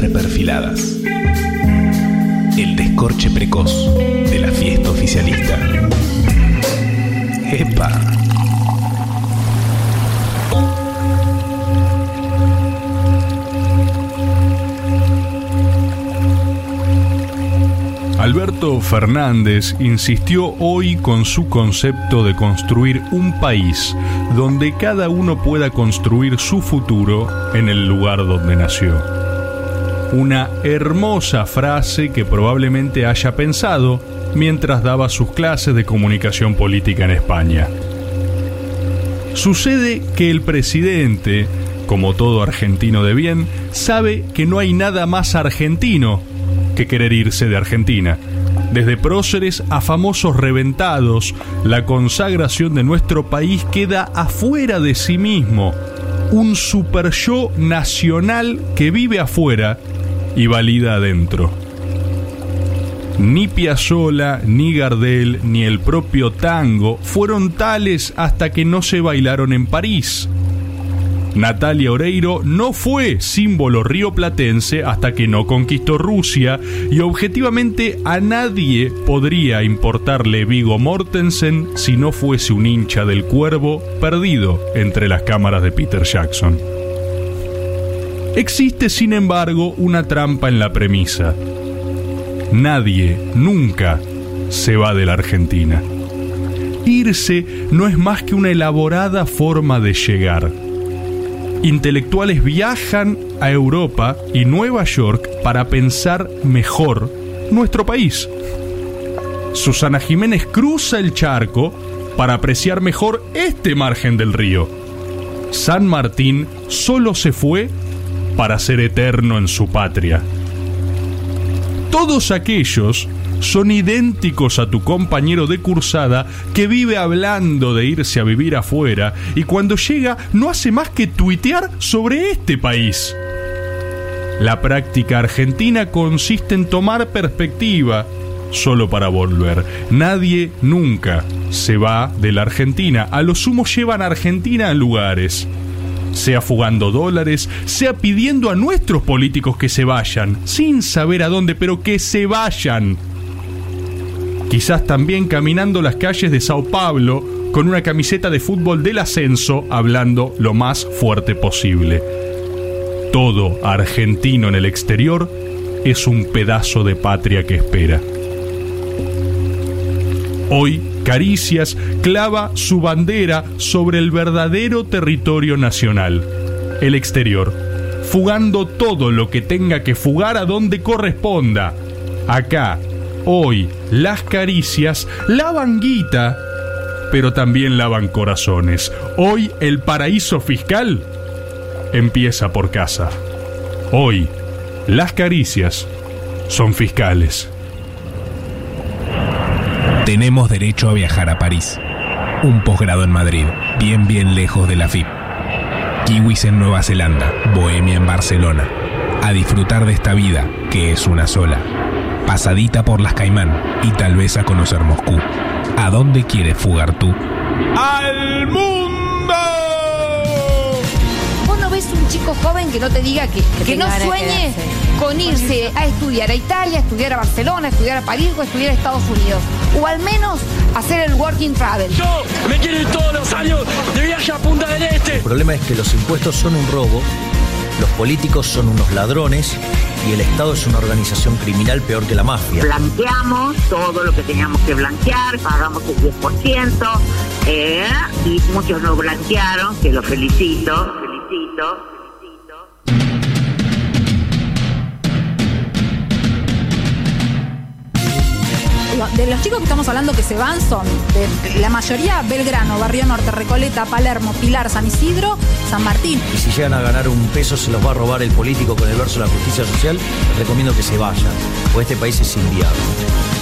reperfiladas. El descorche precoz de la fiesta oficialista. ¡Epa! Alberto Fernández insistió hoy con su concepto de construir un país donde cada uno pueda construir su futuro en el lugar donde nació. Una hermosa frase que probablemente haya pensado mientras daba sus clases de comunicación política en España. Sucede que el presidente, como todo argentino de bien, sabe que no hay nada más argentino que querer irse de Argentina. Desde próceres a famosos reventados, la consagración de nuestro país queda afuera de sí mismo. Un super yo nacional que vive afuera y valida adentro. Ni Piazzolla, ni Gardel, ni el propio tango fueron tales hasta que no se bailaron en París. Natalia Oreiro no fue símbolo rioplatense hasta que no conquistó Rusia y objetivamente a nadie podría importarle Vigo Mortensen si no fuese un hincha del cuervo perdido entre las cámaras de Peter Jackson. Existe, sin embargo, una trampa en la premisa. Nadie, nunca, se va de la Argentina. Irse no es más que una elaborada forma de llegar intelectuales viajan a Europa y Nueva York para pensar mejor nuestro país. Susana Jiménez cruza el charco para apreciar mejor este margen del río. San Martín solo se fue para ser eterno en su patria. Todos aquellos son idénticos a tu compañero de cursada que vive hablando de irse a vivir afuera y cuando llega no hace más que tuitear sobre este país. La práctica argentina consiste en tomar perspectiva solo para volver. Nadie nunca se va de la Argentina. A lo sumo llevan a Argentina a lugares. Sea fugando dólares, sea pidiendo a nuestros políticos que se vayan, sin saber a dónde, pero que se vayan quizás también caminando las calles de Sao Paulo con una camiseta de fútbol del ascenso hablando lo más fuerte posible. Todo argentino en el exterior es un pedazo de patria que espera. Hoy, Caricias clava su bandera sobre el verdadero territorio nacional, el exterior, fugando todo lo que tenga que fugar a donde corresponda. Acá, Hoy las caricias lavan guita, pero también lavan corazones. Hoy el paraíso fiscal empieza por casa. Hoy las caricias son fiscales. Tenemos derecho a viajar a París. Un posgrado en Madrid, bien bien lejos de la FIP. Kiwis en Nueva Zelanda, Bohemia en Barcelona. A disfrutar de esta vida, que es una sola pasadita por las Caimán y tal vez a conocer Moscú. ¿A dónde quieres fugar tú? ¡Al mundo! Vos no ves un chico joven que no te diga que, que, no sueñe con irse a estudiar a Italia, a estudiar a Barcelona, a estudiar a París o a estudiar a Estados Unidos. O al menos hacer el working travel. Yo me quiero ir todos los años de viaje a Punta del Este. El problema es que los impuestos son un robo, los políticos son unos ladrones y el Estado es una organización criminal peor que la mafia. Blanqueamos todo lo que teníamos que blanquear, pagamos el 10%, eh, y muchos lo blanquearon, que lo felicito, felicito. De los chicos que estamos hablando que se van son la mayoría Belgrano, Barrio Norte, Recoleta, Palermo, Pilar, San Isidro, San Martín. Y si llegan a ganar un peso se los va a robar el político con el verso de la justicia social, recomiendo que se vayan, porque este país es inviable.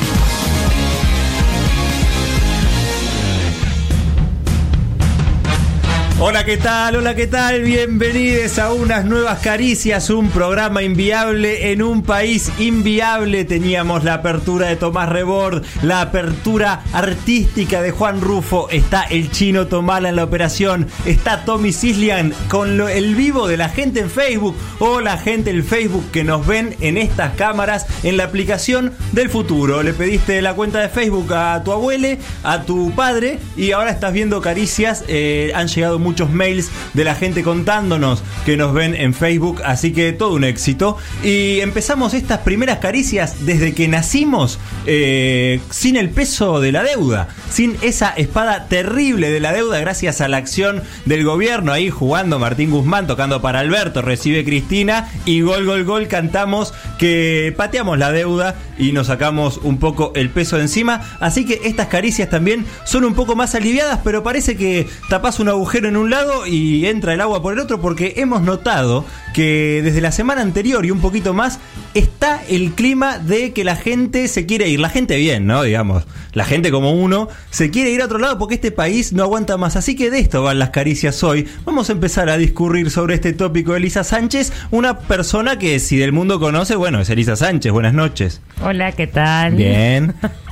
Hola, ¿qué tal? Hola, ¿qué tal? Bienvenidos a unas nuevas caricias, un programa inviable en un país inviable. Teníamos la apertura de Tomás Rebord, la apertura artística de Juan Rufo, está el chino Tomala en la operación, está Tommy Cislian con lo- el vivo de la gente en Facebook o la gente en Facebook que nos ven en estas cámaras en la aplicación del futuro. Le pediste la cuenta de Facebook a tu abuele, a tu padre y ahora estás viendo caricias. Eh, han llegado muchos mails de la gente contándonos que nos ven en Facebook, así que todo un éxito. Y empezamos estas primeras caricias desde que nacimos eh, sin el peso de la deuda, sin esa espada terrible de la deuda gracias a la acción del gobierno. Ahí jugando Martín Guzmán, tocando para Alberto, recibe Cristina y gol, gol, gol cantamos que pateamos la deuda y nos sacamos un poco el peso de encima. Así que estas caricias también son un poco más aliviadas, pero parece que tapas un agujero en un lado y entra el agua por el otro porque hemos notado que desde la semana anterior y un poquito más está el clima de que la gente se quiere ir. La gente bien, ¿no? Digamos, la gente como uno se quiere ir a otro lado porque este país no aguanta más. Así que de esto van las caricias hoy. Vamos a empezar a discurrir sobre este tópico de Elisa Sánchez, una persona que si del mundo conoce, bueno, es Elisa Sánchez. Buenas noches. Hola, ¿qué tal? Bien.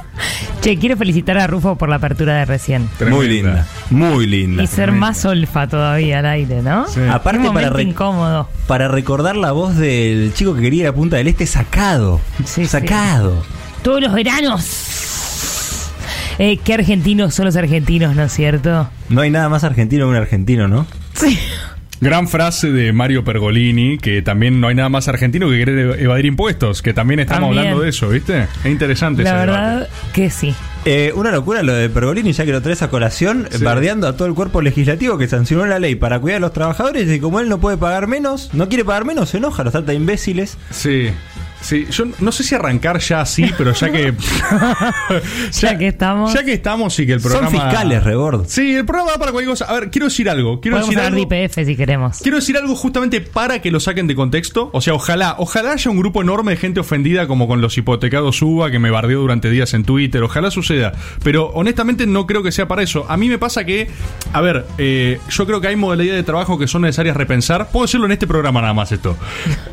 Che, quiero felicitar a Rufo por la apertura de recién. Muy linda. Muy linda. Y ser más olfa todavía al aire, ¿no? Sí. Aparte Un para, momento re- incómodo. para recordar la voz del chico que quería ir a Punta del Este sacado. Sí, sacado. Todos los veranos. Eh, qué argentinos son los argentinos, ¿no es cierto? No hay nada más argentino que un argentino, ¿no? Sí. Gran frase de Mario Pergolini, que también no hay nada más argentino que querer evadir impuestos, que también estamos También. hablando de eso, ¿viste? Es interesante La ese verdad debate. que sí. Eh, una locura lo de Pergolini, ya que lo traes a colación, Sí. bardeando a todo el cuerpo legislativo que sancionó la ley para cuidar a los trabajadores y como él no puede pagar menos, no quiere pagar menos, se enoja, los trata de imbéciles. Sí. Sí, yo no sé si arrancar ya así, pero ya que. Ya que estamos. Ya que estamos y que el programa. Son fiscales, Rebord. Sí, el programa va para cualquier cosa. A ver, quiero decir algo. Quiero Podemos decir hablar algo. de IPF si queremos. Quiero decir algo justamente para que lo saquen de contexto. O sea, ojalá, ojalá haya un grupo enorme de gente ofendida como con los hipotecados UBA que me bardeó durante días en Twitter. Ojalá suceda. Pero honestamente no creo que sea para eso. A mí me pasa que, a ver, eh, yo creo que hay modalidades de trabajo que son necesarias repensar. Puedo decirlo en este programa nada más esto.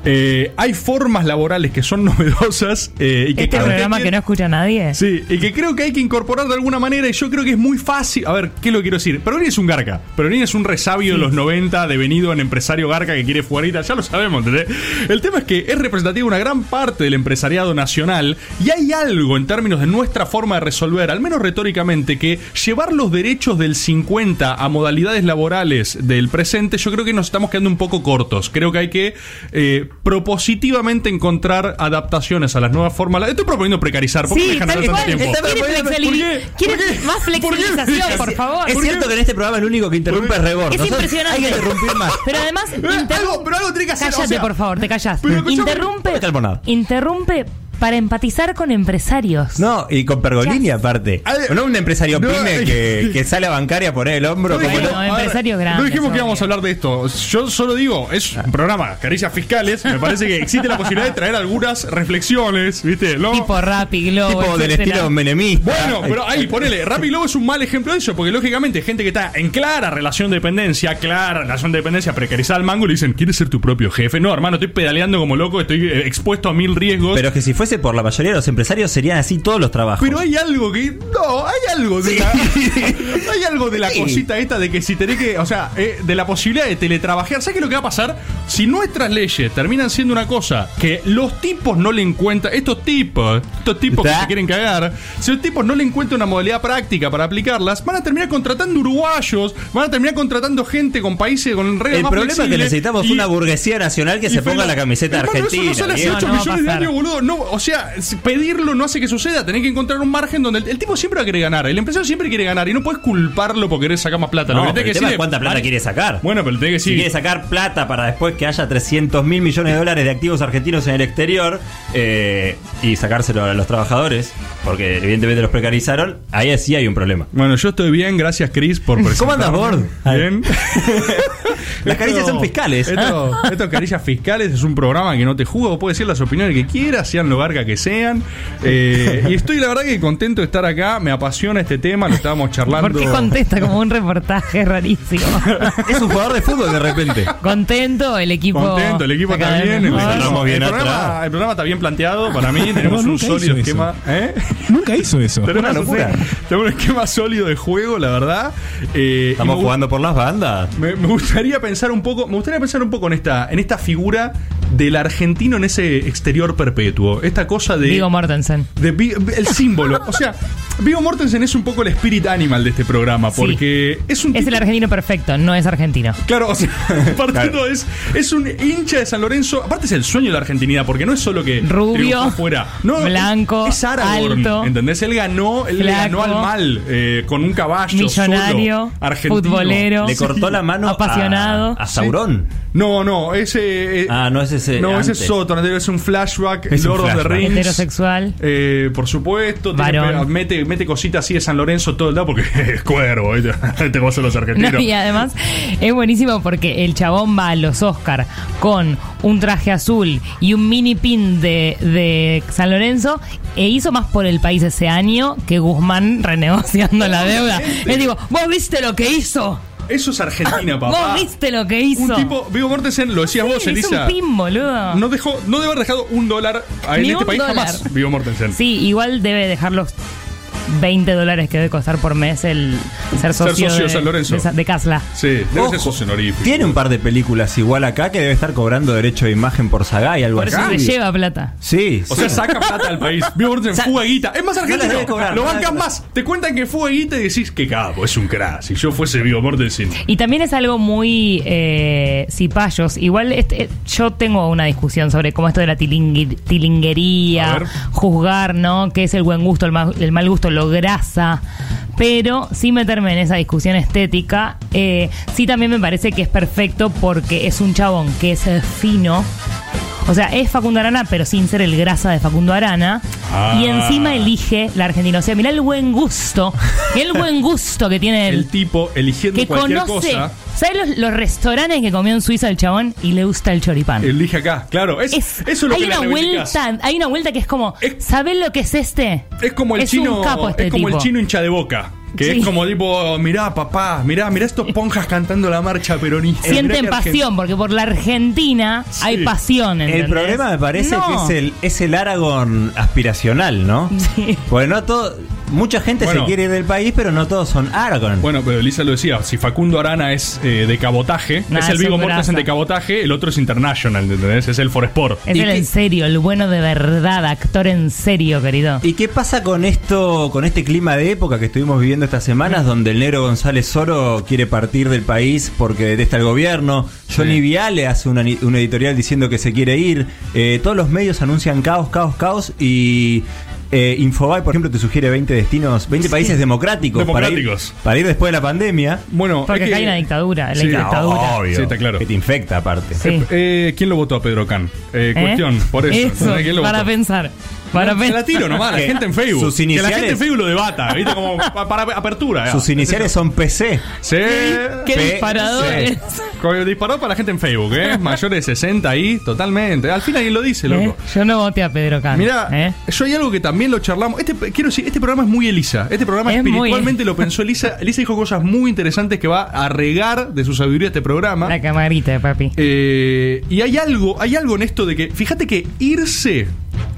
Eh, hay formas laborales que son novedosas eh, y que Este programa que no escucha nadie. Sí, y que creo que hay que incorporar de alguna manera y yo creo que es muy fácil. A ver, ¿qué lo quiero decir? Perolini es un garca. Perolini es un resabio de los 90, devenido en empresario garca que quiere fuerita. Ya lo sabemos, ¿entendés? El tema es que es representativo de una gran parte del empresariado nacional y hay algo en términos de nuestra forma de resolver, al menos retóricamente, que llevar los derechos del 50 a modalidades laborales del presente, yo creo que nos estamos quedando un poco cortos. Creo que hay que eh, propositivamente encontrar adaptaciones a las nuevas formas. Estoy proponiendo precarizar. ¿Por qué me Sí, dejan tal tanto cual. tiempo? ¿Quiere, ¿Por flexibili- qué? quiere ¿Por qué? más ¿Por qué? flexibilización, por favor? Es ¿Por cierto qué? que en este programa el único que interrumpe es Rebord. Es Nosotros impresionante. Hay que interrumpir más. Pero además, Eh, algo- pero algo tiene que hacer, Cállate, o sea, por favor, te callas. Interrumpe. Interrumpe para empatizar con empresarios. No, y con Pergolini aparte. Ay, No un empresario no, pyme ay. que, que sale a bancaria por el hombro. No como dijimos, no- ver, empresario grande, no dijimos que íbamos a hablar de esto. Yo solo digo, es un programa, caricias fiscales. Me parece que existe la posibilidad de traer algunas reflexiones, ¿viste? Tipo Rappi, Globo, tipo del etcétera. estilo menemista. Bueno, pero ahí, ponele, Rappi Globo es un mal ejemplo de eso, porque lógicamente gente que está en clara relación de dependencia, clara relación de dependencia, precarizada al mango, le dicen, ¿quieres ser tu propio jefe? No, hermano, estoy pedaleando como loco, estoy eh, expuesto a mil riesgos. Pero que si fuese por la mayoría de los empresarios serían así todos los trabajos. Pero hay algo que. No, hay algo de la. hay algo de la Sí. cosita esta de que si tenés que. O sea, eh, de la posibilidad de teletrabajar. ¿Sabes qué es lo que va a pasar? Si nuestras leyes terminan siendo una cosa que los tipos no le encuentran. Estos tipos, estos tipos que se quieren cagar. Si los tipos no le encuentran una modalidad práctica para aplicarlas, van a terminar contratando uruguayos, van a terminar contratando gente con países con reglas el más problema es que necesitamos y- una burguesía nacional que se ponga la camiseta Hermano, argentina. Eso no sale hace Diego. 8 No, no va a millones de años, boludo. No, o sea, s- pedirlo no hace que suceda. Tenés que encontrar un margen donde el, el tipo siempre va a querer ganar. El empresario siempre quiere ganar y no puedes culparlo por querer sacar más plata. No, Lo que tenés cuánta plata vale. quiere sacar. Bueno, pero tenés que Si decir. quiere sacar plata para después que haya 300 mil millones de dólares de activos argentinos en el exterior eh, y sacárselo a los trabajadores, porque evidentemente los precarizaron, ahí sí hay un problema. Bueno, yo estoy bien, gracias Chris por presentarme. ¿Cómo andas, Bord? Bien. Las caricias son fiscales. Esto, esto Caricias Fiscales es un programa que no te juzga, vos puedes decir las opiniones que quieras, sean lugares que sean. Eh, y estoy la verdad que contento de estar acá, me apasiona este tema, lo estábamos charlando. ¿Por qué contesta como un reportaje rarísimo? Es un jugador de fútbol de repente. Contento, el equipo. Contento, el equipo está bien. El, mejor. Estamos bien el programa, atrás. el programa está bien planteado para mí. Tenemos un sólido esquema. ¿eh? Nunca hizo eso. Tenemos, una locura. tenemos un esquema sólido de juego, la verdad. Eh, Estamos jugando por las bandas. Me, me gustaría pensar un poco, me gustaría pensar un poco en esta, en esta figura del argentino en ese exterior perpetuo. Esta cosa de. Vigo Mortensen. de el símbolo. O sea, Vigo Mortensen es un poco el spirit animal de este programa. Sí. Porque es un Es tipo- el argentino perfecto, no es argentino. Claro, o sea, partiendo es, es un hincha de San Lorenzo. Aparte es el sueño de la Argentinidad, porque no es solo que Rubio, afuera. No, blanco, es, es Aragorn, alto, ¿entendés? Él ganó, él flaco, ganó al mal eh, con un caballo millonario, solo, argentino. futbolero. Le cortó la mano a- Apasionado. a, Sauron. No, no, ese. eh, Ah, no es ese. no, ese antes. es otro, anterior es un flashback, Es un Lord of the flashback. Rings. Heterosexual. Eh, por supuesto, tiene- mete, mete cositas así de San Lorenzo todo el día porque es cuervo, te gozan los argentinos. No, y además es buenísimo porque el chabón va a los Oscar con un traje azul y un mini pin de, de San Lorenzo e hizo más por el país ese año que Guzmán renegociando la deuda. Le digo, ¿vos viste lo que hizo? Eso es Argentina, papá. ¿Vos viste lo que hizo? Un tipo, Vigo Mortensen, lo decías vos, Sí, hizo Elisa. un pin, boludo. No dejó, no debe haber dejado un dólar a- en este país dólar. jamás, Vigo Mortensen. Sí, igual debe dejar los 20 dólares que debe costar por mes el ser socio, socio de de, San Lorenzo. de Sa- de Casla. Sí, debe Ojo, ser socio honorífico. Tiene un par de películas igual acá que debe estar cobrando derecho de imagen por Sagay, algo Por eso así. se lleva plata. Sí, O sí. sea, saca plata al país. Vigo Mortensen, Sa- fuga guita. Es más No argentino. debe cobrar, lo no bancas más. Te cuentan que fuga guita y decís que capo, es un crack. Si yo fuese Vigo Mortensen. Y también es algo muy eh, cipayos. Igual este, eh, yo tengo una discusión sobre cómo esto de la tilinguería, juzgar, ¿no? ¿Qué es el buen gusto, el mal, el mal gusto, lo grasa? Pero sin meterme en esa discusión estética, eh, sí también me parece que es perfecto porque es un chabón que es fino. O sea, es Facundo Arana, pero sin ser el grasa de Facundo Arana. Ah. Y encima elige la Argentina. O sea, mirá el buen gusto. El buen gusto que tiene El tipo eligiendo que cualquier conoce. cosa. ¿Sabes los, los restaurantes que comió en Suiza el chabón y le gusta el choripán? Elige acá, claro. Es, Es- eso es lo hay que una vuelta, hay una vuelta que es como, Es- ¿sabes lo que es este? Es como el Es chino. un capo este es como tipo. el chino hincha de boca. Que Sí. es como tipo, mirá, papá, mirá, mirá estos ponjas cantando la marcha peronista. Sienten pasión, porque por la Argentina Sí. hay pasión. El ¿entendés? problema me parece No. que es el, es el Aragón aspiracional, ¿no? Sí. Porque no todo. Mucha gente Bueno. se quiere ir del país, pero no todos son Aragón. Bueno, pero Elisa lo decía, si Facundo Arana es eh, de cabotaje, Nah, es el es Vigo Mortensen de cabotaje, el otro es international, ¿entendés? Es el Foresport. Es ¿Y el en serio, el bueno de verdad, actor en serio, querido. ¿Y qué pasa con esto, con este clima de época que estuvimos viviendo estas semanas, donde el negro González Soro quiere partir del país porque detesta el gobierno? Johnny Sí. Viale hace una, un editorial diciendo que se quiere ir. Eh, todos los medios anuncian caos, caos, caos. Y eh, Infobae, por ejemplo, te sugiere 20 destinos, 20 países democráticos, Democráticos. Para, ir, para ir después de la pandemia. Bueno, Porque es que- acá hay una dictadura, la Sí. dictadura. Obvio. Sí, está claro. Que te infecta aparte. Sí. Eh, ¿Quién lo votó a Pedro Can? Eh, ¿Eh? Cuestión, por eso. Eso, ¿entendés? ¿Quién lo para votó? pensar. Para se la tiro nomás, la gente en Facebook. sus Que la gente en Facebook lo debata, ¿viste? Como pa- para apertura. ya. Sus iniciales son PC. Sí. Qué Pe- disparadores. Como disparó para la gente en Facebook, ¿eh? Mayores de 60 ahí, totalmente. Al fin alguien lo dice, ¿Eh? loco. Yo no voté a Pedro Can. Mira, ¿eh? yo hay algo que también lo charlamos. Este, quiero decir, este programa es muy Elisa. Este programa Es muy- espiritualmente lo pensó Elisa. Elisa dijo cosas muy interesantes que va a regar de su sabiduría este programa. La camarita, papi. Eh, y hay algo, hay algo en esto de que, fíjate que irse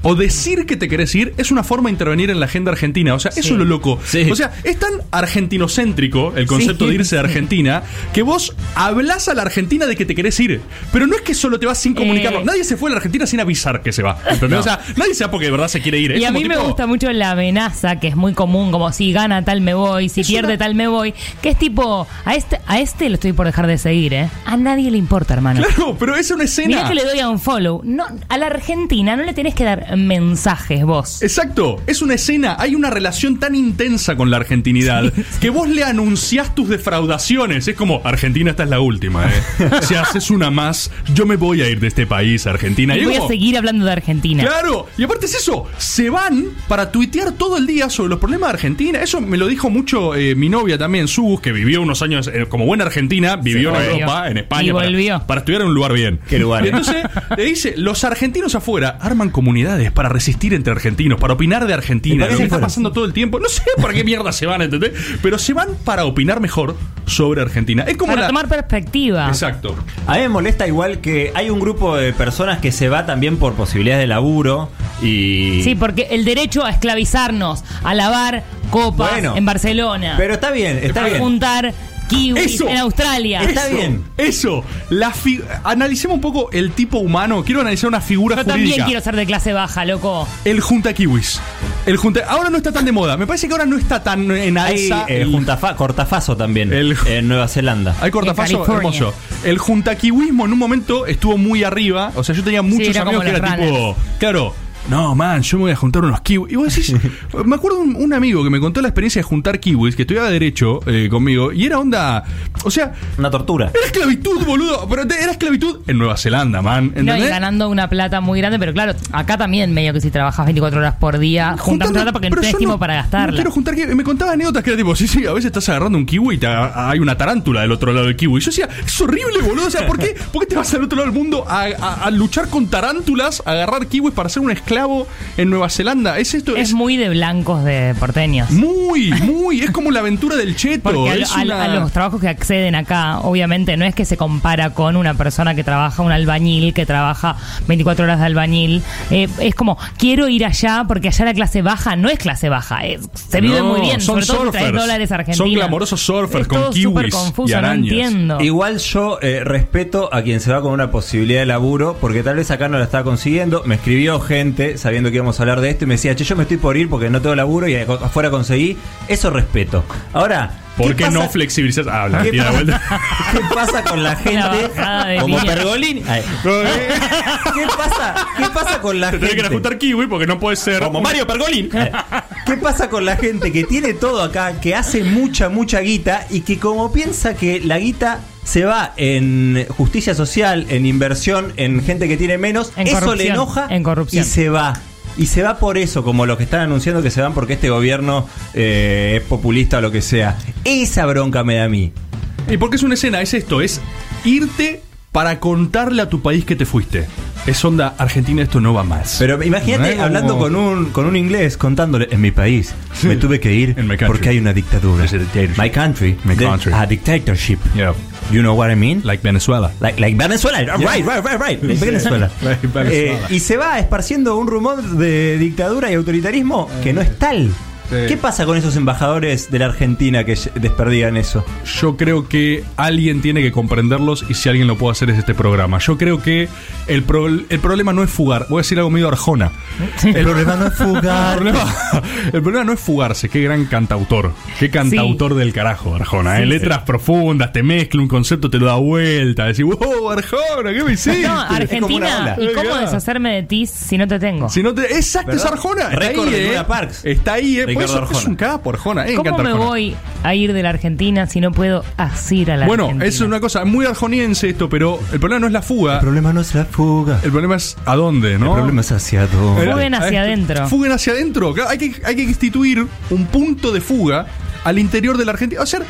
o decir que te querés ir es una forma de intervenir en la agenda argentina. O sea, eso es lo loco. Sí. O sea, es tan argentinocéntrico el concepto Sí. de irse de Argentina que vos hablas a la Argentina de que te querés ir. Pero no es que solo te vas sin comunicarlo. Eh. Nadie se fue a la Argentina sin avisar que se va. O sea, nadie se va porque de verdad se quiere ir. Es Y a mí me gusta mucho la amenaza, que es muy común, como si gana tal me voy, si Es pierde una- tal me voy, que es tipo, a este, a este lo estoy por dejar de seguir, ¿eh? A nadie le importa, hermano. Claro, pero es una escena. Mirá que le doy a un follow. No, a la Argentina no le tenés que dar mensajes vos. Exacto, es una escena, hay una relación tan intensa con la argentinidad que vos le anunciás tus defraudaciones. Es como, Argentina, esta es la última, ¿eh? Si haces una más, yo me voy a ir de este país, Argentina. Y voy a como, seguir hablando de Argentina. Claro, y aparte es eso, se van para tuitear todo el día sobre los problemas de Argentina. Eso me lo dijo mucho eh, mi novia también, Sus, que vivió unos años eh, como buena argentina, vivió en volvió. Europa, en España. Y para- volvió. Para, estudiar en un lugar bien. ¿Qué lugar, Y eh? entonces le dice, los argentinos afuera arman comunidades para resistir entre argentinos, para opinar de ¿Y Argentina, lo que se está pasando todo el tiempo. No sé para qué mierda se van, ¿entendés? Pero se van para opinar mejor sobre Argentina. Es como Para la... tomar perspectiva. Exacto. A mí me molesta igual que hay un grupo de personas que se va también por posibilidades de laburo y... Sí, porque el derecho a esclavizarnos, a lavar copas Bueno, en Barcelona, Pero está bien, está a bien. juntar kiwis Eso. en Australia. Está Eso, bien. Eso. La fi- Analicemos un poco el tipo humano. Quiero analizar una figura Yo también quiero ser de clase baja, loco. El junta kiwis. El junta... Ahora no está tan de moda. Me parece que ahora no está tan en Hay alza. eh, el- juntafa- cortafaso también El- en Nueva Zelanda. Hay California. hermoso. El juntaquiwismo en un momento estuvo muy arriba. O sea, yo tenía muchos era amigos que era tipo. Claro. No, man, yo me voy a juntar unos kiwis. Y vos decís, me acuerdo un, un amigo que me contó la experiencia de juntar kiwis, que estudiaba Derecho eh, conmigo, y era onda. O sea, Una tortura. era esclavitud, boludo. Pero te- era esclavitud en Nueva Zelanda, man. No, y ¿Entendés? ganando una plata muy grande, pero claro, acá también medio que si trabajas 24 horas por día, juntas plata porque no tenés tiempo para gastarla. No quiero juntar kiwi. Me contaba anécdotas que era tipo, sí, sí, a veces estás agarrando un kiwi y te hay una tarántula del otro lado del kiwi. Y yo decía, es horrible, boludo. O sea, ¿por qué, ¿por qué te vas al otro lado del mundo a, a- a luchar con tarántulas, a agarrar kiwis para ser un esclavo en Nueva Zelanda? Es esto, es es, muy de blancos de porteños. muy, muy, es como la aventura del cheto. Porque a, es a- una- a los trabajos que acceden acá, obviamente, no es que se compara con una persona que trabaja, un albañil, que trabaja 24 horas de albañil. Eh, es como, quiero ir allá porque allá la clase baja no es clase baja. es- se vive No, muy bien, son sobre todo si surfers. dólares argentinos. Son glamorosos surfers Es con todo kiwis súper y confuso, no arañas. entiendo. Igual yo eh, respeto a quien se va con una posibilidad de laburo, porque tal vez acá no la está consiguiendo. Me escribió gente sabiendo que íbamos a hablar de esto y me decía, che, yo me estoy por ir porque no tengo laburo y afuera conseguí. Eso respeto. Ahora, ¿Por qué, pasa- no flexibilizar? Ah, la ¿Qué tira de pasa, vuelta. qué pasa con la gente como línea. Pergolini? ¿Qué pasa, ¿Qué pasa con la Te tenés que ir a gente? juntar kiwi porque no puede ser. Como Mario Pergolín. ¿Qué pasa con la gente que tiene todo acá, que hace mucha, mucha guita y que como piensa que la guita se va en justicia social, en inversión, en gente que tiene menos, En eso le corrupción, enoja en corrupción. y se va. Y se va por eso, como los que están anunciando que se van porque este gobierno eh, es populista o lo que sea. Esa bronca me da a mí. Y porque es una escena, es esto, es irte para contarle a tu país que te fuiste. Es onda, Argentina esto no va más. Pero imagínate No. hablando con un, con un inglés, contándole, en mi país me tuve que ir porque hay una dictadura. My country. My country. A dictatorship. Yeah. You know what I mean? Like Venezuela. Like, like Venezuela. Right, right, right, right. Like Venezuela. Venezuela. Eh, y se va esparciendo un rumor de dictadura y autoritarismo que no es tal. Sí. ¿Qué pasa con esos embajadores de la Argentina que desperdían eso? Yo creo que alguien tiene que comprenderlos y si alguien lo puede hacer es este programa. Yo creo que el, pro- el problema no es fugar. Voy a decir algo medio arjona. El problema no es fugar. El problema, el problema no es fugarse. Qué gran cantautor. Qué cantautor del carajo, Arjona. ¿eh? Sí, Letras profundas, te mezcla un concepto, te lo da vuelta. Decís, wow, Arjona, ¿qué me hiciste? No, Argentina. ¿y cómo deshacerme de ti si no te tengo? Si no te, exacto, es. Arjona. Está Récord ahí, de eh. Parks. Está ahí, eh. Por Ricardo eso es un capo, Arjona. eh, ¿Cómo me Arjona. voy a ir de la Argentina si no puedo asir a la Bueno, Argentina? es una cosa muy arjoniense esto, pero el problema no es la fuga. El problema no es la fuga. El problema es a dónde, ¿no? El problema es hacia dónde. Fuguen hacia adentro. Fuguen hacia adentro. Hay, que, hay que instituir un punto de fuga al interior de la Argentina. O sea,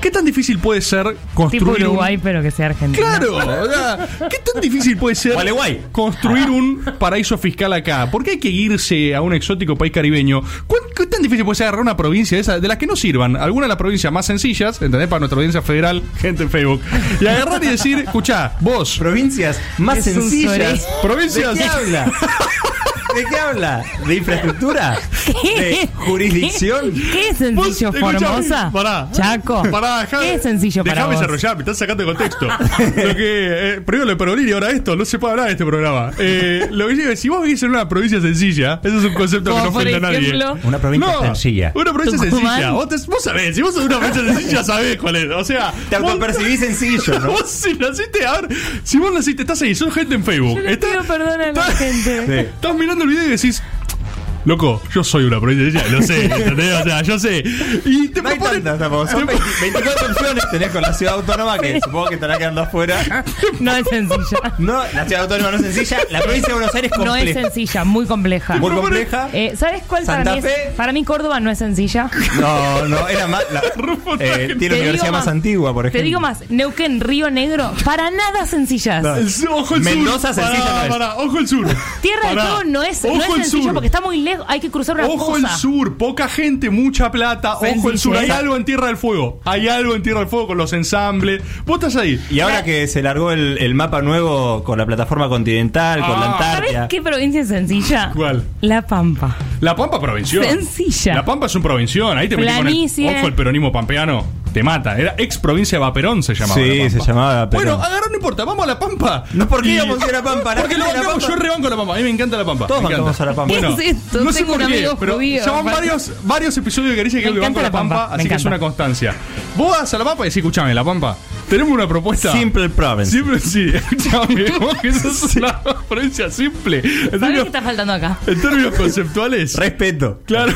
¿qué tan difícil puede ser Tipo construir un- Uruguay, pero que sea Argentina. Claro, o sea, ¿qué tan difícil puede ser Gualeguay. construir un paraíso fiscal acá? ¿Por qué hay que irse a un exótico país caribeño? ¿Cuán- ¿Qué tan difícil puede ser agarrar una provincia de esas, de las que no sirvan? Alguna de las provincias más sencillas, ¿entendés? Para nuestra audiencia federal, gente en Facebook. Y agarrar y decir, escuchá, vos, Provincias más un sencillas. provincias... ¿De qué habla? ¿De qué habla? ¿De infraestructura? ¿De jurisdicción? ¿Qué es sencillo, Formosa? Pará. Pará. Pará, dejá- ¿Qué es sencillo para Déjame desarrollar, me estás sacando de contexto. lo que, eh, primero lo de Pergolini y ahora esto, no se puede hablar de este programa. Eh, lo que digo es, si vos vivís en una provincia sencilla, eso es un concepto que no ofende a nadie. Una provincia No, sencilla. Una provincia sencilla. Vos, te- vos sabés, si vos sos una provincia sencilla, sabés cuál es. O sea, Te autopercibís sencillo, ¿no? Vos si naciste, a ver, si vos naciste, estás ahí, sos gente en Facebook. Yo le Estás- pido perdón a la estás- gente. Estás mirando el video y decís, Loco, yo soy una provincia, lo sé, ¿entendés? O sea, yo sé. Y te No hay proponen- tantas tampoco. Son 20 24 opciones tenés con la ciudad autónoma que supongo que estará quedando afuera. No es sencilla. No, la ciudad autónoma no es sencilla. La provincia de Buenos Aires es No es compleja. sencilla, muy compleja. Muy compleja. Eh, ¿Sabes cuál para Santa mí es? Fe. Para mí Córdoba no es sencilla. No, no, era más. la- eh, tiene Te la universidad digo más, antigua, por ejemplo. Te digo más, Neuquén, Río Negro, para nada sencillas. No. El sur- ojo el Mendoza sur. sencilla Pará, no es. pará, ojo el sur. Tierra del Pará. Fuego no es, no Ojo es el sencillo sur. porque está muy hay que cruzar una Ojo el fosa. sur, poca gente, mucha plata. Ojo el sur, hay algo en Tierra del Fuego. Hay algo en Tierra del Fuego con los ensambles. Vos estás ahí. Y ahora que se largó el, el mapa nuevo con la plataforma continental, con la Ah. ¿Sabes Antártida. qué provincia es sencilla? ¿Cuál? La Pampa. La Pampa provinción. Sencilla. La Pampa es un provinción. Ahí te metí con el. Ojo, el peronismo pampeano. Te mata. Era ex provincia de Vaperón, se llamaba. Sí, la Pampa. se llamaba. Bueno, agarra, no importa. Vamos a la Pampa. No, ¿por qué Y- íbamos a ir a la Pampa? Porque lo bancamos. Yo rebanco la Pampa. A mí me encanta la Pampa. Todos me encanta. bancamos a la Pampa. Bueno, ¿Qué es esto? no sé Tengo por un qué, pero judío, ya van aparte. varios, varios episodios de Caricia que Me le banco la Pampa, así que es una constancia. Vos vas a la Pampa y decís, escuchame, la Pampa. Tenemos una propuesta. Simple Province. Siempre sí, escuchame, vos que sos una provincia simple. En ¿Sabes qué está faltando acá? en términos conceptuales. Respeto. Claro.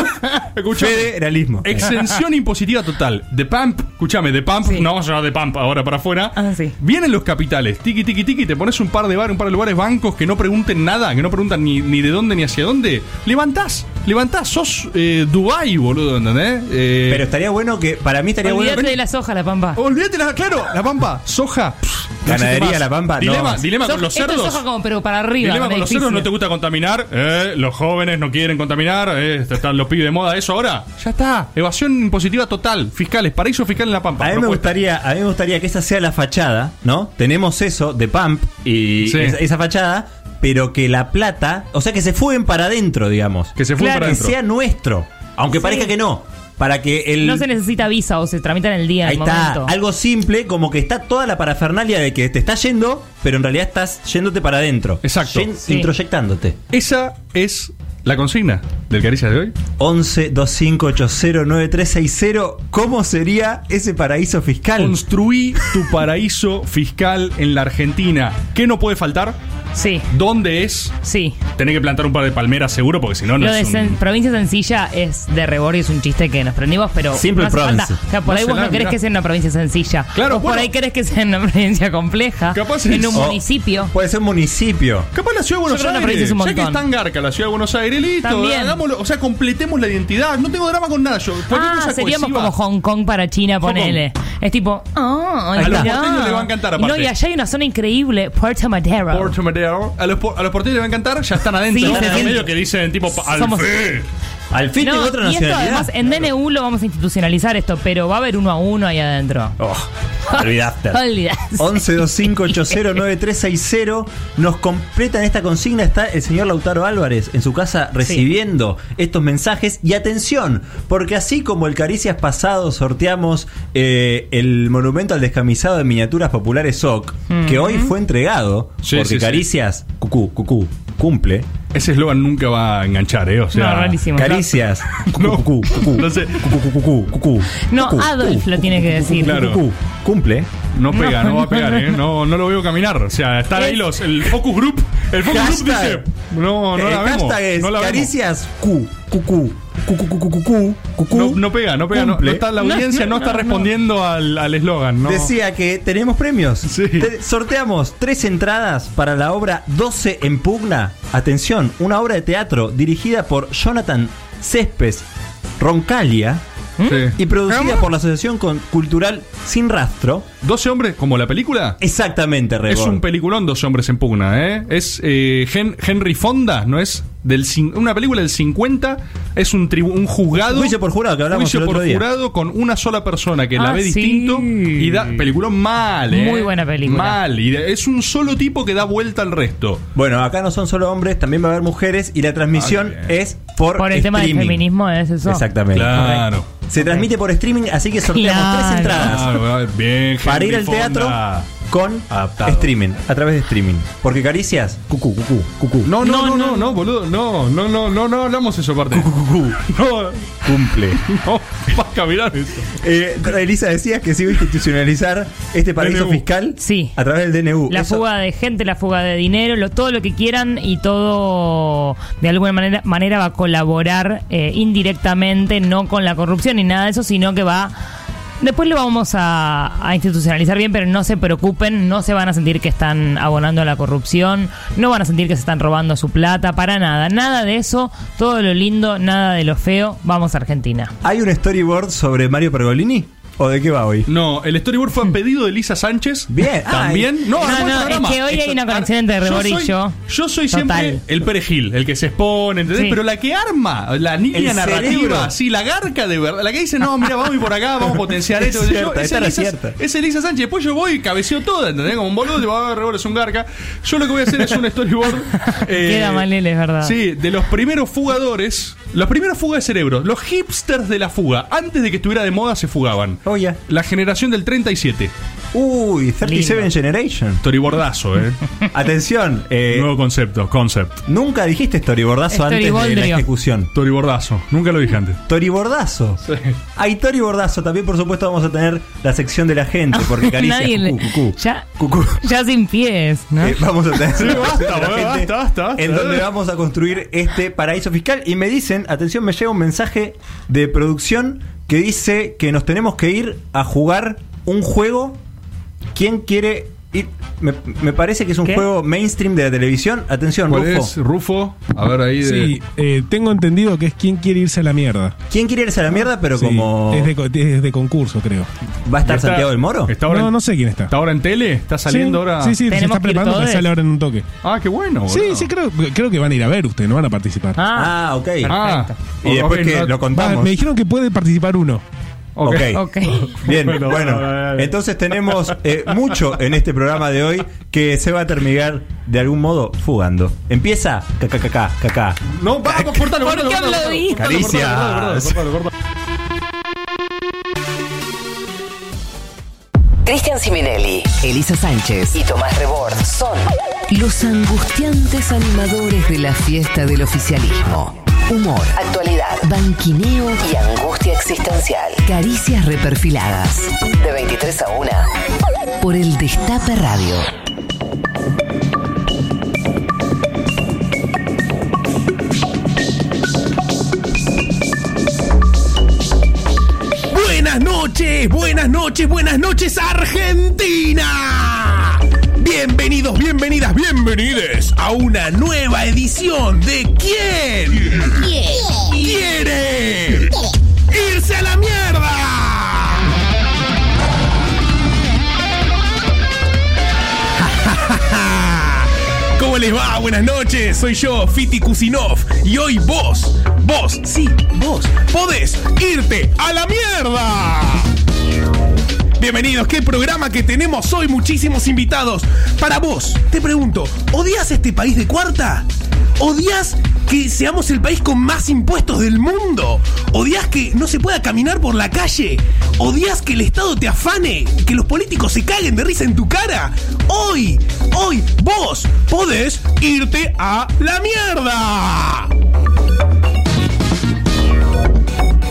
Escuchame. Federalismo. Exención impositiva total. De Pamp, escúchame, Pamp, Sí. no vamos a hablar de Pamp ahora para afuera. Ah, sí. Vienen los capitales, tiki tiki tiki, te pones un par de bar, un par de lugares bancos que no pregunten nada, que no preguntan ni, ni de dónde ni hacia dónde. Levantás, levantás, sos eh, Dubai, boludo, ¿entendés? Eh, Pero estaría bueno que, para mí estaría bueno Olvídate que de la soja, la Pampa. Olvídate, la, claro, la pampa, soja. pff, no Ganadería, más. la Pampa, no. Dilema, dilema Soja- con los esto es cerdos. soja como, pero para arriba. Dilema con los cerdos, no te gusta contaminar. Eh, los jóvenes no quieren contaminar. Eh, están los pibes de moda. Eso ahora, ya está. Evasión impositiva total. Fiscales, paraíso fiscal en la Pampa. A mí, me Propuesta. gustaría, a mí me gustaría que esa sea la fachada, ¿no? Tenemos eso de Pump y Sí. esa, esa fachada, pero que la plata, o sea, que se fuguen para adentro, digamos. Que se fue Claro, para que adentro. sea nuestro, aunque Sí. parezca que no. Para que el. No se necesita visa o se tramita en el día, Ahí el está, momento. algo simple, como que está toda la parafernalia de que te estás yendo, pero en realidad estás yéndote para adentro. Exacto. Yen- Sí. Introyectándote. Esa es la consigna del Caricia de hoy. 11 2580 9360 ¿Cómo sería ese paraíso fiscal? Construí tu paraíso fiscal en la Argentina. ¿Qué no puede faltar? Sí, ¿Dónde es? sí. Tenés que plantar un par de palmeras seguro porque si no, no Lo de es un... sen- provincia sencilla es de rebor y es un chiste que nos prendimos, pero Simple no hace province. falta. O sea, por ahí vos no querés mirá. que sea una provincia sencilla. Claro, por ahí querés que sea una provincia compleja. Capaz en es- un o- municipio. Puede ser municipio. Capaz la ciudad de Buenos Yo creo que una Aires. provincia es un Ya que es montón. tan garca la ciudad de Buenos Aires, listo. También. hagámoslo, o sea, completemos la identidad. No tengo drama con nada. Yo, cualquier Ah, cosa seríamos cohesiva. como Hong Kong para China, Hong ponele. Es tipo, ah, A los mirá. porteños les va a encantar, Y No, aparte. y allá hay una zona increíble, Puerto Madero. Puerto Madero. A los, a los porteños les va a encantar, ya están adentro. Sí, se siente. medio que dicen tipo al Somos-. Al fin No, tengo otra y esto nacionalidad. además en DNU lo vamos a institucionalizar esto, pero va a haber uno a uno ahí adentro. Oh, olvidaste. Olvidaste. 11 2580 9360 Nos completan esta consigna. Está el señor Lautaro Álvarez en su casa recibiendo estos mensajes. Y atención, porque así como el Caricias pasado sorteamos eh, el monumento al descamisado de miniaturas populares SOC, que hoy fue entregado, Sí, porque sí, sí. Caricias, cucú, cucú, cumple. Ese eslogan nunca va a enganchar, ¿eh? O sea, No, rarísimo. Caricias, No, cucú, cucú, no sé. cucú, No, Adolf lo tiene que decir. Claro. cucú, cumple. No pega, no, No, va a pegar, no, ¿eh? No, no lo veo caminar. O sea, están ahí los. El focus group. El focus group dice. No, no la vemos. hashtag es no la vemos. caricias cu, cucú, cucú, cucú, cucú, cucú. No, no pega, no pega. No, Cumple. no está, la audiencia no, no, está no, respondiendo al al eslogan. No. Decía que tenemos premios. Sí. Te- sorteamos tres entradas para la obra 12 en pugna. Atención, una obra de teatro dirigida por Jonathan Céspedes Roncalia Sí. y producida por la Asociación Cultural Sin Rastro. 12 hombres, como la película. Exactamente, Es Rebord. un peliculón, 12 hombres en pugna, ¿eh? Es eh, Hen- Henry Fonda, ¿no es? Del cin- una película del 50. Es un, tribu- un juzgado. Juicio por jurado, que hablamos Juicio el otro por día. jurado con una sola persona que la Ah, ve sí. distinto y da. Peliculón mal, ¿eh? Muy buena película. Mal. Y es un solo tipo que da vuelta al resto. Bueno, acá no son solo hombres, también va a haber mujeres y la transmisión Ah, es por, Por el tema del streaming. feminismo es eso. Exactamente. Claro. Se transmite por streaming, así que sorteamos Claro. tres entradas. Ah, bien, Para ir al teatro con Adaptado. streaming, a través de streaming. Porque caricias, cucú, cucú, cucú. No, no, no, no, no, boludo. No, no, no, no, no hablamos eso aparte. No, Cumple. no, vas a caminar eso. Eh, Elisa, decías que se iba a institucionalizar este paraíso DNU. fiscal Sí. a través del DNU. La Eso- fuga de gente, la fuga de dinero, lo- todo lo que quieran y todo de alguna manera, manera va a colaborar eh, indirectamente, no con la corrupción ni nada de eso, sino que va... Después lo vamos a, institucionalizar bien, pero no se preocupen, no se van a sentir que están abonando a la corrupción, no van a sentir que se están robando su plata, para nada, nada de eso, todo lo lindo, nada de lo feo, vamos a Argentina. ¿Hay un storyboard sobre Mario Pergolini? ¿O de qué va hoy? No, el storyboard fue a pedido de Lisa Sánchez. Bien. También. No, No, el no, es que hoy hay una conexión entre Rebor y yo. Yo soy Total. siempre el perejil, el que se expone, ¿entendés? Sí. Pero la que arma, la línea El narrativa, cerebro. sí, la garca de verdad, la que dice, no, mira, vamos a ir por acá, vamos a potenciar Es esto. cierta, Yo- esta era Elisa, cierta. es Elisa Sánchez, después yo voy y cabeceo todo, ¿entendés? Como un boludo, te va a ver, Rebor es un garca. Yo lo que voy a hacer es un storyboard. eh, Queda mal él, es verdad. Sí, de los primeros fugadores, los primeros fugas de cerebro, los hipsters de la fuga, antes de que estuviera de moda se fugaban. Oh. La generación del 37. Uy, 37 Lindo. Generation. Storyboardazo, ¿eh? Atención, eh, Nuevo concepto, concept. nunca dijiste storyboardazo antes de la ejecución. Storyboardazo. Nunca lo dije antes. Toribordazo. Sí. Hay Toribordazo. También, por supuesto, vamos a tener la sección de la gente. Porque caricia, cucú, cucú, ya, cucú. ya sin pies, ¿no? Eh, vamos a tener Sí, la basta, la boludo, gente basta, basta, basta. en donde vamos a construir este paraíso fiscal. Y me dicen, atención, me llega un mensaje de producción que dice que nos tenemos que ir a jugar un juego. ¿Quién quiere ir? Me, me parece que es un ¿Qué? juego mainstream de la televisión. Atención, ¿Cuál Rufo. es? Rufo. A ver ahí de. Sí, eh, tengo entendido que es quien quiere irse a la mierda. ¿Quién quiere irse a la mierda? Pero Sí, como. es, de, co- es de concurso, creo. ¿Va a estar ¿Está- Santiago del Moro? Está ahora no, en, no sé quién está. ¿Está ahora en tele? ¿Está saliendo sí, ahora? Sí, sí, se está preparando que sale ahora en un toque. Ah, qué bueno. Sí, boludo. sí, creo, creo que van a ir a ver ustedes, no van a participar. Ah, Ah, ok. Ah, Y después que no- lo Va, contamos. me dijeron que puede participar uno. Ok. Ok. ok. Bien, Bueno, bueno, bueno, dale, dale. entonces tenemos eh, mucho en este programa de hoy que se va a terminar de algún modo fugando. Empieza KKKK, KK. No, vamos, cortalo, ¿Por qué Caricias. Cristian Siminelli, Elisa Sánchez y Tomás Rebord son los angustiantes animadores de la fiesta del oficialismo. Humor, actualidad, banquineo y angustia existencial. Caricias reperfiladas. De 23 a 1 por el Destape Radio. Buenas noches, buenas noches, buenas noches Argentina. Bienvenidos, bienvenidas, bienvenides a una nueva edición de ¿Quién? quiere irse a la mierda? ¿Cómo les va? Buenas noches, soy yo, Fiti Kusinov, y hoy vos, vos, sí, vos, podés irte a la mierda. Bienvenidos, qué programa que tenemos hoy, muchísimos invitados. Para vos, te pregunto, ¿odias este país de cuarta? ¿Odias que seamos el país con más impuestos del mundo? ¿Odias que no se pueda caminar por la calle? ¿Odias que el Estado te afane? ¿Que los políticos se caguen de risa en tu cara? Hoy, hoy, vos podés irte a la mierda.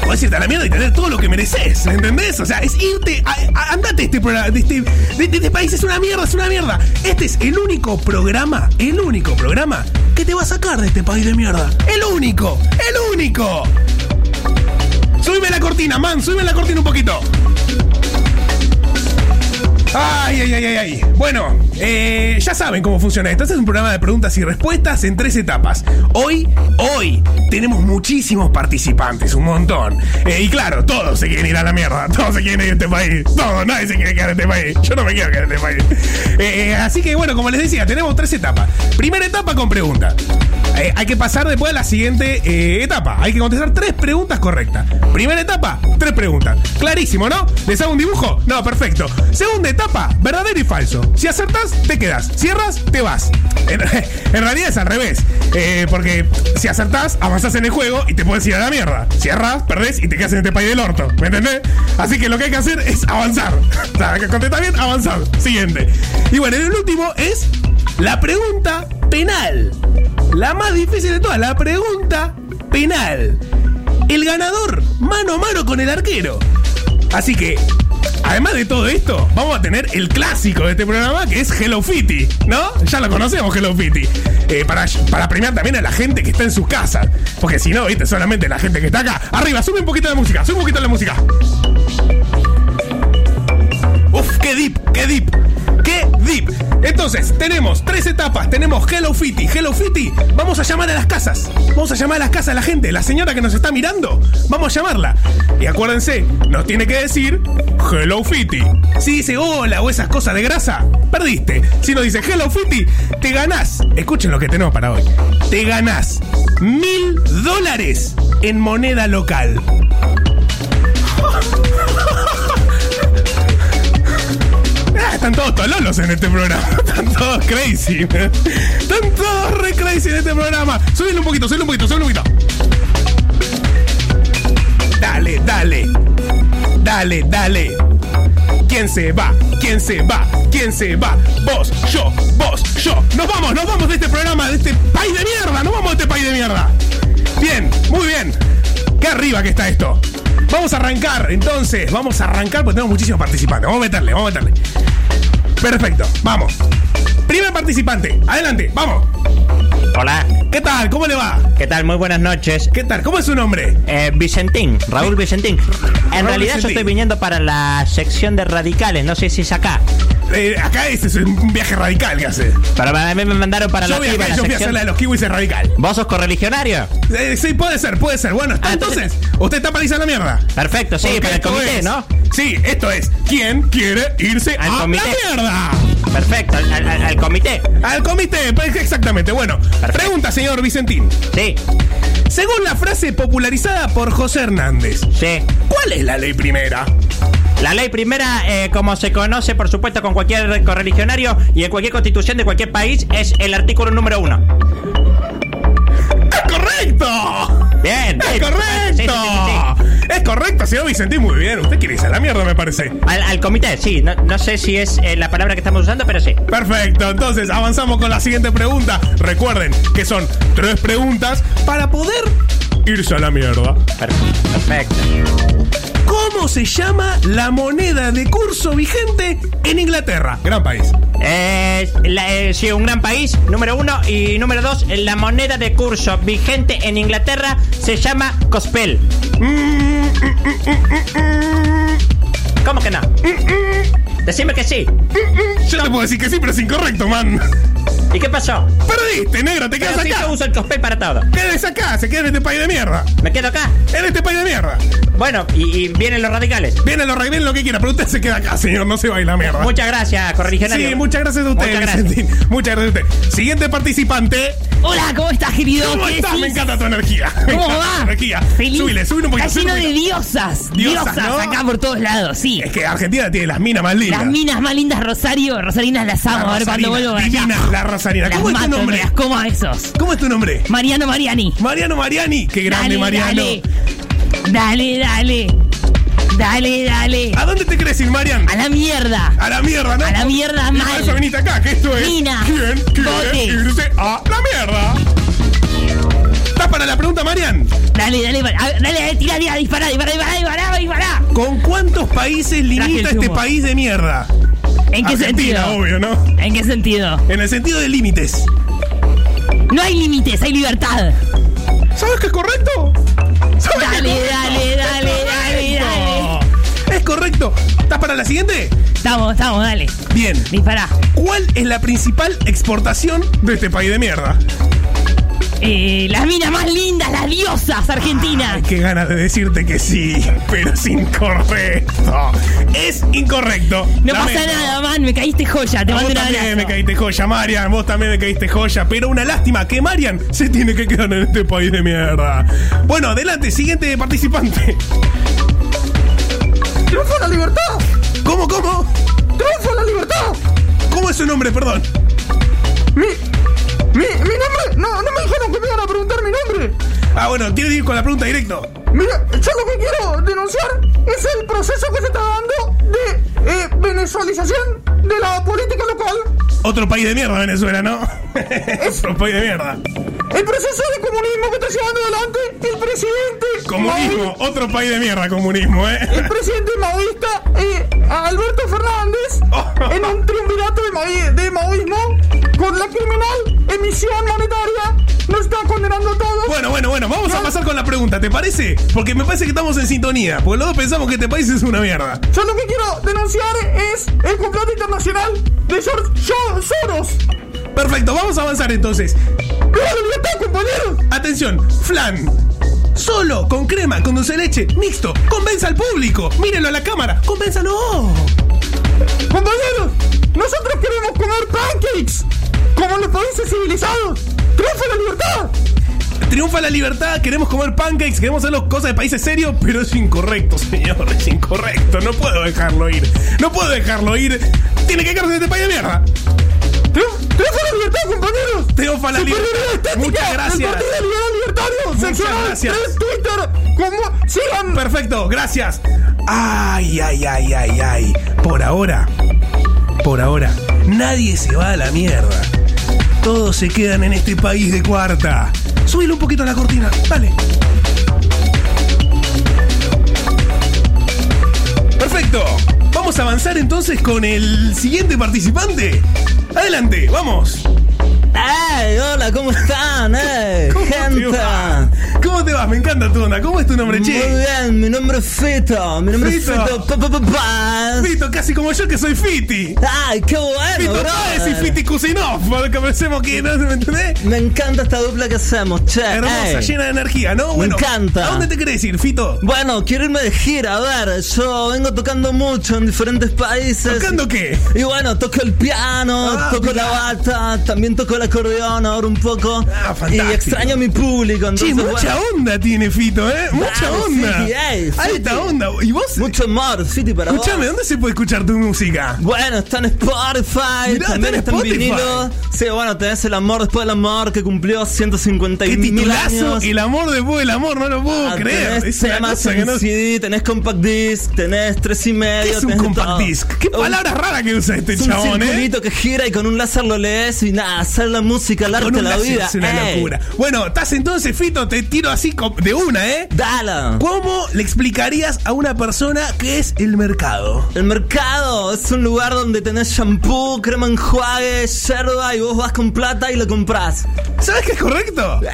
Podés irte a la mierda y tener todo lo que mereces, ¿me entendés? O sea, es irte, a- a- andate este programa, este, de- este país, es una mierda, es una mierda. Este es el único programa, el único programa que te va a sacar de este país de mierda. El único, el único. Súbeme la cortina, man, súbeme la cortina un poquito. Ay, ay, ay, ay, ay. Bueno, eh, ya saben cómo funciona esto. Este es un programa de preguntas y respuestas en tres etapas. Hoy, hoy, tenemos muchísimos participantes, un montón. Eh, y claro, todos se quieren ir a la mierda. Todos se quieren ir a este país. Todos, nadie se quiere quedar en este país. Yo no me quiero quedar en este país. Eh, así que bueno, como les decía, tenemos tres etapas. Primera etapa con preguntas. Hay que pasar después a la siguiente etapa. Hay que contestar tres preguntas correctas. Primera etapa, tres preguntas. Clarísimo, ¿no? ¿Les hago un dibujo? No, perfecto. Segunda etapa, verdadero y falso. Si acertás, te quedas. Cierras, te vas. En, realidad es al revés. Eh, porque si acertás, avanzás en el juego y te puedes ir a la mierda. Cierras, perdés y te quedas en este país del orto. ¿Me entendés? Así que lo que hay que hacer es avanzar. O que contestar bien, avanzar. Siguiente. Y bueno, el último es la pregunta penal. La más difícil de todas, la pregunta penal. El ganador, mano a mano con el arquero. Así que, además de todo esto, vamos a tener el clásico de este programa que es Hello Kitty, ¿no? Ya lo conocemos, Hello Kitty. Eh, para, para premiar también a la gente que está en sus casas. Porque si no, viste, solamente la gente que está acá. Arriba, sube un poquito la música, sube un poquito la música. Uf, qué deep, qué deep. ¡Qué deep! Entonces, tenemos tres etapas. Tenemos Hello Kitty. Hello Kitty, vamos a llamar a las casas. Vamos a llamar a las casas a la gente. La señora que nos está mirando, vamos a llamarla. Y acuérdense, nos tiene que decir Hello Kitty. Si dice hola o esas cosas de grasa, perdiste. Si nos dice Hello Kitty, te ganás. Escuchen lo que tenemos para hoy. Te ganás mil dólares en moneda local. Están todos tololos en este programa. Están todos crazy. Están todos re crazy en este programa. Súbele un poquito, súbele un poquito, súbele un poquito. Dale, dale. Dale, dale. ¿Quién se va? ¿Quién se va? ¿Quién se va? Vos, yo, vos, yo. Nos vamos, nos vamos de este programa, de este país de mierda. Nos vamos de este país de mierda. Bien, muy bien. Qué arriba que está esto. Vamos a arrancar, entonces. Vamos a arrancar porque tenemos muchísimos participantes. Vamos a meterle, vamos a meterle. Perfecto, vamos. Primer participante, adelante, vamos. Hola. ¿Qué tal? ¿Cómo le va? ¿Qué tal? Muy buenas noches. ¿Qué tal? ¿Cómo es su nombre? Eh, Vicentín, Raúl Vicentín. En Raúl realidad yo estoy viniendo para la sección de radicales, no sé si es acá. Eh, acá este es un viaje radical que hace. Pero a mí me mandaron para Yo la, yo fui a hacer la de los kiwis es radical. ¿Vos sos correligionario? Eh, sí, puede ser, puede ser. Bueno, está, Ah, entonces, entonces- usted está para irse a la mierda. Perfecto, sí, Porque para el esto comité, es- ¿no? Sí, esto es. ¿Quién quiere irse Al a comité. la mierda? Perfecto, al, al- al comité. Al comité, pues, exactamente. Bueno, pregunta, señor Vicentín. Sí, Según la frase popularizada por José Hernández, sí. ¿cuál es la ley primera? La ley primera, eh, como se conoce por supuesto con cualquier correligionario y en cualquier constitución de cualquier país, es el artículo número uno. ¡Es correcto! Bien, ¡Es correcto! sí, sí, sí. Es correcto, señor Vicentín, muy bien. Usted quiere irse a la mierda, me parece. Al, al comité, sí. No, no sé si es eh, la palabra que estamos usando, pero sí. Perfecto, entonces avanzamos con la siguiente pregunta. Recuerden que son tres preguntas para poder irse a la mierda. Per- Perfecto. ¿Cómo se llama la moneda de curso vigente en Inglaterra? Gran país. Eh, la- eh, sí, un gran país, número uno. Y número dos, la moneda de curso vigente en Inglaterra se llama Cospel. ¿Cómo que no? Decime que sí. Yo te puedo decir que sí, pero es incorrecto, man. ¿Y qué pasó? Perdiste, negro, te quedas Pero si acá. yo uso el Cospel para todo. Quedes acá, se queda en este país de mierda. ¿Me quedo acá? En este país de mierda. Bueno, y, y vienen los radicales. Viene lo viene lo que quiera, pero usted se queda acá, señor, no se va a ir a la mierda. Muchas gracias, correligionario. Sí, muchas gracias a usted, Muchas gracias. Muchas gracias a usted. Siguiente participante. Hola, ¿cómo estás, querido? ¿Cómo ¿Qué estás? decís? Me encanta tu energía. Me ¿Cómo va? energía. Feliz. Súbile, súbile un poquito. Está lleno de diosas. Diosas, Diosas, ¿no? acá por todos lados, sí. Es que Argentina tiene las minas más lindas. Las minas más lindas, Rosario. Rosarinas las La amo. A ver cuando vuelvo para allá. divina, la Rosarina. Las ¿Cómo es tu mato, nombre? me las como a esos. ¿Cómo es tu nombre? Mariano Mariani. Mariano Mariani. Qué grande, dale, Mariano. Dale, dale, dale. Dale, dale. ¿A dónde te crees ir, Marian? A la mierda. A la mierda, ¿no? A la mierda mal. Por eso viniste acá, que esto es. Mina, ¿Quién quiere irse a la mierda? ¿Estás para la pregunta, Marian? Dale, dale, dale, dale, dale, tira, tira, dispara, dispara, dispara, dispara, dispara. ¿Con cuántos países limita este país de mierda? ¿En qué Argentina, sentido? obvio, ¿no? ¿En qué sentido? En el sentido de límites. No hay límites, hay libertad. ¿Sabes que es correcto? ¿Sabes Dale, que es dale, correcto? dale, Es dale, correcto. Es correcto. ¿Estás para la siguiente? Estamos, estamos, dale. Bien. Dispara. ¿Cuál es la principal exportación de este país de mierda? Eh, las minas más lindas, las diosas argentinas. Ay, qué ganas de decirte que sí, pero es incorrecto. Es incorrecto. no pasa nada, man, me caíste joya, te A mando vos también abrazo. me caíste joya, Marian. Vos también me caíste joya. Pero una lástima que Marian se tiene que quedar en este país de mierda. Bueno, adelante, siguiente participante. ¡No fue la libertad! ¿Cómo, cómo? ¡Triunfo la libertad! ¿Cómo es su nombre, perdón? Mi, mi, mi nombre, no, no me dijeron que me iban a preguntar mi nombre. Ah, bueno, ¿quiere ir con la pregunta directo? Mira, yo lo que quiero denunciar es el proceso que se está dando de eh, venezualización de la política local. Otro país de mierda, Venezuela, ¿no? Otro país de mierda. El proceso de comunismo que está llevando adelante el presidente. Comunismo, otro país de mierda, comunismo, ¿eh? El presidente maoísta eh, Alberto Fernández en un triunvirato de, maí- de maoísmo con la criminal emisión monetaria nos está condenando a todos. Bueno, bueno, bueno, vamos a pasar con la pregunta, ¿te parece? Porque me parece que estamos en sintonía, porque los dos pensamos que este país es una mierda. Yo lo que quiero denunciar es el complot internacional de George Soros. Perfecto, vamos a avanzar entonces. Atención, flan. Solo, con crema, con dulce de leche, mixto. Convenza al público. Mírenlo a la cámara. Convénzalo. Compañeros, nosotros queremos comer pancakes como en los países civilizados. ¡Triunfa la libertad! Triunfa la libertad, queremos comer pancakes, queremos hacer las cosas de países serios, pero es incorrecto, señor, es incorrecto. No puedo dejarlo ir. No puedo dejarlo ir. Tiene que quedarse en este país de mierda. ¡Triunfa la libertad, compañeros! Triunfa la libertad. Muchas gracias. Partido Liberal Libertario, Muchas seccional, gracias. Twitter, como sigan. Perfecto, gracias. Ay, ay, ay, ay, ay. Por ahora, por ahora, nadie se va a la mierda. Todos se quedan en este país de cuarta. Súbile un poquito a la cortina, dale. Perfecto. Vamos a avanzar entonces con el siguiente participante. Adelante, vamos. ¡Ey! Hola, ¿cómo están? ¡Eh! ¿Cómo te ¡Gente! ¿Cómo te vas? Me encanta tu onda. ¿Cómo es tu nombre, che? Muy bien, mi nombre es Fito. Mi nombre Fito. es Fito. Pa, pa, pa, Paz. Fito, casi como yo que soy Fiti. ¡Ay, qué bueno! Fito brother. Páez y Fiti Kusinov, para que pensemos que no me entendés. Me encanta esta dupla que hacemos, che. Hermosa, ey. llena de energía, ¿no? Me Bueno, encanta. ¿A dónde te querés ir, Fito? Bueno, quiero irme de gira, a ver, yo vengo tocando mucho en diferentes países. ¿Tocando qué? Y bueno, toco el piano, Ah, toco mirá. la bata, también toco el acordeón ahora un poco. Ah, fantástico. Y extraño a mi público, entonces mucha onda tiene Fito, ¿eh? Mucha onda. Fiti, ey, Alta onda. ¿Y vos? Mucho amor, Fiti, para vos. Escuchame, ¿dónde se puede escuchar tu música? Bueno, está en Spotify, Mirá, también está en Spotify. vinilo. Sí, bueno, tenés el amor después del amor que cumplió 150 ¿Qué mil titulazo? años. El amor después del amor, no lo puedo Ah, creer. Tenés temas en no... CD, tenés compact disc, tenés tres y medio. ¿Qué es un compact todo. disc? ¿Qué Un- palabra rara que usa este es un eh? que gira y con un láser lo lees y nada, hacer la música, el arte, la vida. Es una Ey, locura. Bueno, estás entonces, Fito, te tiro así de una, ¿eh? Dala. ¿Cómo le explicarías a una persona qué es el mercado? El mercado es un lugar donde tenés shampoo, crema enjuague, yerba y vos vas con plata y lo compras. ¿Sabes qué es correcto? Eh,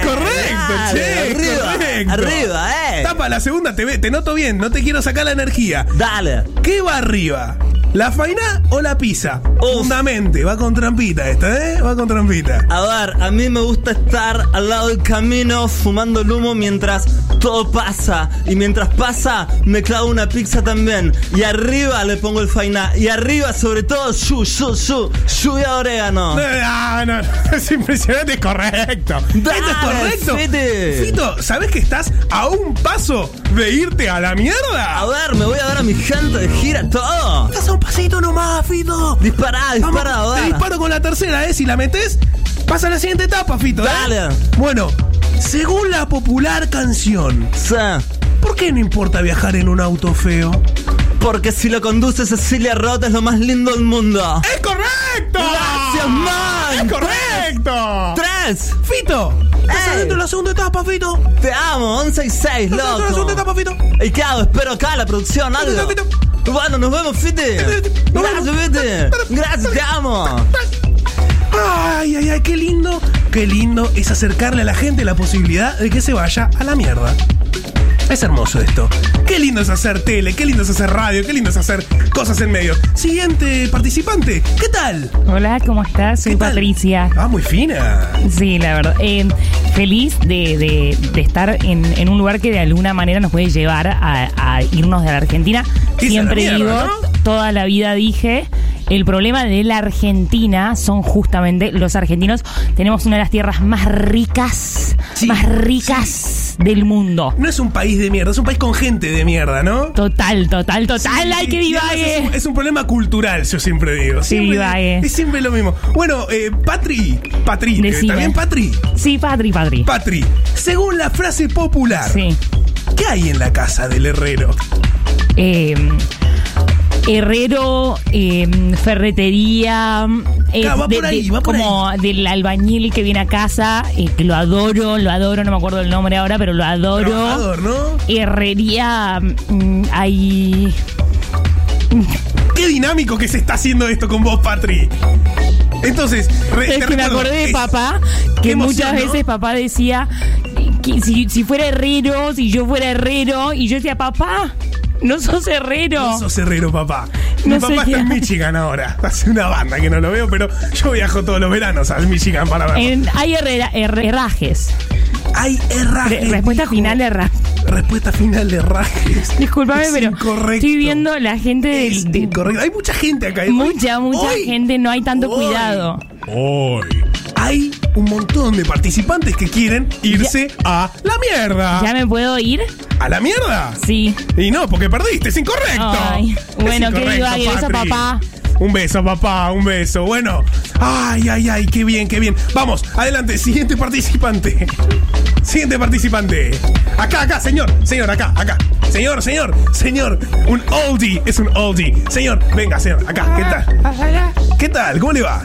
es correcto, dale, che. arriba, correcto. arriba, eh. Tapa la segunda, te, ve- te noto bien, no te quiero sacar la energía. Dale. ¿Qué va arriba? ¿La faina o la pizza? Fundamente, va con trampita esta, ¿eh? Va con trampita. A ver, a mí me gusta estar al lado del camino fumando el humo mientras todo pasa. Y mientras pasa, me clavo una pizza también. Y arriba le pongo el fainá. Y arriba, sobre todo, shu, shu, shu, lluvia orégano. No, no, no, es impresionante, es correcto. Esto es correcto. Fiti. Fito, ¿sabes que estás a un paso de irte a la mierda? A ver, me voy a dar a mi gente de gira todo. Estás a un pasito nomás, Fito. Dispará, dispará, Vamos, te disparo con la tercera, ¿eh? Si la metes, pasa a la siguiente etapa, Fito, ¿eh? Dale. Bueno, según la popular canción, Sí. ¿por qué no importa viajar en un auto feo? Porque si lo conduce Cecilia Roth es lo más lindo del mundo. ¡Es correcto! Gracias, man. ¡Es correcto! ¡Tres! Fito, estás Ey. adentro de la segunda etapa, Fito. Te amo, 11 y 6, Estás adentro de la segunda loco. etapa, Fito. ¿Y qué hago? Espero acá la producción, algo. Fito. Bueno, nos vemos, Fiti. Nos Gracias, Fiti. Gracias, te amo. Ay, ay, ay, qué lindo, qué lindo es acercarle a la gente la posibilidad de que se vaya a la mierda. Es hermoso esto. Qué lindo es hacer tele, qué lindo es hacer radio, qué lindo es hacer cosas en medio. Siguiente participante, ¿qué tal? Hola, ¿cómo estás? Soy. Patricia. Ah, muy fina. Sí, la verdad. Eh, feliz de, de- de estar en, en un lugar que de alguna manera nos puede llevar a, a irnos de la Argentina. Siempre la mierda, digo, ¿no? toda la vida dije. El problema de la Argentina son justamente los argentinos. Tenemos una de las tierras más ricas, Sí, más ricas del mundo. No es un país de mierda, es un país con gente de mierda, ¿no? Total, total, total. ¡Ay, que Es divague! un, es un problema cultural, yo siempre digo. Siempre, divague. es siempre lo mismo. Bueno, eh, Patri, Patri, eh, Decime. ¿está bien, Patri? Sí, Patri, Patri. Patri, según la frase popular, Sí. ¿qué hay en la casa del herrero? Eh, herrero, eh, ferretería, Claro, va de- por ahí, de- va por como del albañil que viene a casa, eh, que lo adoro, lo adoro, no me acuerdo el nombre ahora, pero lo adoro. Trabajador, ¿no? Herrería, mm, hay... Qué dinámico que se está haciendo esto con vos, Patri. Entonces, re- Es que me acordé de papá, que emoción, muchas ¿no? veces papá decía que si, si fuera herrero, si yo fuera herrero, y yo decía, papá, no sos herrero. No sos herrero, papá. No Mi papá está en. Michigan ahora. Hace una banda que no lo veo, pero yo viajo todos los veranos al Michigan para verlo. En- hay herrera- her- herrajes. Hay herrajes. Re- respuesta final de herrajes. Respuesta final de herrajes. Disculpame, Es pero incorrecto. estoy viendo la gente del- Es de, incorrecto. Hay mucha gente acá. ¿eh? mucha, mucha Hoy- gente, no hay tanto hoy- cuidado. Hoy hay un montón de participantes que quieren irse a la mierda. ¿Ya me puedo ir? ¿A la mierda? Sí. Y no, porque perdiste, es incorrecto. Ay, bueno, incorrecto, divague, beso, papá. Un beso, papá, un beso. Bueno, ay, ay, ay, qué bien, qué bien. Vamos, adelante, siguiente participante. Siguiente participante. Acá, acá, señor, señor, acá, acá. Señor, señor, señor. Un oldie, es un oldie. Señor, venga, señor, acá, ¿qué tal? ¿Qué tal? ¿Cómo le va?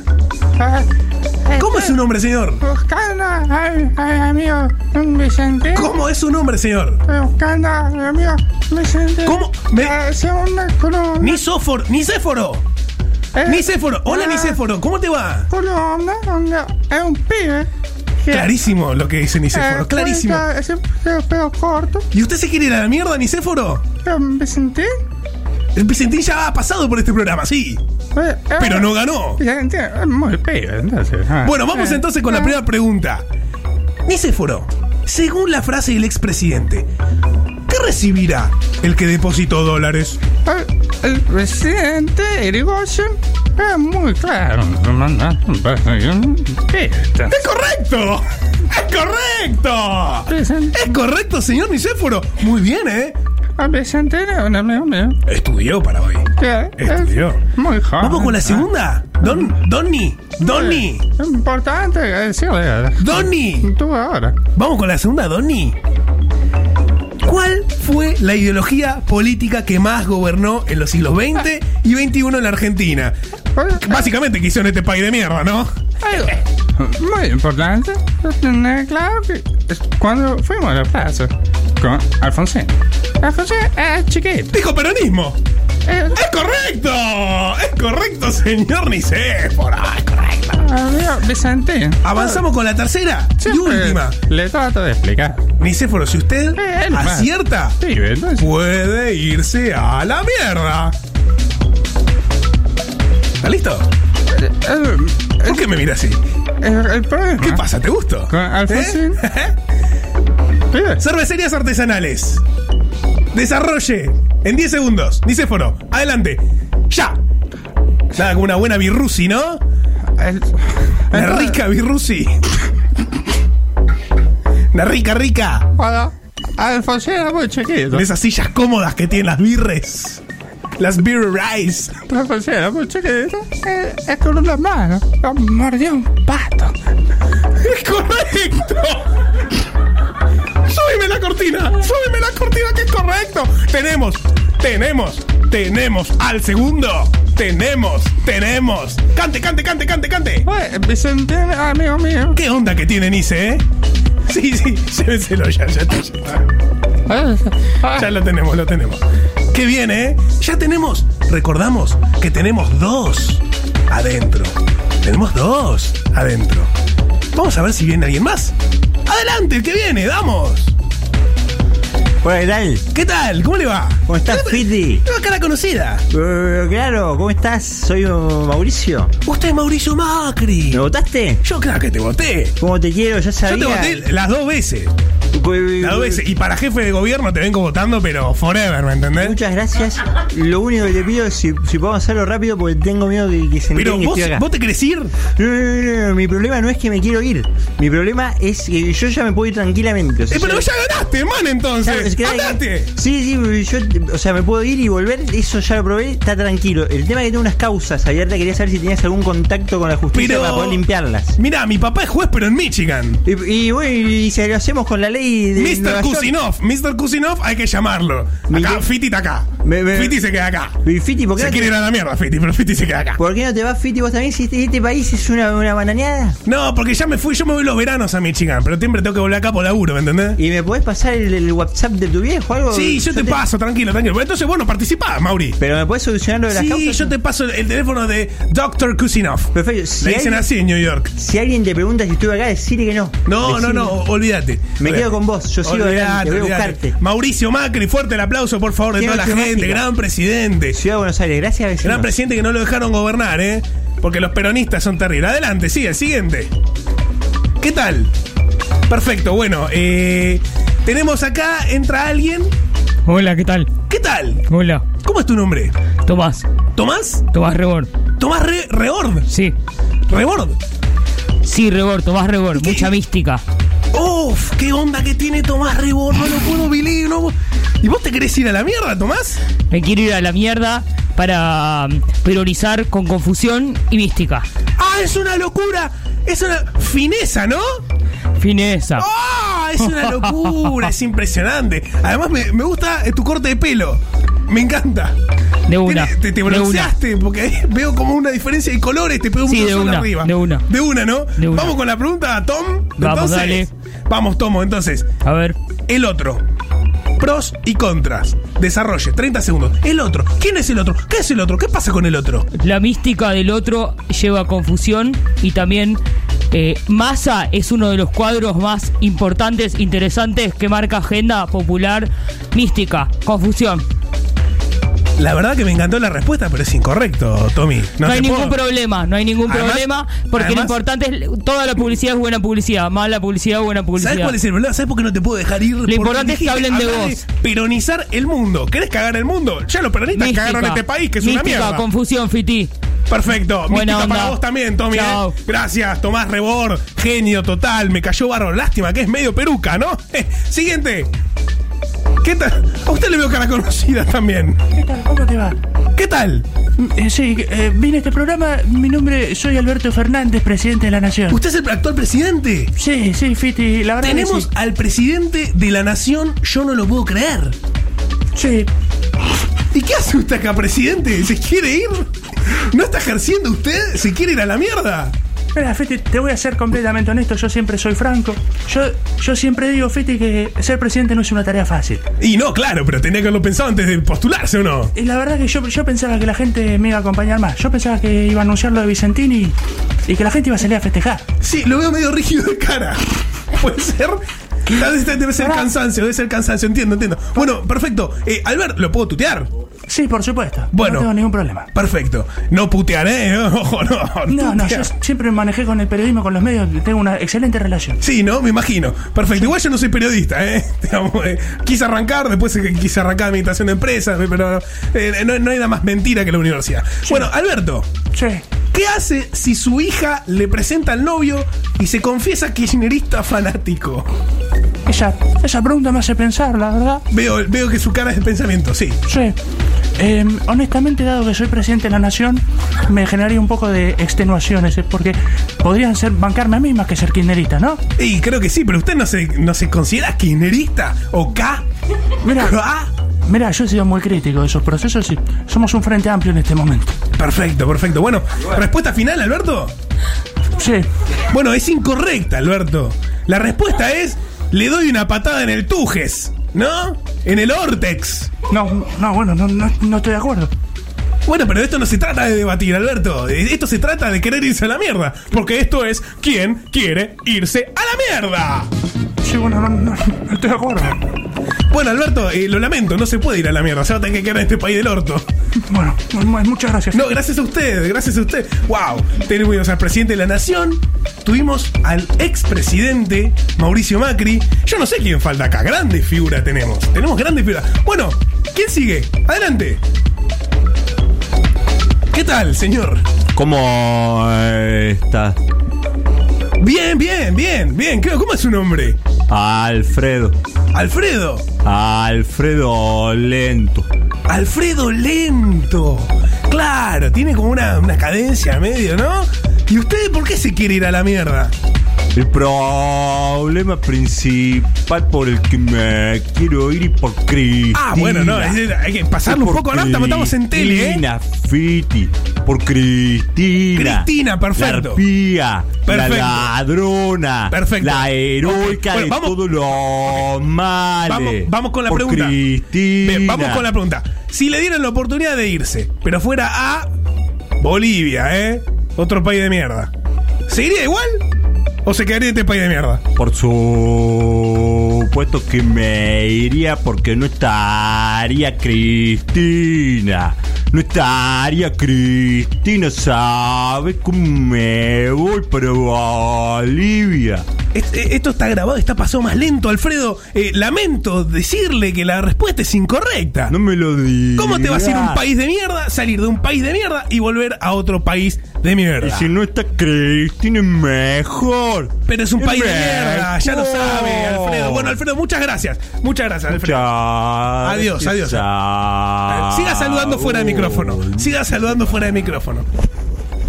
¿Cómo es su nombre, señor? Buscando al, al amigo Vicente. ¿Cómo es su nombre, señor? Buscando al amigo Vicente. ¿Cómo? Me- La segunda columna. Nicéforo, Nicéforo. Eh, Nicéforo, hola ah, Nicéforo, ¿cómo te va? Columna donde es un pibe. Clarísimo lo que dice Nicéforo, eh, clarísimo. pelo corto. ¿Y usted se quiere ir a la mierda, Nicéforo? Eh, Vicente. El Vicentín ya ha pasado por este programa, sí. eh, eh, Pero no ganó. Muy entonces. ah. Bueno, vamos Eh, entonces con la eh, primera pregunta. Nicéforo, según la frase del expresidente, ¿qué recibirá el que depositó dólares? El, el presidente Irigoyen es muy claro. ¡Es correcto! ¡Es correcto! ¡Es correcto, señor Nicéforo! Muy bien, ¿eh? Mío. Estudió para hoy. Estudió. Muy joven. Vamos con la segunda. Don, Donny, Donny, Es importante decirle. Donny. Tú ahora. Vamos con la segunda, Donny. ¿Cuál fue la ideología política que más gobernó en los siglos XX y XXI en la Argentina? Básicamente que hizo en este país de mierda, ¿no? Muy importante tener claro que cuando fuimos a la plaza con Alfonsín. Alfonsín es chiquito. Dijo peronismo. Eh, ¡Es correcto! ¡Es correcto, señor Nicéforo! ¡Es correcto! Amigo Vicente. Avanzamos con la tercera y última. Le trato de explicar. Nicéforo, si usted Eh, él más. acierta, Sí, entonces. puede irse a la mierda. ¿Está listo? El, ¿Por qué me mira así? el, el problema. ¿Qué pasa? ¿Te gustó? Con Alfonsín. ¿Eh? Pibe, Cervecerías artesanales. Desarrolle en 10 segundos. Nicéforo, adelante. ¡Ya! Nada como una buena birrusi, ¿no? El- rica birrusi. Una rica, rica. Hola. Alfonsín era muy chiquito. Esas sillas cómodas que tienen las birres. Las beer rice. Alfonsín era muy chiquito. Eh, Es con una mano. Mordió un pato. ¡Es correcto! ¡Súbeme la cortina! ¡Súbeme la cortina que es correcto! Tenemos, tenemos, tenemos al segundo. Tenemos, tenemos. Cante, cante, cante, cante, cante. Oye, Vicente, amigo mío. ¿Qué onda que tiene Nice, eh? Sí, sí, llévenselo ya, ya está, ya está. Ah, Ya lo tenemos, lo tenemos. Qué bien, ¿eh? Ya tenemos. Recordamos que tenemos dos adentro. Tenemos dos adentro. Vamos a ver si viene alguien más. Adelante, el que viene, vamos. Hola, ¿qué tal? ¿Qué tal? ¿Cómo le va? ¿Cómo estás, Fiti? Una cara conocida. Eh, claro, ¿cómo estás? Soy uh, Mauricio. Usted es Mauricio Macri. ¿Me votaste? Yo claro que te voté. ¿Cómo te quiero? Ya Yo sabía. te voté las dos veces. Veces. Y para jefe de gobierno te vengo votando, pero forever, ¿me entendés? Muchas gracias. Lo único que te pido es si, si podemos hacerlo rápido porque tengo miedo que, que se Pero enteren que vos, estoy acá. vos te querés ir. No, no, no, no, mi problema no es que me quiero ir. Mi problema es que yo ya me puedo ir tranquilamente. o sea, Eh, pero ya ganaste, man, entonces. Claro, es que- ¡Andate! Sí, sí, yo, o sea, me puedo ir y volver, eso ya lo probé, está tranquilo. El tema es que tengo unas causas abiertas, quería saber si tenías algún contacto con la justicia Pero- para poder limpiarlas. Mira, mi papá es juez, pero en Michigan. Y, y bueno, y si lo hacemos con la ley de Mr. Kusinov, Mr. Kusinov hay que llamarlo. Acá, Fiti está acá. Fiti se queda acá. Y Fiti, ¿por qué Se no quiere te- ir a la mierda, Fiti, pero Fiti se queda acá. ¿Por qué no te vas, Fiti, vos también? Si este, este país es una, una bananeada. No, porque ya me fui, yo me voy los veranos a Michigan, pero siempre tengo que volver acá por laburo, ¿me entendés? ¿Y me podés pasar el, el WhatsApp de tu viejo o algo? Sí, yo te paso, tranquilo, tranquilo. Entonces, bueno, participá, Mauri. Pero me podés solucionar lo de las Sí, causas. yo te paso el, el teléfono de Dr. Kusinov. Perfecto. Si Le dicen alguien- así en New York. Si alguien te pregunta si estuve acá, decirle que no. No, no, Decile. no, olvídate. Me quedo con vos, yo sigo adelante, voy a buscarte. Mauricio Macri, fuerte el aplauso, por favor, de toda la gente. Gran presidente. Ciudad de Buenos Aires, gracias, vecinos. Gran presidente que no lo dejaron gobernar, ¿eh? Porque los peronistas son terribles. Adelante, sigue, el siguiente. ¿Qué tal? Perfecto, bueno, eh, tenemos acá, entra alguien. Hola, ¿qué tal? ¿Qué tal? Hola. ¿Cómo es tu nombre? Tomás. ¿Tomás? Tomás Rebord. ¿Tomás Re- Rebord? Sí. ¿Rebord? Sí, Rebord, Tomás Rebord. Mucha mística. Uf, qué onda que tiene Tomás Rebord, no lo puedo vivir, no. ¿Y vos te querés ir a la mierda, Tomás? Me quiero ir a la mierda para um, priorizar con confusión y mística. ¡Ah, es una locura! Es una fineza, ¿no? Fineza. ¡Ah! Es una locura, es impresionante. Además, me, me gusta eh, tu corte de pelo. Me encanta. De una. Te, te de una. porque ahí veo como una diferencia de colores, te pego Sí, de una, arriba. de una. De una, ¿no? De una. Vamos con la pregunta, Tom. Vamos, Entonces, dale. Vamos, Tomo, entonces. A ver. El otro. Pros y contras. Desarrolle, 30 segundos. El otro. ¿Quién es el otro? ¿Qué es el otro? ¿Qué pasa con el otro? La mística del otro lleva a confusión y también eh, Massa es uno de los cuadros más importantes, interesantes que marca agenda popular mística, confusión. La verdad que me encantó la respuesta, pero es incorrecto, Tommy. No, hay ningún puedo- problema, no hay ningún Además- problema, porque además- lo importante es toda la publicidad es buena publicidad, mala publicidad buena publicidad. ¿Sabes cuál es el problema? ¿Sabes por qué no te puedo dejar ir? Porque importante es que hablen de vos. Peronizar el mundo. ¿Querés cagar el mundo? Ya los peronistas Mística. cagaron este país, que es una mierda. confusión, Fiti. Perfecto. Buena Mística para onda. vos también, Tommy. ¿eh? Gracias, Tomás Rebor. Genio total. Me cayó barro. Lástima que es medio peruca, ¿no? Siguiente. ¿Qué tal? A usted le veo cara conocida también. ¿Qué tal? ¿Cómo te va? ¿Qué tal? Eh, sí, eh, vine a este programa. Mi nombre, soy Alberto Fernández, presidente de la Nación. ¿Usted es el actual presidente? Sí, sí, Fiti, la verdad que Tenemos sí. al presidente de la nación. Yo no lo puedo creer. Sí. ¿Y qué hace usted acá, presidente? ¿Se quiere ir? ¿No está ejerciendo usted? ¿Se quiere ir a la mierda? Mira, Fiti, te voy a ser completamente honesto, yo siempre soy franco. Yo, yo siempre digo, Fiti, que ser presidente no es una tarea fácil. Y no, claro, pero tenía que haberlo pensado antes de postularse o no. Y la verdad que yo, yo pensaba que la gente me iba a acompañar más. Yo pensaba que iba a anunciar lo de Vicentini y que la gente iba a salir a festejar. Sí, lo veo medio rígido de cara. ¿Puede ser? Tal vez Debe ser cansancio, debe ser cansancio, entiendo, entiendo. Bueno, perfecto. Eh, Albert, ¿lo puedo tutear? Sí, por supuesto. Bueno. No tengo ningún problema. Perfecto. No putear, ¿eh? Ojo, no. No, no, yo siempre me manejé con el periodismo, con los medios, tengo una excelente relación. Sí, ¿no? Me imagino. Perfecto. Igual yo no soy periodista, ¿eh? Digamos, eh, quise arrancar, después eh, quise arrancar administración de empresas, pero eh, no, no hay nada más mentira que la universidad. Bueno, Alberto. Sí. ¿Qué hace si su hija le presenta al novio y se confiesa kirchnerista fanático? Esa, esa pregunta me hace pensar, la verdad. Veo, veo que su cara es de pensamiento, sí. Sí. Eh, honestamente, dado que soy presidente de la nación, me generaría un poco de extenuaciones, eh, porque podrían ser bancarme a mí más que ser kirchnerista, ¿no? Y creo que sí, pero usted no se, no se considera kirchnerista o K. Mira, mira, yo he sido muy crítico de esos procesos y somos un frente amplio en este momento. Perfecto, perfecto. Bueno, respuesta final, Alberto. Sí. Bueno, es incorrecta, Alberto. La respuesta es: le doy una patada en el Tujes, ¿no? En el Ortex. No, no, bueno, no, no, no estoy de acuerdo. Bueno, pero esto no se trata de debatir, Alberto. Esto se trata de querer irse a la mierda. Porque esto es ¿Quién quiere irse a la mierda? Sí, bueno, no, no, no estoy de acuerdo. Bueno, Alberto, eh, lo lamento, no se puede ir a la mierda. Se va a tener que quedar en este país del orto. Bueno, mu- muchas gracias. No, gracias a usted, gracias a usted. Wow, tenemos al presidente de la nación, tuvimos al expresidente Mauricio Macri. Yo no sé quién falta acá, grandes figuras tenemos. Tenemos grandes figuras. Bueno, ¿quién sigue? Adelante. ¿Qué tal, señor? ¿Cómo eh, está? Bien, bien, bien, bien. ¿Qué- ¿Cómo es su nombre? Alfredo. Alfredo. Alfredo Lento. Alfredo Lento. Claro, tiene como una, una cadencia medio, ¿no? ¿Y usted por qué se quiere ir a la mierda? El problema principal por el que me quiero ir y por Cristina. Ah, bueno, no, hay que pasarlo un poco, ¿no? Estamos- estamos en tele, ¿eh? Cristina, Fiti, por Cristina. Cristina, perfecto. La arpía, Perfecto. la ladrona, Perfecto. la heroica Bueno, de vamos- todo lo malo. Vamos, vamos con la por pregunta. Cristina. Bien, vamos con la pregunta. Si le dieran la oportunidad de irse, pero fuera a Bolivia, ¿eh? Otro país de mierda. ¿Se iría igual? ¿O se quedaría en este país de mierda? Por supuesto que me iría porque no estaría Cristina. No estaría Cristina, ¿sabes cómo me voy para Bolivia? Eh, Esto está grabado, está pasado más lento, Alfredo. Eh, lamento decirle que la respuesta es incorrecta. No me lo digas. ¿Cómo te vas a ir a un país de mierda, salir de un país de mierda y volver a otro país de mierda? Y si no está Cristina, es mejor. Pero es un Es país de mierda, ya lo sabe, Alfredo. Bueno, Alfredo, muchas gracias. Muchas gracias, Alfredo. Muchas Adiós, adiós. gracias. Siga saludando fuera de micrófono. Siga saludando fuera de micrófono.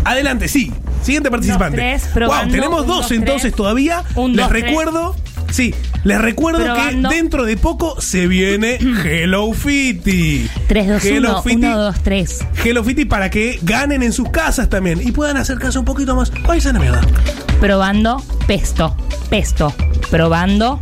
Adelante, sí. Siguiente participante. tres, wow, probando, tenemos un, dos, entonces tres. todavía. Un, les dos, tres. recuerdo. Sí, les recuerdo Probando. que dentro de poco se viene Hello Fitty. 3, 2, Hello 1, Fitty. 1, 2, 3. Hello Fitty para que ganen en sus casas también y puedan acercarse un poquito más. Ay, la mierda. Probando pesto, pesto. Probando.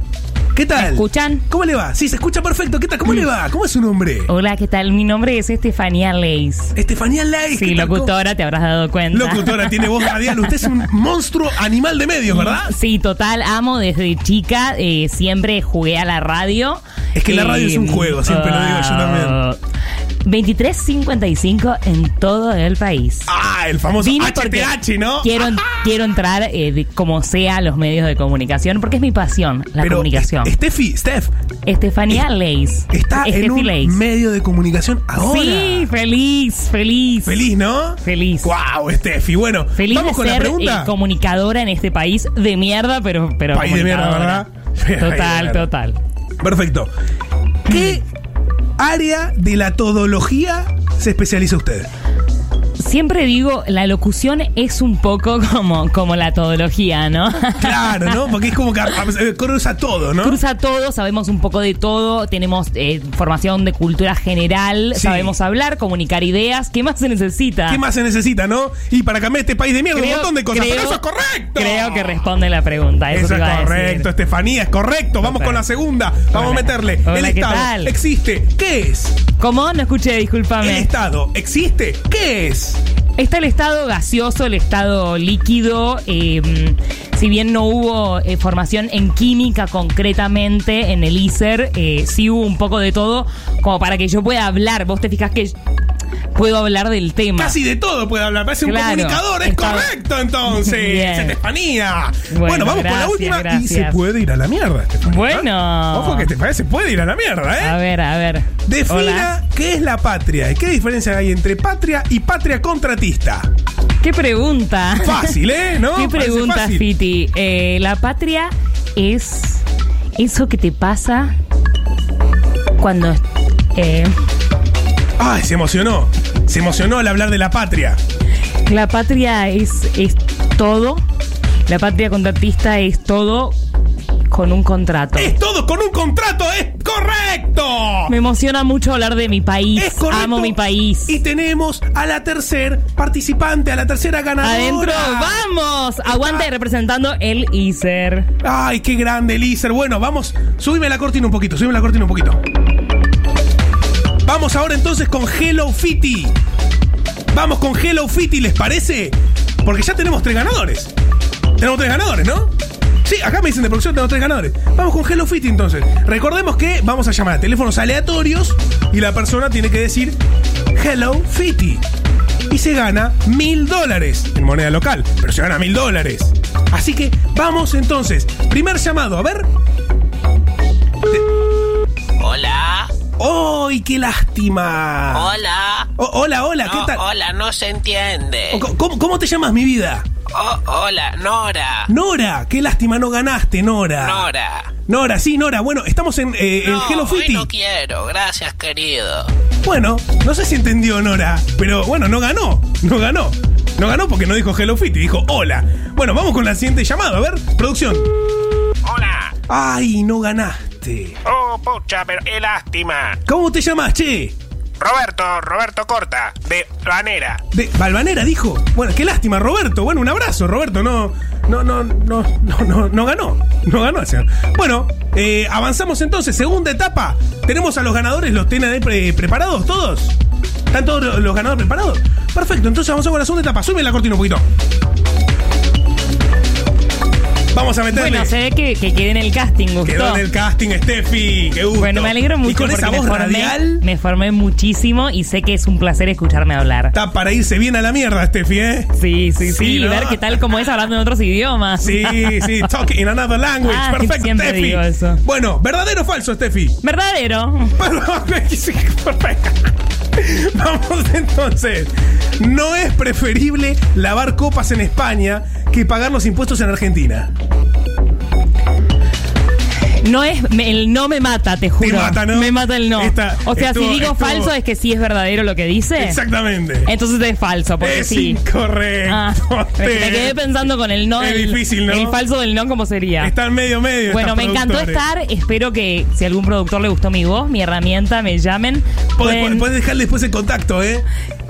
¿Qué tal? ¿Me escuchan? ¿Cómo le va? Sí, se escucha perfecto. ¿Qué tal? ¿Cómo le va? ¿Cómo es su nombre? Hola, ¿qué tal? Mi nombre es Estefanía Leis. Estefanía Leis. Sí, locutora, te habrás dado cuenta. Locutora, tiene voz radial. Usted es un monstruo animal de medios, ¿verdad? Sí, total, amo desde chica. eh, siempre jugué a la radio. Es que la radio es un juego, siempre lo digo yo también. 23.55 en todo el país. Ah, el famoso Vine HTH, ¿no? Quiero, quiero entrar eh, de- como sea a los medios de comunicación, porque es mi pasión, la Pero, comunicación. es- Steffi, Steph, Estefanía Leis. está en un Leis. medio de comunicación ahora. Sí, feliz, feliz. Feliz, ¿no? Feliz. Wow, Steffi. Bueno, Feliz vamos de con ser la pregunta. eh, comunicadora en este país de mierda, pero, pero País de mierda, comunicadora. ¿verdad? Total, total. Perfecto. ¿Qué área de la todología se especializa usted? Siempre digo, la locución es un poco como, como la todología, ¿no? Claro, ¿no? Porque es como que a- cruza todo, ¿no? Cruza todo, sabemos un poco de todo, tenemos eh, formación de cultura general, Sí. sabemos hablar, comunicar ideas. ¿Qué más se necesita? ¿Qué más se necesita, no? Y para cambiar este país de mierda, un montón de cosas. creo- pero eso es correcto. Creo que responde la pregunta. Eso, es correcto, Estefanía, es correcto. Vamos con la segunda. Vamos Hola. a meterle. Hola, el ¿qué Estado tal? existe. ¿Qué es? ¿Cómo? No escuché, El discúlpame. Estado existe. ¿Qué es? Está el estado gaseoso, el estado líquido. eh, si bien no hubo eh, formación en química concretamente en el ISER, eh, sí hubo un poco de todo como para que yo pueda hablar. Vos te fijas que puedo hablar del tema. Casi de todo puede hablar. Parece un comunicador. Es Está- correcto, entonces. Bien. Es Estefanía. Bueno, Bueno, vamos con la gracias, última. Y gracias. se puede ir a la mierda, Estefanía. Bueno. Ojo que Estefanía se puede ir a la mierda, ¿eh? A ver, a ver. Defina Hola. qué es la patria y qué diferencia hay entre patria y patria ¿Qué pregunta? Fácil, ¿eh? ¿No? ¿Qué Parece pregunta, fácil. Fiti? Eh, la patria es eso que te pasa cuando... eh, Ay, se emocionó. Se emocionó al hablar de la patria. la patria es, es todo. La patria contratista es todo con un contrato. Es todo con un contrato, es correcto. Me emociona mucho hablar de mi país. Es correcto. Amo mi país. Y tenemos a la tercer participante, a la tercera ganadora. Adentro, vamos. Aguante representando el ISER. Ay, qué grande, Lícer. Bueno, vamos. Súbeme la cortina un poquito, súbeme la cortina un poquito. Vamos ahora entonces con Hello Fitty. Vamos con Hello Fitty, ¿les parece? Porque ya tenemos tres ganadores. Tenemos tres ganadores, ¿no? Sí, acá me dicen de producción tengo tres ganadores. Vamos con Hello Kitty entonces. Recordemos que vamos a llamar a teléfonos aleatorios y la persona tiene que decir Hello Kitty. Y se gana mil dólares en moneda local, pero se gana mil dólares. Así que vamos entonces. Primer llamado, a ver. Hola. ¡Ay, qué lástima! Hola. Oh, hola, hola, ¿qué No, tal? Hola, no se entiende. ¿Cómo, cómo te llamas, mi vida? Oh, hola, Nora. Nora, qué lástima, no ganaste, Nora. Nora. Nora, sí, Nora. Bueno, estamos en, eh, en No, Hello hoy Kitty. no quiero, gracias, querido. Bueno, no sé si entendió Nora, pero bueno, no ganó, no ganó. No ganó porque no dijo Hello Kitty, dijo hola. Bueno, vamos con la siguiente llamada, a ver, producción. Hola. Ay, no ganaste. Oh, pucha, pero qué lástima. ¿Cómo te llamas, che? Roberto, Roberto Corta, de Banera. De Balvanera dijo. Bueno, qué lástima, Roberto. Bueno, un abrazo, Roberto. No, no, no, no, no, no, no ganó. No ganó señor. Bueno, eh, avanzamos entonces. Segunda etapa. Tenemos a los ganadores, los tienen preparados todos. ¿Están todos los- ganadores preparados? Perfecto, entonces avanzamos con la segunda etapa. Sube la cortina un poquito. Vamos a meterle. Bueno, se ve que, que quedé en el casting, gustó. Quedó en el casting, Steffi. Qué gusto. Bueno, me alegro mucho Y con esa voz me formé, radial. me formé muchísimo y sé que es un placer escucharme hablar. Está para irse bien a la mierda, Steffi, ¿eh? Sí, sí, sí, Sí, ¿no? ver qué tal como es hablando en otros idiomas. Sí, sí, talk in another language. Ah, Perfecto, Steffi. digo eso. Bueno, ¿verdadero o falso, Steffi? Verdadero. Perfecto. Vamos entonces. No es preferible lavar copas en España que pagar los impuestos en Argentina. No es, me- el no me mata, te juro. mata, ¿no? Me mata el no. Esta- o sea, estuvo- si digo estuvo- falso es que sí es verdadero lo que dice. Exactamente. Entonces es falso, porque Es sí. incorrecto. Ah, me, me quedé pensando con el no. Es el, difícil, ¿no? El falso del no, ¿cómo sería? Está en medio medio. Bueno, me encantó estar. Espero que si algún productor le gustó mi voz, mi herramienta, me llamen. Pueden- podés dejarle después el contacto, ¿eh?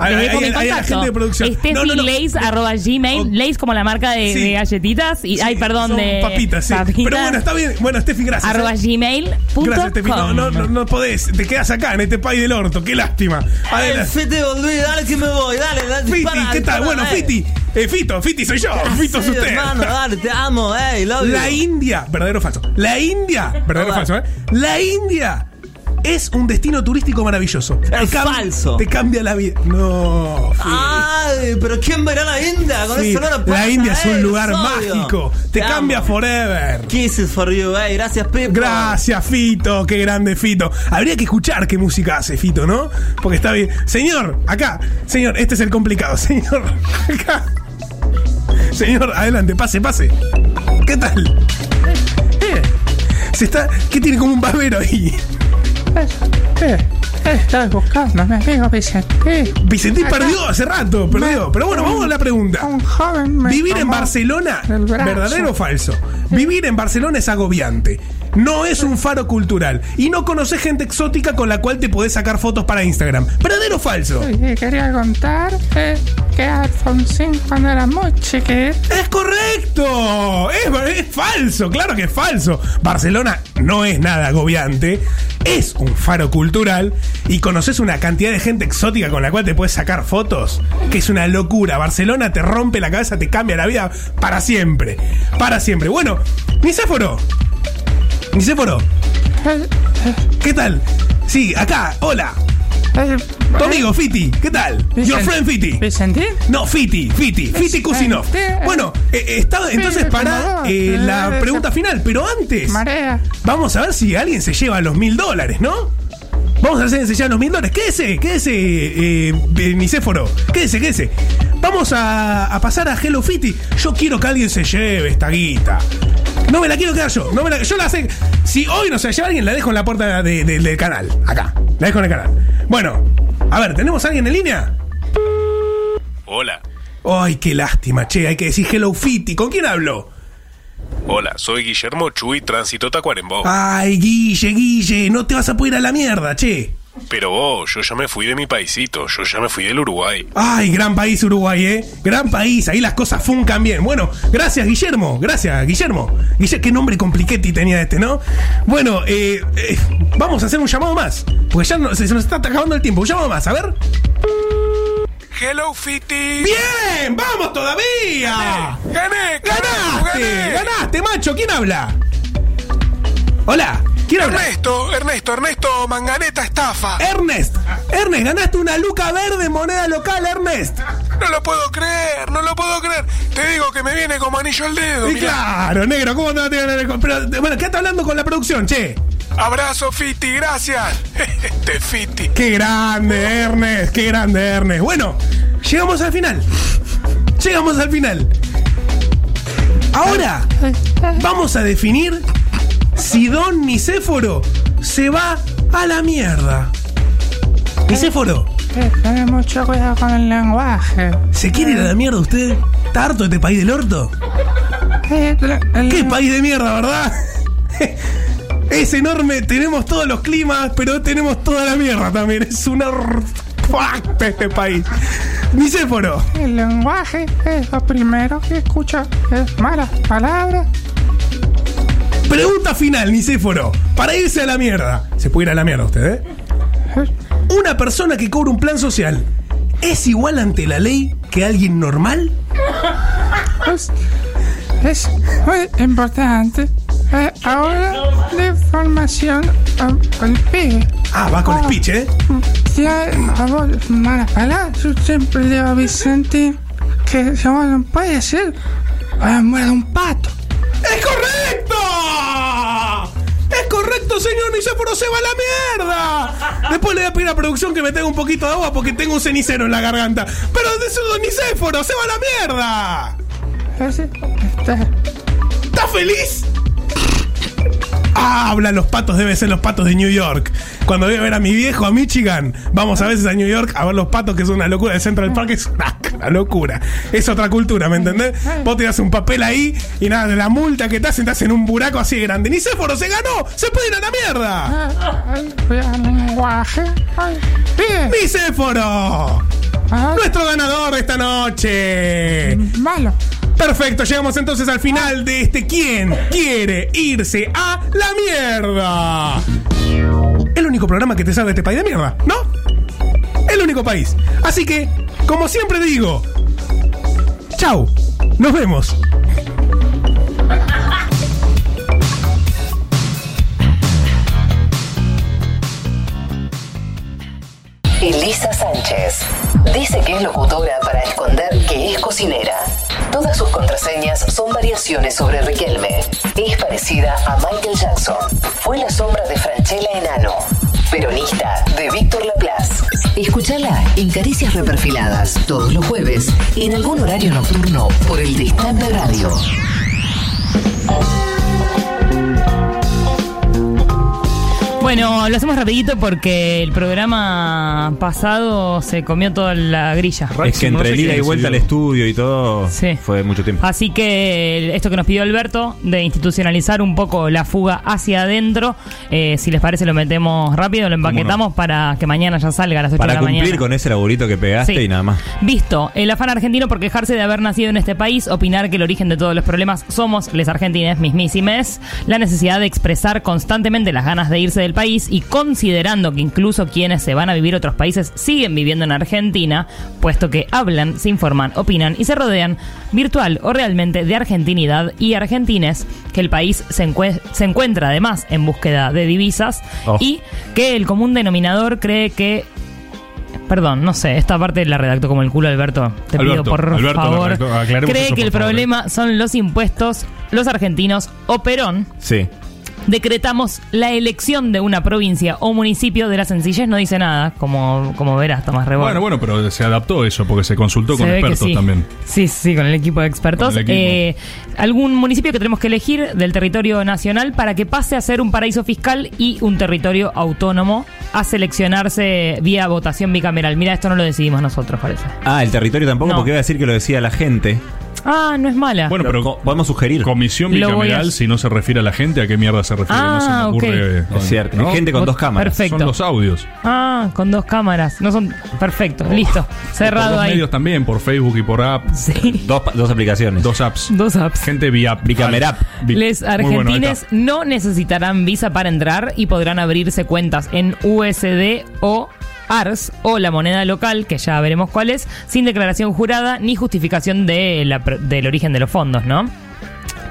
Hay, les dejo mi la contacto. gente de producción. Steffi No, no, no. Lays, arroba gmail. Como la marca de, Sí. de galletitas. Y, ay, perdón, Son de. papitas, sí. Pero bueno, está bien. Bueno, Steffi, gracias. Arroba ¿eh? gmail. Gracias, Steffi. No, no, no, no podés. Te quedas acá, en este país del orto. Qué lástima. Adelante. Fiti, volví, dale que me voy, dale, dale. Fiti, dispara, ¿qué tal? dispara, Bueno. Fiti. Eh, Fito, Fiti soy yo. Fito es usted. hermano, dale, te amo, eh, love La you. India, verdadero o falso. La India, verdadero o falso, ¿eh? La India es un destino turístico maravilloso. Es Te falso. Te cambia la vida. No. Fiti. Ay, pero ¿quién verá la India? Con Sí, eso no lo la India es un lugar obvio. mágico. Te, cambia forever. Kisses for you, eh. Gracias, Pipo. Gracias, Fito. Qué grande, Fito. Habría que escuchar qué música hace Fito, ¿no? Porque está bien. Señor, acá. Señor, este es el complicado. Señor, acá. Señor, adelante, pase, pase. ¿Qué tal? Eh, Se está. ¿Qué tiene como un babero ahí? ¿Qué? ¿Qué estás buscando, mi amigo Vicente? Vicentín Acá. perdió hace rato, perdió. Pero bueno, vamos a la pregunta. Un joven me ¿Vivir en tomó Barcelona? brazo. ¿Verdadero o falso? Vivir en Barcelona es agobiante. No es un faro cultural. Y no conoces gente exótica con la cual te podés sacar fotos para Instagram. ¿Verdadero o falso? Y quería contar eh, que Alfonsín cuando era muy chiquito ¡Es correcto! Es, es falso, claro que es falso. Barcelona no es nada agobiante, es un faro cultural y conoces una cantidad de gente exótica con la cual te puedes sacar fotos, que es una locura. Barcelona te rompe la cabeza, te cambia la vida para siempre. Para siempre. Bueno, Nicéforo. Nicéforo. ¿Qué tal? Sí, acá, hola. Tu amigo Fiti, ¿qué tal? Your friend Fiti. ¿Vicentín? No, Fiti, Fiti, Fiti Kusinov. Bueno, eh, eh, está entonces para eh, la pregunta final, pero antes. Marea. Vamos a ver si alguien se lleva los mil dólares, ¿no? Vamos a ver si alguien se lleva los mil dólares. Quédese, quédese, eh, eh, Nicéforo. Quédese, quédese. Vamos a, a pasar a Hello Fiti. Yo quiero que alguien se lleve esta guita. No me la quiero quedar yo. No me la, yo la sé. Si hoy no se la lleva alguien, la dejo en la puerta de- de- del canal. Acá. La dejo en el canal. Bueno, a ver, ¿tenemos a alguien en línea? Hola, Ay, qué lástima, che. Hay que decir Hello Fiti. ¿Con quién hablo? hola, soy Guillermo Chuy, Tránsito Tacuarembó. Ay, Guille, Guille. No te vas a poder ir a la mierda, che. Pero vos, yo ya me fui de mi paisito, yo ya me fui del Uruguay. Ay, gran país Uruguay, ¿eh? Gran país, ahí las cosas funcan bien. Bueno, gracias Guillermo, gracias Guillermo. Guille, qué nombre compliquetti tenía este, ¿no? Bueno, eh, eh, vamos a hacer un llamado más, porque ya no- se, se nos está acabando el tiempo. Un llamado más, a ver. Hello, Fiti. ¡Bien! ¡Vamos todavía! ¡Gané! ¡Ganaste! gané. ¡Ganaste, macho! ¿Quién habla? Hola, Ernesto, Ernesto, Ernesto Manganeta Estafa. Ernest, Ernest, ganaste una luca verde moneda local, Ernest. No lo puedo creer, no lo puedo creer. Te digo que me viene como anillo al dedo. Y mirá. claro, negro, ¿cómo te va a tener Pero, bueno, ¿qué está hablando con la producción, che? Abrazo, Fiti, gracias. Este Fiti. Qué grande, Ernest, qué grande, Ernest. Bueno, llegamos al final. Llegamos al final. Ahora vamos a definir si Don Nicéforo se va a la mierda. Nicéforo, Ten mucho cuidado con el lenguaje. ¿se quiere ir a la mierda usted? ¿Está harto de este país del orto? Eh, ¿Qué país de mierda, verdad? Es enorme, tenemos todos los climas, pero tenemos toda la mierda también. Es una fuck de este país. Nicéforo, El lenguaje es lo primero que escucha. Es malas palabras. Pregunta final, Nicéforo. Para irse a la mierda. Se puede ir a la mierda usted, ¿eh? Una persona que cobra un plan social, ¿es igual ante la ley que alguien normal? Es, es muy importante. Eh, ahora de información um, el pibe. Ah, va con speech, ¿eh? Si hay a vos malas palabras, yo siempre digo a Vicente que no puede ser, va a muerde un pato. ¡Es correcto! ¡Es correcto, señor Nicéforo! ¡Se va a la mierda! Después le voy a pedir a producción que me tenga un poquito de agua porque tengo un cenicero en la garganta. ¡Pero de eso Nicéforo! ¡Se va a la mierda! Este- ¿Estás feliz? Ah, hablan los patos, debe ser los patos de New York. Cuando voy a ver a mi viejo a Michigan, vamos a veces a New York a ver los patos, que es una locura. El Central Park es una, una locura. Es otra cultura, ¿me entendés? Vos das un papel ahí y nada, de la multa que te hacen, te hacen un buraco así de grande. Nicéforo se ganó, se puede ir a la mierda. Ay, pibe. ¡Nicéforo! Nuestro ganador de esta noche. Malo. Perfecto, llegamos entonces al final de este ¿Quién quiere irse a la mierda? El único programa que te sabe de este país de mierda, ¿no? El único país. Así que, como siempre digo, chau, nos vemos. Elisa Sánchez. Dice que es locutora para esconder que es cocinera. Todas sus contraseñas son variaciones sobre Riquelme. Es parecida a Michael Jackson. Fue la sombra de Franchella Enano. Peronista de Víctor Laplace. Escúchala en Caricias Reperfiladas todos los jueves en algún horario nocturno por el Destape Radio. Bueno, lo hacemos rapidito porque el programa pasado se comió toda la grilla. Es que entre el ida y vuelta al estudio y todo fue mucho tiempo. Así que esto que nos pidió Alberto, de institucionalizar un poco la fuga hacia adentro, eh, si les parece lo metemos rápido, lo empaquetamos para que mañana ya salga a las 8 Para de la cumplir mañana. con ese laburito que pegaste Sí. y nada más. Visto, el afán argentino por quejarse de haber nacido en este país, opinar que el origen de todos los problemas somos les argentines mismísimes, la necesidad de expresar constantemente las ganas de irse del país y considerando que incluso quienes se van a vivir a otros países siguen viviendo en Argentina, puesto que hablan, se informan, opinan y se rodean virtual o realmente de argentinidad y argentines, que el país se, se encuentra además en búsqueda de divisas Oh. y que el común denominador cree que Perdón, no sé, esta parte la redactó como el culo Alberto. Te Alberto, pido por Alberto favor. Cree eso, que el favor, problema son los impuestos, los argentinos o Perón. Sí. Decretamos la elección de una provincia o municipio de la sencillez no dice nada, como, como verás, Tomás Rebord. Bueno, bueno, pero se adaptó eso porque se consultó con Se expertos sí. también. Sí, sí, con el equipo de expertos. Equipo. Eh, algún municipio que tenemos que elegir del territorio nacional para que pase a ser un paraíso fiscal y un territorio autónomo a seleccionarse vía votación bicameral. Mira, esto no lo decidimos nosotros, parece. Ah, el territorio tampoco, No. porque iba a decir que lo decía la gente. Ah, no es mala. Bueno, pero podemos sugerir. Comisión Lo voy a- bicameral, si no se refiere a la gente, ¿a qué mierda se refiere? no se me Ah, ocurre. ok. con- Es cierto, ¿no? gente con dos cámaras. Perfecto. Son los audios. Ah, con dos cámaras. No son. Perfecto, listo. por Cerrado dos ahí. medios también, por Facebook y por app. Dos, dos aplicaciones. Dos apps. Dos apps. Gente vía Bicamerap. Bi- Les Muy bueno, ahí argentines no necesitarán visa para entrar y podrán abrirse cuentas en USD o ARS o la moneda local, que ya veremos cuál es, sin declaración jurada ni justificación de la pr- del origen de los fondos, ¿no?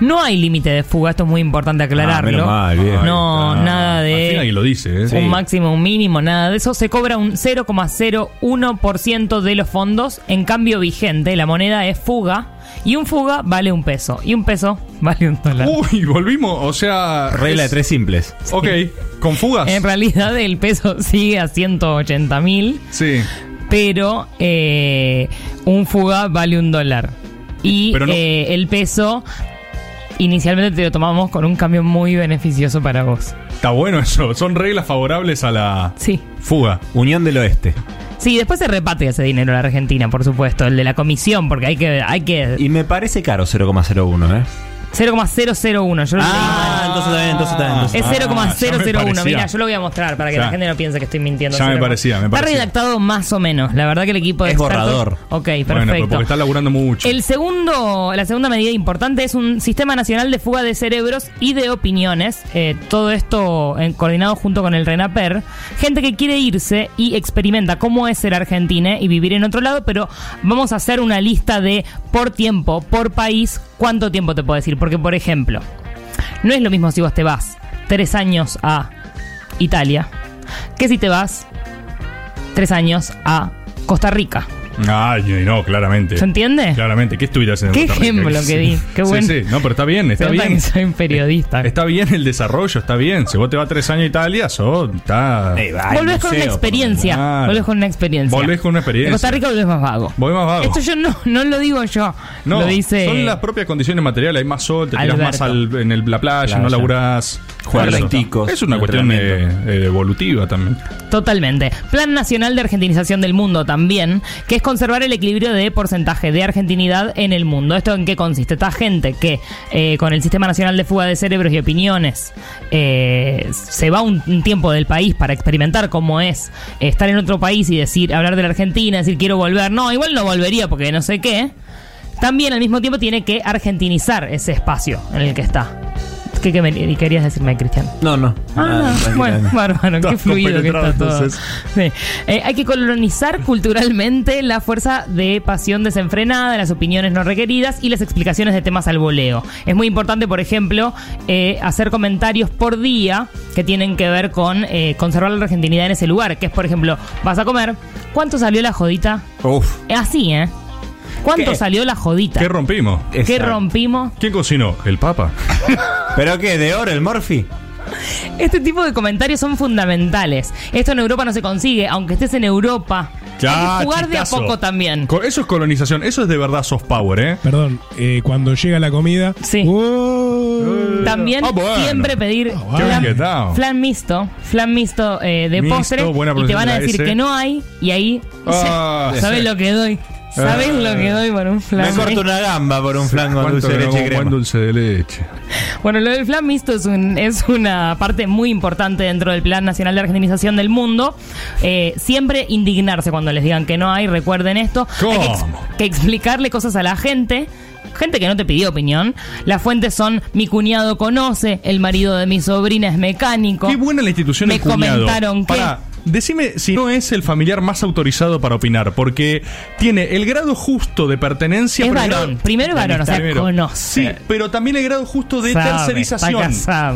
No hay límite de fuga, esto es muy importante aclararlo. menos mal, bien. no, Ah, nada de lo dice, ¿eh? un máximo, un mínimo, nada de eso. Se cobra un 0,01% de los fondos. En cambio vigente, la moneda es fuga y un fuga vale un peso y un peso vale un dólar. Uy, volvimos, o sea... Regla de es- tres simples. Ok, ¿con fugas? En realidad el peso sigue a 180 mil, Sí. pero eh, un fuga vale un dólar. Y no- eh, el peso inicialmente te lo tomamos con un cambio muy beneficioso para vos. Está bueno eso. Son reglas favorables a la Sí. fuga. Unión del Oeste. Sí, después se repatria ese dinero a la Argentina, por supuesto, el de la comisión, porque hay que... Hay que Y me parece caro 0,01, ¿eh? 0,001. Yo lo Ah, entonces está bien, entonces está bien. entonces- Es Ah, ya me 0,001. parecía. Mira, yo lo voy a mostrar para que Ya. la gente no piense que estoy mintiendo. Ya me 0,0. parecía, me Está parecía. redactado más o menos. La verdad que el equipo de Es expertos- borrador. Ok, perfecto. Bueno, pero porque está laburando mucho. El segundo, la segunda medida importante es un sistema nacional de fuga de cerebros y de opiniones. Eh, todo esto en- coordinado junto con el RENAPER. Gente que quiere irse y experimenta cómo es ser argentina y vivir en otro lado, pero vamos a hacer una lista de por tiempo, por país, cuánto tiempo te puedo decir. Porque, por ejemplo, no es lo mismo si vos te vas tres años a Italia que si te vas tres años a Costa Rica. Ay, no, claramente. ¿Se entiende? Claramente. ¿Qué estuvieras en Qué Costa Rica? ejemplo que di. Qué Sí, bueno. Sí, no, pero está bien, está Se bien. que soy un periodista. Está bien el desarrollo, está bien. Si vos te vas tres años a Italia, sos, está... Volvés con una experiencia. Claro. Volvés con una experiencia. Volvés con una experiencia. En Costa Rica volvés más vago. Voy más vago. Esto yo no, no lo digo yo. No, lo dice. son las propias condiciones materiales. Hay más sol, te tiras Alberto. más al- en el- la playa, Playa. no laburás. Lenticos, Es una cuestión eh, eh, evolutiva también. Totalmente. Plan Nacional de Argentinización del Mundo también, que es conservar el equilibrio de porcentaje de argentinidad en el mundo. ¿Esto en qué consiste? Esta gente que eh, con el Sistema Nacional de Fuga de Cerebros y Opiniones eh, se va un, un tiempo del país para experimentar cómo es estar en otro país y decir, hablar de la Argentina, decir quiero volver. No, igual no volvería porque no sé qué. También al mismo tiempo tiene que argentinizar ese espacio en el que está. ¿Qué, querías decirme, Cristian? No, no. Ah, tranquila. bueno, bárbaro, qué fluido que está todo. Sí. Eh, hay que colonizar culturalmente la fuerza de pasión desenfrenada, las opiniones no requeridas y las explicaciones de temas al voleo. Es muy importante, por ejemplo, eh, hacer comentarios por día que tienen que ver con eh, conservar la argentinidad en ese lugar, que es, por ejemplo, vas a comer, ¿cuánto salió la jodita? Uf. Eh, Así, ¿eh? ¿Cuánto ¿Qué? salió la jodita? ¿Qué rompimos? ¿Qué Exacto. rompimos? ¿Quién cocinó? ¿El Papa? ¿Pero qué? ¿De oro el Morphy? Este tipo de comentarios son fundamentales. Esto en Europa no se consigue, aunque estés en Europa. Ya, hay que jugar de a chistazo. poco también. Co- Eso es colonización, eso es de verdad soft power, ¿eh? Perdón, eh, cuando llega la comida. Sí. ¡Oh! También Ah, bueno. siempre pedir bueno. Qué bien flan, está. flan mixto, flan mixto eh, de Mixto, postre buena y te van a pronunciación de la decir S. que no hay y ahí Ah, ¿sabes sí. lo que doy? ¿Sabes Ah. lo que doy por un flan Me corto una gamba por un flan con ¿Cuánto dulce de leche y como buen crema. dulce de leche? Bueno, lo del flan mixto es, un- es una parte muy importante dentro del Plan Nacional de Argentinización del Mundo. Eh, siempre indignarse cuando les digan que no hay, recuerden esto. Hay que, ex- ¿Cómo? que explicarle cosas a la gente. Gente que no te pidió opinión. Las fuentes son mi cuñado conoce, el marido de mi sobrina es mecánico. Qué buena la institución Me el cuñado. comentaron que- decime si no es el familiar más autorizado para opinar, porque tiene el grado justo de pertenencia. Es pero el varón. Primero es varón, o sea, Primero. conoce. Sí, pero también el grado justo de Sabe, tercerización.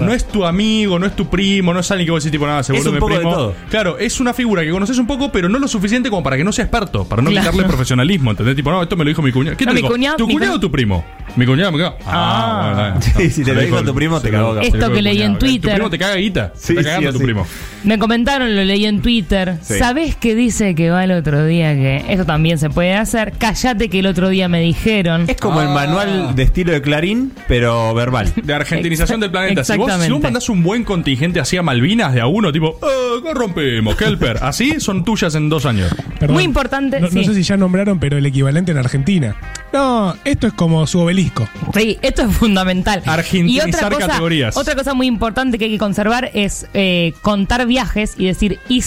No es tu amigo, no es tu primo, no es alguien que vos decís tipo nada, seguro Es un mi poco de primo. todo. Claro, es una figura que conoces un poco, pero no lo suficiente como para que no sea experto, para no Claro. quitarle profesionalismo, ¿entendés? Tipo, no, esto me lo dijo mi cuñado. ¿Qué No, te mi dijo? cuñado- ¿Tu mi cuñado cuñ- o tu primo? Mi cuñado me cagó. Ah. bueno, bueno. Sí, si te lo dijo tu primo, te cagó, se Esto que leí en. Twitter. Tu primo te caga guita. Sí, cagando tu primo. Me comentaron, lo leí en Twitter. Sí. ¿Sabés qué dice que va el otro día? Que esto también se puede hacer. Cállate que el otro día me dijeron. Es como el Ah. manual de estilo de Clarín, pero verbal. De argentinización del planeta. Si vos, si vos mandás un buen contingente hacia Malvinas de a uno, tipo, eh, ¿qué rompemos? Kelper. Así son tuyas en dos años. Perdón. Muy importante, No, sé si ya nombraron, pero el equivalente en Argentina. No, esto es como su obelisco. Sí, esto es fundamental. y Argentinizar otra cosa, categorías. otra cosa muy importante que hay que conservar es eh, contar viajes y decir, hice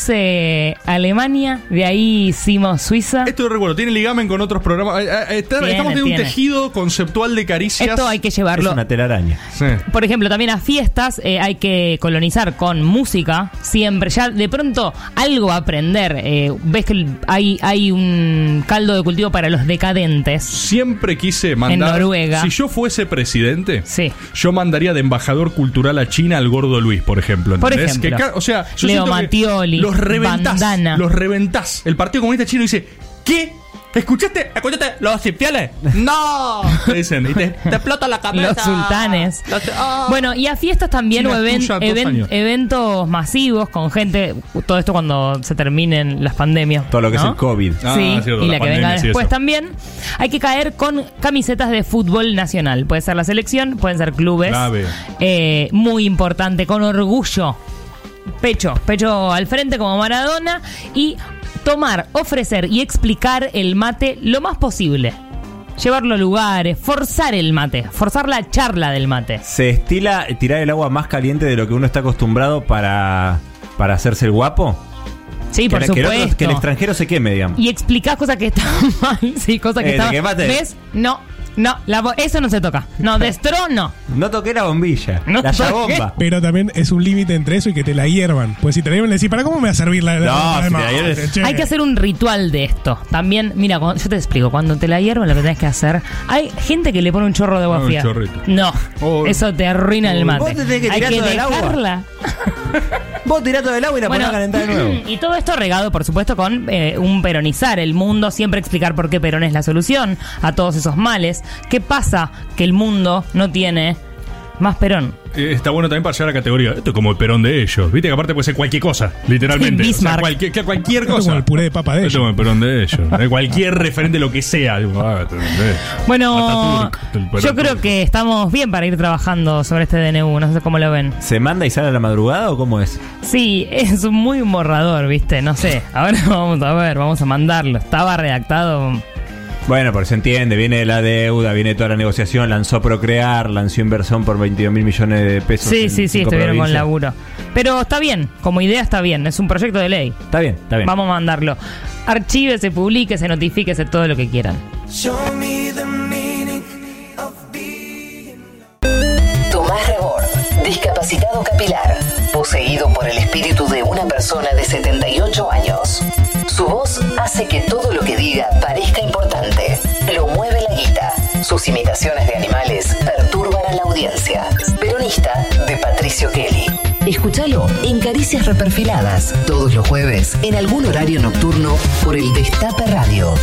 Alemania, de ahí hicimos Suiza. Esto de recuerdo, tiene ligamen con otros programas. Eh, eh, está- Tiene, estamos teniendo un tiene. tejido conceptual de caricias. Esto hay que llevarlo. Es una telaraña. Sí. Por ejemplo, también a fiestas eh, hay que colonizar con música, siempre. Ya de pronto algo a aprender. Eh, Ves que el- hay, hay un caldo de cultivo para los decadentes. Siempre quise mandar. En Noruega. Si yo fuese presidente, Sí. yo mandaría de embajador cultural a China al gordo Luis, por ejemplo. Por ¿entendés? ejemplo. Que ca- o sea, yo Leo siento que Mattioli, Los reventás. Bandana. Los reventás. El Partido Comunista Chino dice: ¿Qué? ¿Escuchaste? ¿Escuchaste los infieles? ¡No! Te dicen, y te, te explota la cabeza. Los sultanes. Los- ah. Bueno, y a fiestas también o even- tuya, dos even- años. eventos masivos con gente. Todo esto cuando se terminen las pandemias. Todo lo que es el COVID. Ah, sí, cierto, y la la que venga después también. Hay que caer con camisetas de fútbol nacional. Puede ser la selección, pueden ser clubes. Clave. Eh, muy importante, con orgullo. Pecho, pecho al frente como Maradona. Y tomar, ofrecer y explicar el mate lo más posible. Llevarlo a lugares, forzar el mate, forzar la charla del mate. ¿Se estila tirar el agua más caliente de lo que uno está acostumbrado para, para hacerse el guapo? Sí, que, por que el otro- supuesto. que el extranjero se queme, digamos. y explicás cosas que están mal, sí, cosas que Eh. ¿Ves? No, no, la bo- eso no se toca. No, destrono. No toqué la bombilla. No la toqué. bomba. Pero también es un límite entre eso y que te la hiervan. Pues si te la hiervan, le decís, ¿para cómo me va a servir la, la No, la si te la mate, hierven- che?" Hay que hacer un ritual de esto. También, mira, cuando- yo te explico, cuando te la hiervan lo que tenés que hacer, hay gente que le pone un chorro de agua Ah, un fría. chorrito. No, Oh. eso te arruina el mate. Vos te tenés que hay tirar que todo el agua. dejarla. Vos tirás todo el agua y la Bueno, ponés a calentar de nuevo. Y todo esto regado, por supuesto, con eh, un peronizar el mundo, siempre explicar por qué Perón es la solución a todos esos males. ¿Qué pasa que el mundo no tiene más Perón? Eh, Está bueno también para llegar a la categoría. Esto es como el perón de ellos. Viste que aparte puede ser cualquier cosa, literalmente. Sí, O sea, Bismarck. cualquier, que- cualquier Esto es cosa. como el puré de papa de Esto es ellos. como el perón de ellos. Eh, cualquier referente, lo que sea. Digo, ah. Bueno, Ataturk, el Perón yo creo que estamos bien para ir trabajando sobre este DNU, no sé cómo lo ven. ¿Se manda y sale a la madrugada o cómo es? Sí, es muy un borrador, ¿viste? No sé. Ahora vamos a ver, vamos a mandarlo. Estaba redactado. Bueno, porque se entiende, viene la deuda, viene toda la negociación, lanzó Procrear, lanzó inversión por 22 mil millones de pesos. Sí, en sí, sí, estuvieron con laburo. Pero está bien, como idea está bien, es un proyecto de ley. Está bien, está bien. Vamos a mandarlo. Archívese, publique, se notifíquese todo lo que quieran. Discapacitado capilar, poseído por el espíritu de una persona de 78 años. Su voz hace que todo lo que diga parezca importante. Lo mueve la guita. Sus imitaciones de animales perturban a la audiencia. Peronista de Patricio Kelly. Escúchalo en Caricias Reperfiladas, todos los jueves, en algún horario nocturno, por el Destape Radio.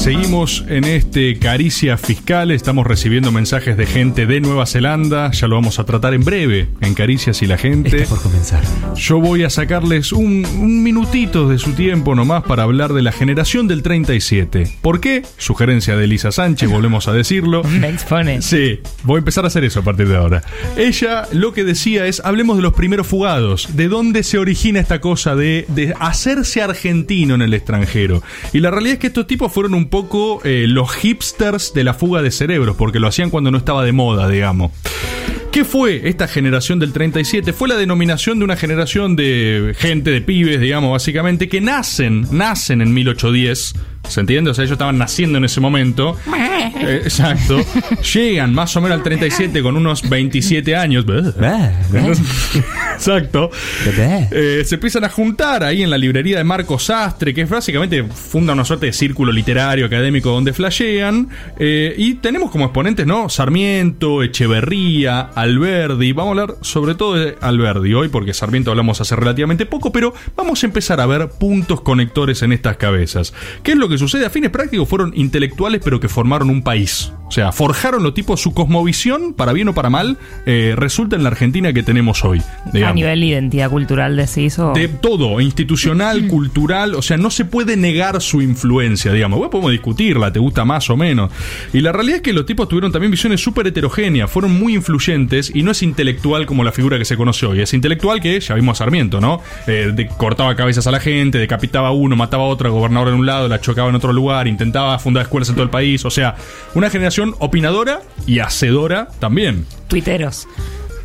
Seguimos en este Caricia Fiscal, estamos recibiendo mensajes de gente de Nueva Zelanda, ya lo vamos a tratar en breve en Caricias y la gente. por comenzar. Yo voy a sacarles un, un minutito de su tiempo nomás para hablar de la generación del 37. ¿Por qué? Sugerencia de Elisa Sánchez, volvemos a decirlo. Me expone. Sí, voy a empezar a hacer eso a partir de ahora. Ella lo que decía es, hablemos de los primeros fugados, de dónde se origina esta cosa de, de hacerse argentino en el extranjero. Y la realidad es que estos tipos fueron un poco eh, los hipsters de la fuga de cerebros, porque lo hacían cuando no estaba de moda, digamos. ¿Qué fue esta generación del 37? Fue la denominación de una generación de gente, de pibes, digamos, básicamente, que nacen, nacen en 1810. ¿Se entiende? O sea, ellos estaban naciendo en ese momento. Eh, exacto. Llegan más o menos al 37 con unos 27 años. Exacto. Eh, se empiezan a juntar ahí en la librería de Marcos Sastre, que es básicamente funda una suerte de círculo literario académico donde flashean. Eh, y tenemos como exponentes, ¿no? Sarmiento, Echeverría, Alberdi. Vamos a hablar sobre todo de Alberdi hoy, porque Sarmiento hablamos hace relativamente poco, pero vamos a empezar a ver puntos conectores en estas cabezas. ¿Qué es lo que sucede? A fines prácticos fueron intelectuales, pero que formaron un país. O sea, forjaron los tipos su cosmovisión, para bien o para mal, eh, resulta en la Argentina que tenemos hoy. A nivel de identidad cultural decís o... De todo, institucional, cultural, o sea, no se puede negar su influencia, digamos. Bueno, podemos discutirla, te gusta más o menos. Y la realidad es que los tipos tuvieron también visiones súper heterogéneas, fueron muy influyentes y no es intelectual como la figura que se conoce hoy. Es intelectual que ya vimos a Sarmiento, ¿no? Eh, cortaba cabezas a la gente, decapitaba a uno, mataba a otro, gobernador en un lado, la chocaba en otro lugar, intentaba fundar escuelas en todo el país. O sea, una generación opinadora y hacedora también. Tuiteros.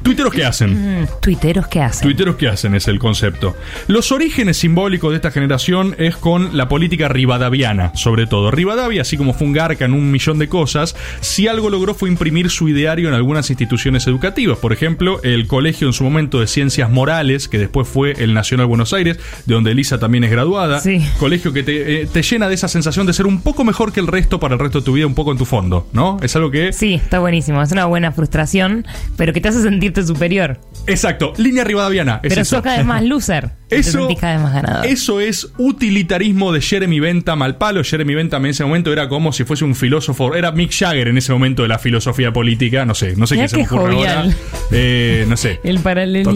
¿Tuiteros qué hacen? Mm, tuiteros que hacen. Tuiteros que hacen es el concepto. Los orígenes simbólicos de esta generación es con la política rivadaviana, sobre todo. Rivadavia, así como fue un garca en un millón de cosas, si algo logró fue imprimir su ideario en algunas instituciones educativas. Por ejemplo, el colegio en su momento de ciencias morales, que después fue el Nacional Buenos Aires, de donde Elisa también es graduada. Colegio que te, eh, te llena de esa sensación de ser un poco mejor que el resto para el resto de tu vida, un poco en tu fondo, ¿no? Es algo que... Sí, está buenísimo. Es una buena frustración, pero que te hace superior. Exacto, línea rivadaviana. es pero eso. sos cada vez más loser. te Eso- cada vez más ganador. Eso es utilitarismo de Jeremy Bentham al palo. Jeremy Bentham en ese momento era como si fuese un filósofo. Era Mick Jagger en ese momento de la filosofía política. No sé, no sé quién se me qué ocurre jovial. ahora. Eh, no sé. El paralelismo.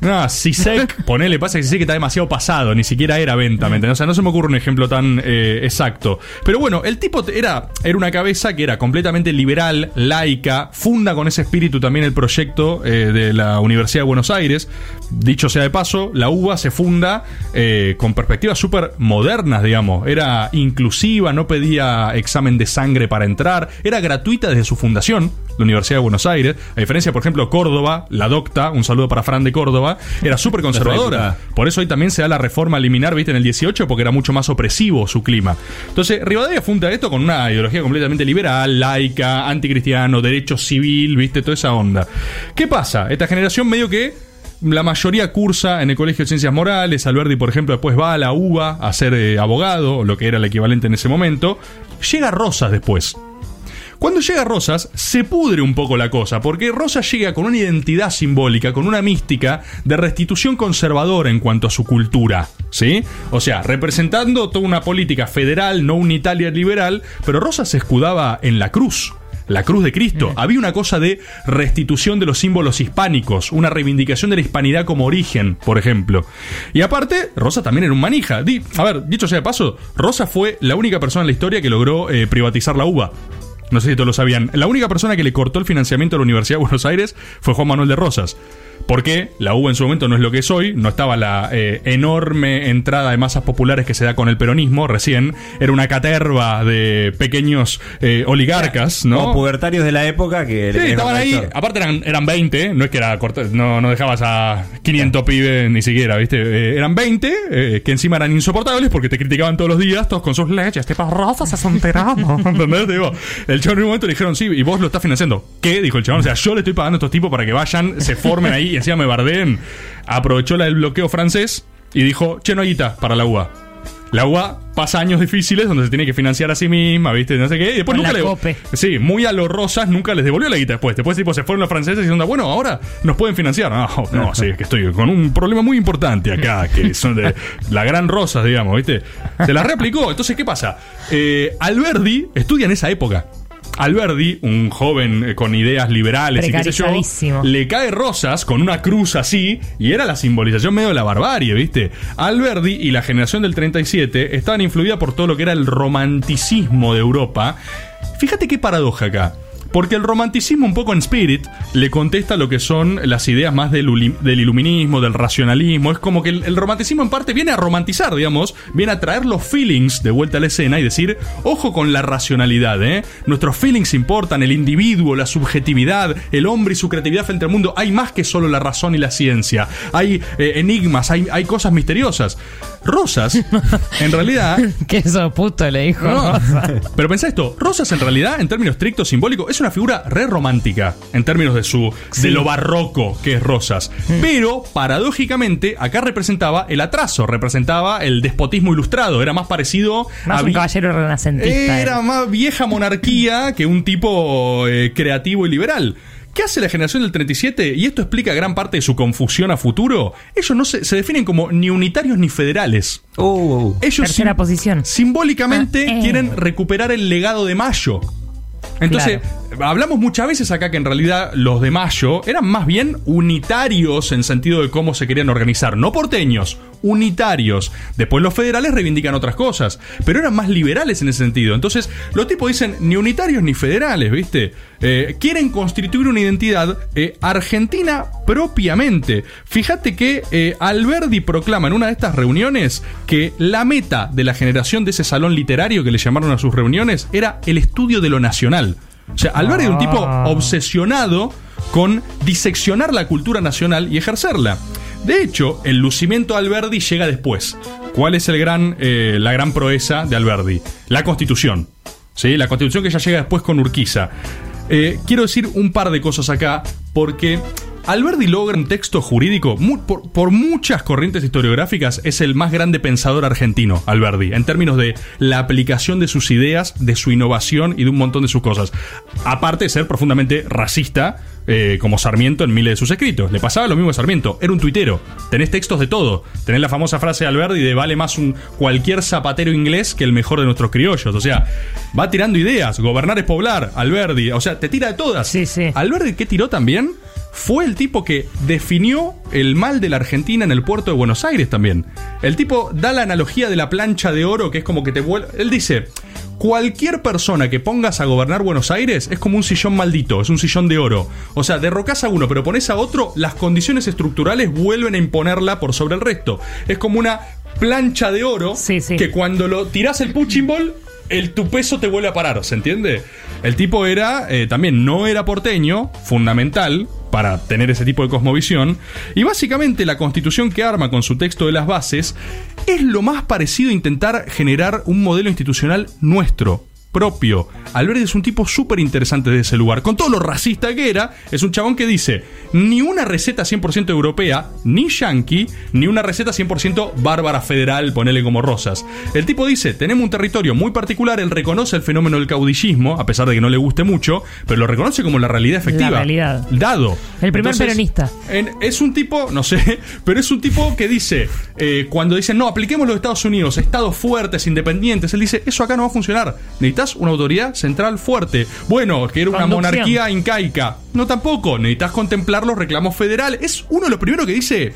No, Sisek, ponele, pasa que Sisek está demasiado pasado, ni siquiera era venta, ¿me entendés? O sea, no se me ocurre un ejemplo tan eh, exacto. Pero bueno, el tipo era, era una cabeza que era completamente liberal, laica, funda con ese espíritu también el proyecto eh, de la Universidad de Buenos Aires. Dicho sea de paso, la UBA se funda eh, con perspectivas súper modernas, digamos. Era inclusiva, no pedía examen de sangre para entrar, era gratuita desde su fundación, la Universidad de Buenos Aires. A diferencia, por ejemplo, Córdoba, la docta, un saludo para Fran de Córdoba, era súper conservadora. Por eso hoy también se da la reforma liminar, viste, en el 18, porque era mucho más opresivo su clima. Entonces, Rivadavia funda esto con una ideología completamente liberal, laica, anticristiano, derecho civil, viste, toda esa onda. ¿Qué pasa? Esta generación medio que la mayoría cursa en el Colegio de Ciencias Morales. Alberdi, por ejemplo, después va a la UBA a ser eh, abogado, lo que era el equivalente en ese momento. Llega Rosas después. Cuando llega Rosas, se pudre un poco la cosa, porque Rosas llega con una identidad simbólica, con una mística de restitución conservadora en cuanto a su cultura, ¿sí? O sea, representando toda una política federal, no unitaria liberal, pero Rosas se escudaba en la cruz. La cruz de Cristo. Había una cosa de restitución de los símbolos hispánicos, una reivindicación de la hispanidad como origen, por ejemplo. Y aparte, Rosa también era un manija. Di- a ver, dicho sea de paso, Rosa fue la única persona en la historia que logró eh, privatizar la uva. No sé si todos lo sabían. La única persona que le cortó el financiamiento a la Universidad de Buenos Aires fue Juan Manuel de Rosas. Porque la UBA en su momento no es lo que es hoy, no estaba la eh, enorme entrada de masas populares que se da con el peronismo recién, era una caterva de pequeños eh, oligarcas, ¿no? Como pubertarios de la época que... Sí, estaban ahí. Aparte eran, eran 20, no es que era corta- no, no dejabas a 500 pibes ni siquiera, ¿viste? Eh, eran 20, eh, que encima eran insoportables porque te criticaban todos los días, todos con sus leches, tipo, Rosas un tirano. ¿Entendés? Digo, el chabón en un momento le dijeron, sí, y vos lo estás financiando. ¿Qué? Dijo el chabón. O sea, yo le estoy pagando a estos tipos para que vayan, se formen ahí y encima me bardeen. Aprovechó la del bloqueo francés y dijo, che, no hay guita para la UA. La UA pasa años difíciles donde se tiene que financiar a sí misma, ¿viste? No sé qué. Y después Con nunca le. COPE. Sí, muy a los rosas nunca les devolvió la guita después. Después, tipo, se fueron los franceses diciendo, bueno, ahora nos pueden financiar. No, no, sí, es que estoy con un problema muy importante acá, que son de la gran rosas, digamos, ¿viste? Se la reaplicó. Entonces, ¿qué pasa? Eh, Alberdi estudia en esa época. Alberdi, un joven eh, con ideas liberales y qué sé yo, le cae rosas con una cruz así y era la simbolización medio de la barbarie, ¿viste? Alberdi y la generación del 37 estaban influidas por todo lo que era el romanticismo de Europa. Fíjate qué paradoja acá. Porque el romanticismo, un poco en spirit, le contesta lo que son las ideas más del, del iluminismo, del racionalismo. Es como que el, el romanticismo, en parte, viene a romantizar, digamos, viene a traer los feelings de vuelta a la escena y decir: ojo con la racionalidad, ¿eh? Nuestros feelings importan, el individuo, la subjetividad, el hombre y su creatividad frente al mundo. Hay más que solo la razón y la ciencia. Hay eh, enigmas, hay, hay cosas misteriosas. Rosas, en realidad. que eso puto le dijo. No. Pero pensá esto, Rosas en realidad, en términos estrictos simbólicos, es una figura re romántica, en términos de su de lo barroco que es Rosas. Pero, paradójicamente, acá representaba el atraso, representaba el despotismo ilustrado, era más parecido Más a un caballero renacentista. era más vieja monarquía que un tipo eh, creativo y liberal. ¿Qué hace la generación del 37? Y esto explica gran parte de su confusión a futuro. Ellos no se, se definen como ni unitarios ni federales. Ellos Tercera sim- posición. Simbólicamente Ah, eh. quieren recuperar el legado de Mayo. Entonces, hablamos muchas veces acá que en realidad los de Mayo eran más bien unitarios en sentido de cómo se querían organizar, no porteños, unitarios. Después los federales reivindican otras cosas, pero eran más liberales en ese sentido. Entonces, los tipos dicen ni unitarios ni federales, ¿viste? Eh, quieren constituir una identidad eh, argentina propiamente. Fíjate que eh, Alberdi proclama en una de estas reuniones que la meta de la generación de ese salón literario que le llamaron a sus reuniones era el estudio de lo nacional. O sea, Alberdi era un tipo Ah. obsesionado con diseccionar la cultura nacional y ejercerla. De hecho, el lucimiento de Alberdi llega después. ¿Cuál es el gran, eh, la gran proeza de Alberdi? La Constitución. ¿Sí? La Constitución que ya llega después con Urquiza. Eh, quiero decir un par de cosas acá, porque Alberdi logra un texto jurídico, por, por muchas corrientes historiográficas, es el más grande pensador argentino, Alberdi, en términos de la aplicación de sus ideas, de su innovación y de un montón de sus cosas. Aparte de ser profundamente racista, eh, como Sarmiento en miles de sus escritos. Le pasaba lo mismo a Sarmiento, era un tuitero. Tenés textos de todo. Tenés la famosa frase de Alberdi de vale más un cualquier zapatero inglés que el mejor de nuestros criollos. O sea, va tirando ideas. Gobernar es poblar, Alberdi. O sea, te tira de todas. Alberdi, ¿qué tiró también? Fue el tipo que definió el mal de la Argentina en el puerto de Buenos Aires también. El tipo da la analogía de la plancha de oro, que es como que te vuelve. Él dice: Cualquier persona que pongas a gobernar Buenos Aires es como un sillón maldito, es un sillón de oro. O sea, derrocas a uno, pero pones a otro, las condiciones estructurales vuelven a imponerla por sobre el resto. Es como una plancha de oro que cuando lo tirás el punching ball, el, tu peso te vuelve a parar, ¿se entiende? El tipo era, eh, también no era porteño, fundamental para tener ese tipo de cosmovisión, y básicamente la constitución que arma con su texto de las bases es lo más parecido a intentar generar un modelo institucional nuestro, propio. Alberti es un tipo súper interesante de ese lugar. Con todo lo racista que era, es un chabón que dice, ni una receta 100% europea, ni yankee, ni una receta 100% bárbara federal, ponele como rosas. El tipo dice, tenemos un territorio muy particular, él reconoce el fenómeno del caudillismo, a pesar de que no le guste mucho, pero lo reconoce como la realidad efectiva. La realidad. Dado. El primer Entonces, peronista. en- es un tipo, no sé, pero es un tipo que dice, eh, cuando dicen, no, apliquemos los Estados Unidos, estados fuertes, independientes, él dice, eso acá no va a funcionar. Necesitas una autoridad central fuerte. Bueno, que era una Conducción. monarquía incaica. No tampoco, necesitas contemplar los reclamos federales. Es uno de los primeros que dice,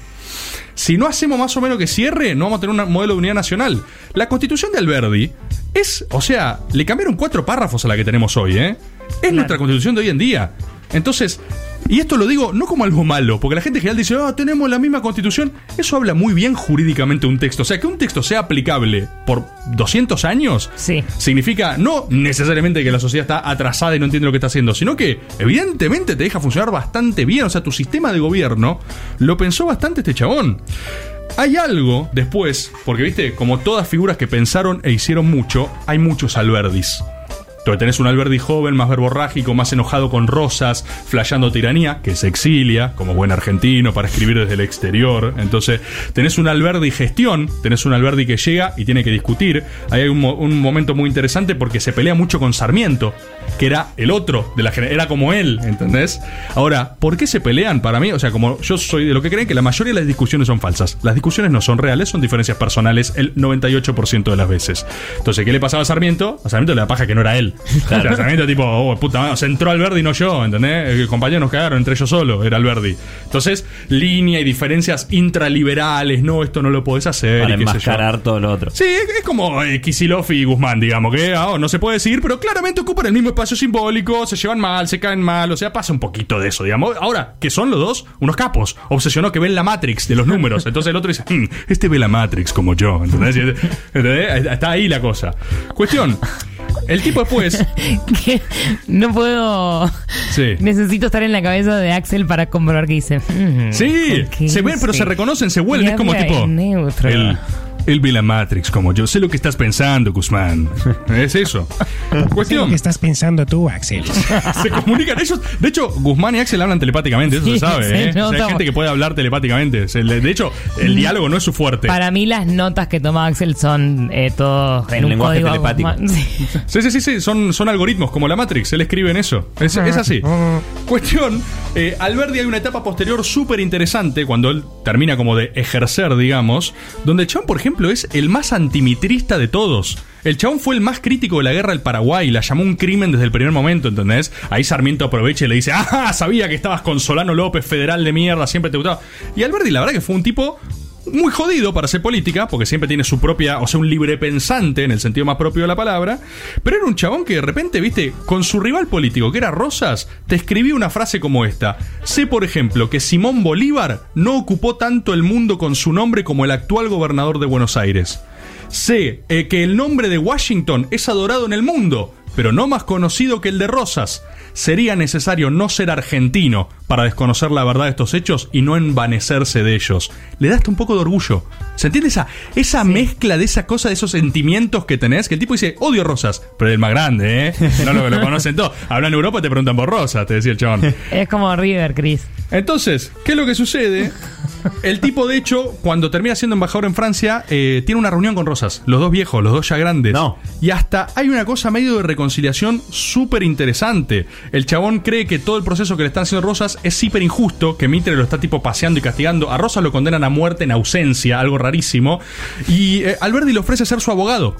si no hacemos más o menos que cierre, no vamos a tener un modelo de unidad nacional. La constitución de Alberdi es, o sea, le cambiaron cuatro párrafos a la que tenemos hoy, ¿eh? Es nuestra constitución de hoy en día. Entonces, y esto lo digo no como algo malo, porque la gente en general dice, ah, tenemos la misma constitución. Eso habla muy bien jurídicamente un texto. O sea, que un texto sea aplicable por 200 años significa no necesariamente que la sociedad está atrasada y no entiende lo que está haciendo, sino que evidentemente te deja funcionar bastante bien. O sea, tu sistema de gobierno lo pensó bastante este chabón. Hay algo después, porque viste, como todas figuras que pensaron e hicieron mucho, hay muchos Alberdis. Entonces tenés un Alberdi joven, más verborrágico, más enojado con rosas, flasheando tiranía, que se exilia, como buen argentino, para escribir desde el exterior. Entonces tenés un Alberdi gestión, tenés un Alberdi que llega y tiene que discutir. Hay un, mo- un momento muy interesante porque se pelea mucho con Sarmiento, que era el otro, de la gener- era como él, ¿entendés? Ahora, ¿por qué se pelean? Para mí, o sea, como yo soy de lo que creen que la mayoría de las discusiones son falsas. Las discusiones no son reales, son diferencias personales el 98% de las veces. Entonces, ¿qué le pasaba a Sarmiento? A Sarmiento le da paja que no era él. O sea, Sarmiento tipo, oh, puta madre, se entró Alberdi no yo, ¿entendés? El compañero nos cagaron, entre ellos solo, era Alberdi. Entonces, línea y diferencias intraliberales, no, esto no lo podés hacer. Para y qué sé yo. enmascarar todo lo otro. Sí, es, es como eh, y Guzmán, digamos, que ah, oh, no se puede decir, pero claramente ocupan el mismo espacio simbólico, se llevan mal, se caen mal, o sea, pasa un poquito de eso, digamos. Ahora, que son los dos unos capos, obsesionó que ven la Matrix de los números. Entonces el otro dice, "Hmm, este ve la Matrix como yo, ¿entendés? ¿Entendés? Está ahí la cosa. Cuestión, el tipo después... que no puedo. Sí. Necesito estar en la cabeza de Axel para comprobar que dice. "Mm, Sí, se ven, pero sí". se reconocen, se vuelven. Es como tipo. neutro. Él ve la Matrix como yo. Sé lo que estás pensando, Guzmán. Es eso. Cuestión. ¿Qué estás pensando tú, Axel? se comunican ellos. De hecho, Guzmán y Axel hablan telepáticamente, eso Sí, se sabe. se ¿eh? O sea, hay gente que puede hablar telepáticamente. Se le- De hecho, el diálogo no es su fuerte. Para mí, las notas que toma Axel son eh, todos en un lenguaje código telepático. Sí. Sí, sí, sí, sí, son, son algoritmos como la Matrix. Él escribe en eso. Es, es así. Cuestión, eh, Alberdi hay una etapa posterior súper interesante cuando él termina como de ejercer, digamos, donde chabón, por ejemplo, es el más antimitrista de todos. El chabón fue el más crítico de la guerra del Paraguay, la llamó un crimen desde el primer momento, ¿entendés? Ahí Sarmiento aprovecha y le dice, ah, sabía que estabas con Solano López, federal de mierda, siempre te gustaba. Y Alberdi, la verdad que fue un tipo muy jodido para hacer política, porque siempre tiene su propia, o sea, un libre pensante en el sentido más propio de la palabra, pero era un chabón que de repente, viste, con su rival político, que era Rosas, te escribía una frase como esta. Sé, por ejemplo, que Simón Bolívar no ocupó tanto el mundo con su nombre como el actual gobernador de Buenos Aires. Sé eh, que el nombre de Washington es adorado en el mundo, pero no más conocido que el de Rosas. Sería necesario no ser argentino para desconocer la verdad de estos hechos y no envanecerse de ellos. Le daste un poco de orgullo. ¿Se entiende esa, esa mezcla de esa cosa, de esos sentimientos que tenés? Que el tipo dice, odio Rosas, pero el más grande, ¿eh? No lo, lo conocen todos. Hablan en Europa y te preguntan por Rosas, te decía el chabón. Es como River, Chris. Entonces, ¿qué es lo que sucede? El tipo, de hecho, cuando termina siendo embajador en Francia, eh, tiene una reunión con Rosas. Los dos viejos, los dos ya grandes. No. Y hasta hay una cosa medio de reconciliación súper interesante. El chabón cree que todo el proceso que le están haciendo Rosas es súper injusto, que Mitre lo está tipo paseando y castigando. A Rosas lo condenan a muerte en ausencia, algo rarísimo. Y eh, Alberti le ofrece ser su abogado.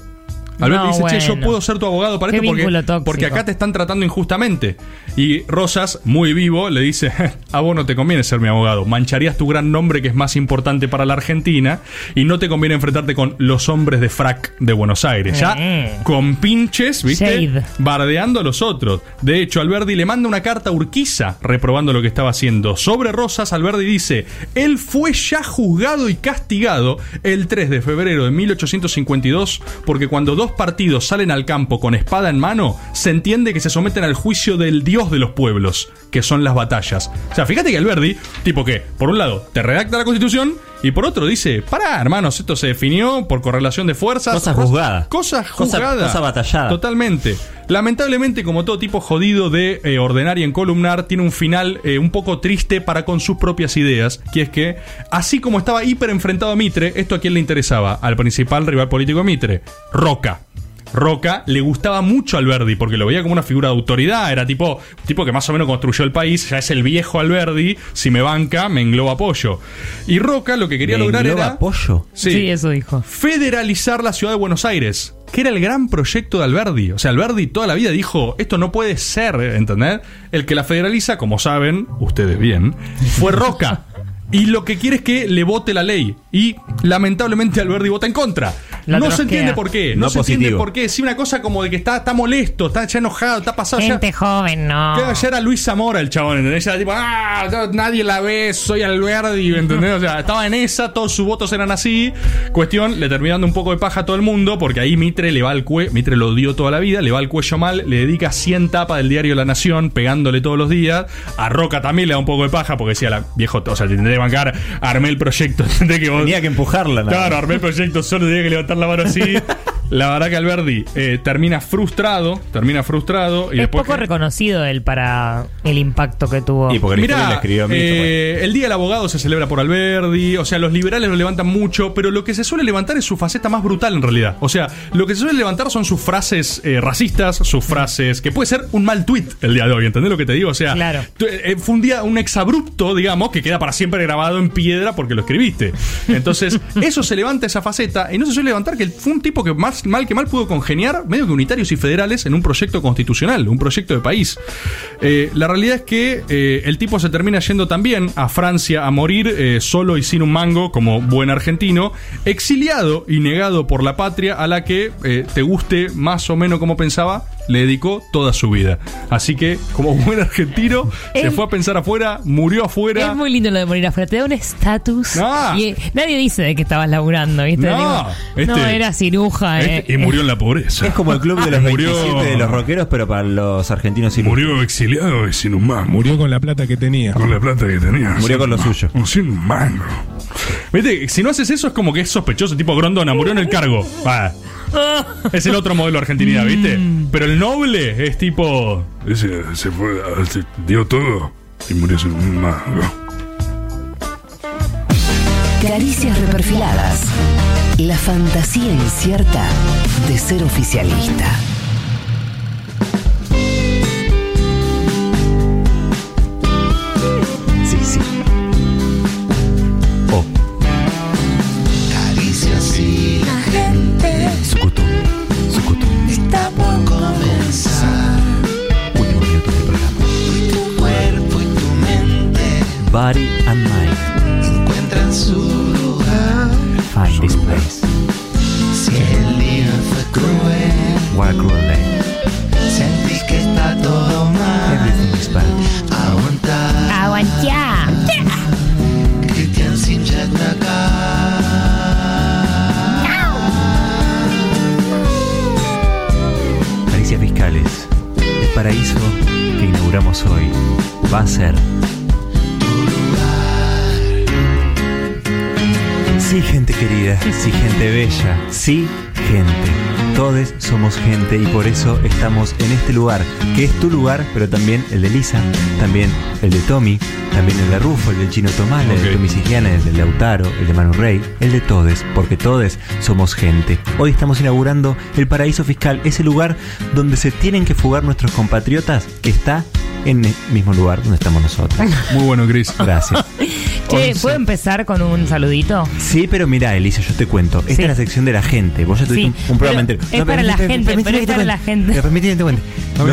Alberti No, dice, che, yo puedo ser tu abogado para Qué esto porque, porque acá te están tratando injustamente. Y Rosas, muy vivo, le dice, a vos no te conviene ser mi abogado. Mancharías tu gran nombre que es más importante para la Argentina y no te conviene enfrentarte con los hombres de frac de Buenos Aires. Ya Eh. con pinches, ¿viste? Shade. Bardeando a los otros. De hecho, Alberdi le manda una carta a Urquiza reprobando lo que estaba haciendo. Sobre Rosas, Alberdi dice, él fue ya juzgado y castigado el 3 de febrero de 1852 porque cuando dos partidos salen al campo con espada en mano, se entiende que se someten al juicio del dios de los pueblos, que son las batallas. O sea, fíjate que Alberdi, tipo que, por un lado, te redacta la constitución y por otro dice, pará, hermanos, esto se definió por correlación de fuerzas. Cosas Cos- juzgadas. Cosas Cosa- juzgadas. cosa batallada. Totalmente. Lamentablemente, como todo tipo jodido de eh, ordenar y encolumnar, tiene un final eh, un poco triste para con sus propias ideas, que es que, así como estaba hiper enfrentado a Mitre, esto a quién le interesaba, al principal rival político de Mitre, Roca. Roca le gustaba mucho a Alberdi porque lo veía como una figura de autoridad, era tipo, tipo que más o menos construyó el país, ya es el viejo Alberdi, si me banca, me engloba apoyo. Y Roca lo que quería ¿Me lograr engloba era apoyo? Sí. eso dijo. Federalizar la ciudad de Buenos Aires, que era el gran proyecto de Alberdi. O sea, Alberdi toda la vida dijo, esto no puede ser, ¿entendés? El que la federaliza, como saben, ustedes bien, fue Roca. Y lo que quiere es que le vote la ley. Y lamentablemente Alberdi vota en contra. La no se entiende por qué. No, No se entiende por qué. Sí, una cosa como de que está, está molesto, está ya enojado, está pasado ya. Gente joven, no. Claro, ya era Luis Zamora el chabón, ¿entendés? Ya era tipo, ah, no, nadie la ve, soy Alberdi, ¿entendés? O sea, estaba en esa, todos sus votos eran así. Cuestión, le terminó dando un poco de paja a todo el mundo, porque ahí Mitre le va al cuello, Mitre lo odió toda la vida, le va al cuello mal, le dedica 100 tapas del diario La Nación, pegándole todos los días. A Roca también le da un poco de paja, porque decía, la viejo, o sea, te intenté bancar, armé el proyecto, ¿entendés? Que vos, Tenía que empujarla. Claro, armé el proyecto, solo tenía que levantar la mano así. La verdad que Alberdi eh, termina frustrado, termina frustrado y es después poco que- reconocido él para el impacto que tuvo. Y porque la historia Mirá, la escribió a mí, eh, el Día del Abogado se celebra por Alberdi, o sea, los liberales lo levantan mucho, pero lo que se suele levantar es su faceta más brutal en realidad. O sea, lo que se suele levantar son sus frases eh, racistas, sus frases, que puede ser un mal tweet el día de hoy, ¿entendés lo que te digo? O sea, Claro. eh, fue un día, un exabrupto, digamos, que queda para siempre grabado en piedra porque lo escribiste. Entonces, eso se levanta esa faceta y no se suele levantar que fue un tipo que más mal que mal pudo congeniar medio que unitarios y federales en un proyecto constitucional, un proyecto de país. Eh, la realidad es que eh, el tipo se termina yendo también a Francia a morir eh, solo y sin un mango como buen argentino, exiliado y negado por la patria a la que te guste más o menos como pensaba, le dedicó toda su vida. Así que, como buen argentino, se fue a pensar afuera, murió afuera. Es muy lindo lo de morir afuera, te da un estatus. Ah. Y eh, nadie dice de que estabas laburando, ¿viste? No, Digo, este- no, era ciruja. eh. Este- y murió en la pobreza. Es como el club de los Murió- 27 de los rockeros, pero para los argentinos y Murió exiliado y sin un mango. Murió con la plata que tenía. Con la plata que tenía. Murió sin con lo suyo. mango. Sin un mango. Viste, si no haces eso es como que es sospechoso, tipo Grondona, murió en el cargo. Ah, es el otro modelo de argentinidad, ¿viste? Pero el noble es tipo. Ese se fue, se dio todo y murió sin un mango. Caricias reperfiladas. La fantasía incierta de ser oficialista. Body and mind. encuentran su lugar. Find this place. Si el día fue cruel, What a cruel day. sentís que está todo mal. Everything is bad. Aguantar. Aguantá. Cristian está Caricias fiscales. El paraíso que inauguramos hoy va a ser. Sí, gente querida, sí, gente bella, sí, gente. Todos somos gente y por eso estamos en este lugar, que es tu lugar, pero también el de Lisa, también el de Tommy, también el de Rufo, el del Chino Tomás, el de Tommy Siciliana, el de Lautaro, el de Manu Rey, el de todos, porque todos somos gente. Hoy estamos inaugurando el Paraíso Fiscal, ese lugar donde se tienen que fugar nuestros compatriotas, que está en el mismo lugar donde estamos nosotros. Muy bueno, Chris. Gracias. Che, ¿puedo empezar con un saludito? Sí, pero mira, Elisa, yo te cuento. Esta Sí. es la sección de la gente. Vos ya tuviste Sí, un, un programa pero entero. es para la gente, pero es para la gente. Pero permíteme que te cuente.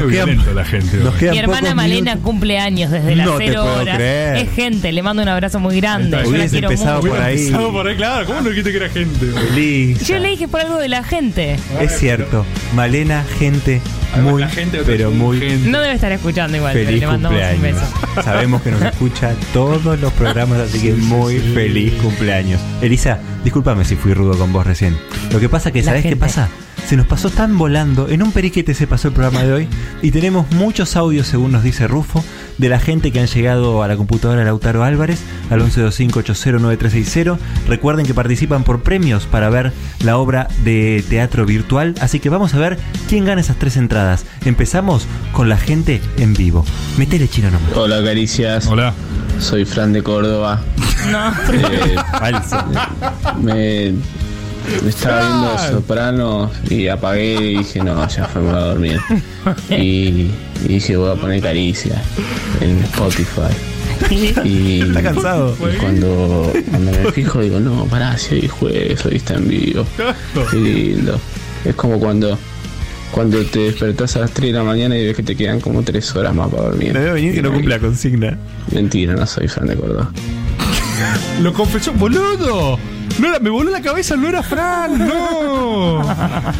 Violento la gente. nos hoy. quedan Mi hermana pocos Malena minutos. cumple años desde las No te cero puedo horas. creer. Es gente, le mando un abrazo muy grande. Yo la Hubiese quiero empezado mucho. por ahí. Empezado por ahí, claro. ¿Cómo no dijiste que era gente? Elisa. Yo le dije por algo de la gente. Es cierto. Malena, gente muy, la gente, pero muy No debe estar escuchando igual, pero feliz le mandamos un cumpleaños. beso. Sabemos que nos escucha todos los programas, así que muy feliz cumpleaños. Elisa, discúlpame si fui rudo con vos recién. Lo que pasa que, La ¿sabés qué pasa? Se nos pasó tan volando, en un periquete se pasó el programa de hoy y tenemos muchos audios, según nos dice Rufo, de la gente que han llegado a la computadora de Lautaro Álvarez al 1125809360. Recuerden que participan por premios para ver la obra de teatro virtual, así que vamos a ver quién gana esas tres entradas. Empezamos con la gente en vivo. Metele chino nomás. Hola Caricias. Hola. Soy Fran de Córdoba. No. Eh, Falso. me, me estaba viendo Sopranos y apagué y dije, no, ya fue, me voy a dormir. Y, y dije, voy a poner Caricia en Spotify. Y, Está cansado. y cuando, cuando me fijo digo, no, pará, si hoy es jueves, hoy está en vivo. Qué lindo. Es como cuando cuando te despertás a las 3 de la mañana y ves que te quedan como 3 horas más para dormir. Me debe venir que no cumple la consigna. Mentira, no soy fan de Córdoba. Lo confesó, boludo. No era- me voló la cabeza, no era Fran, no.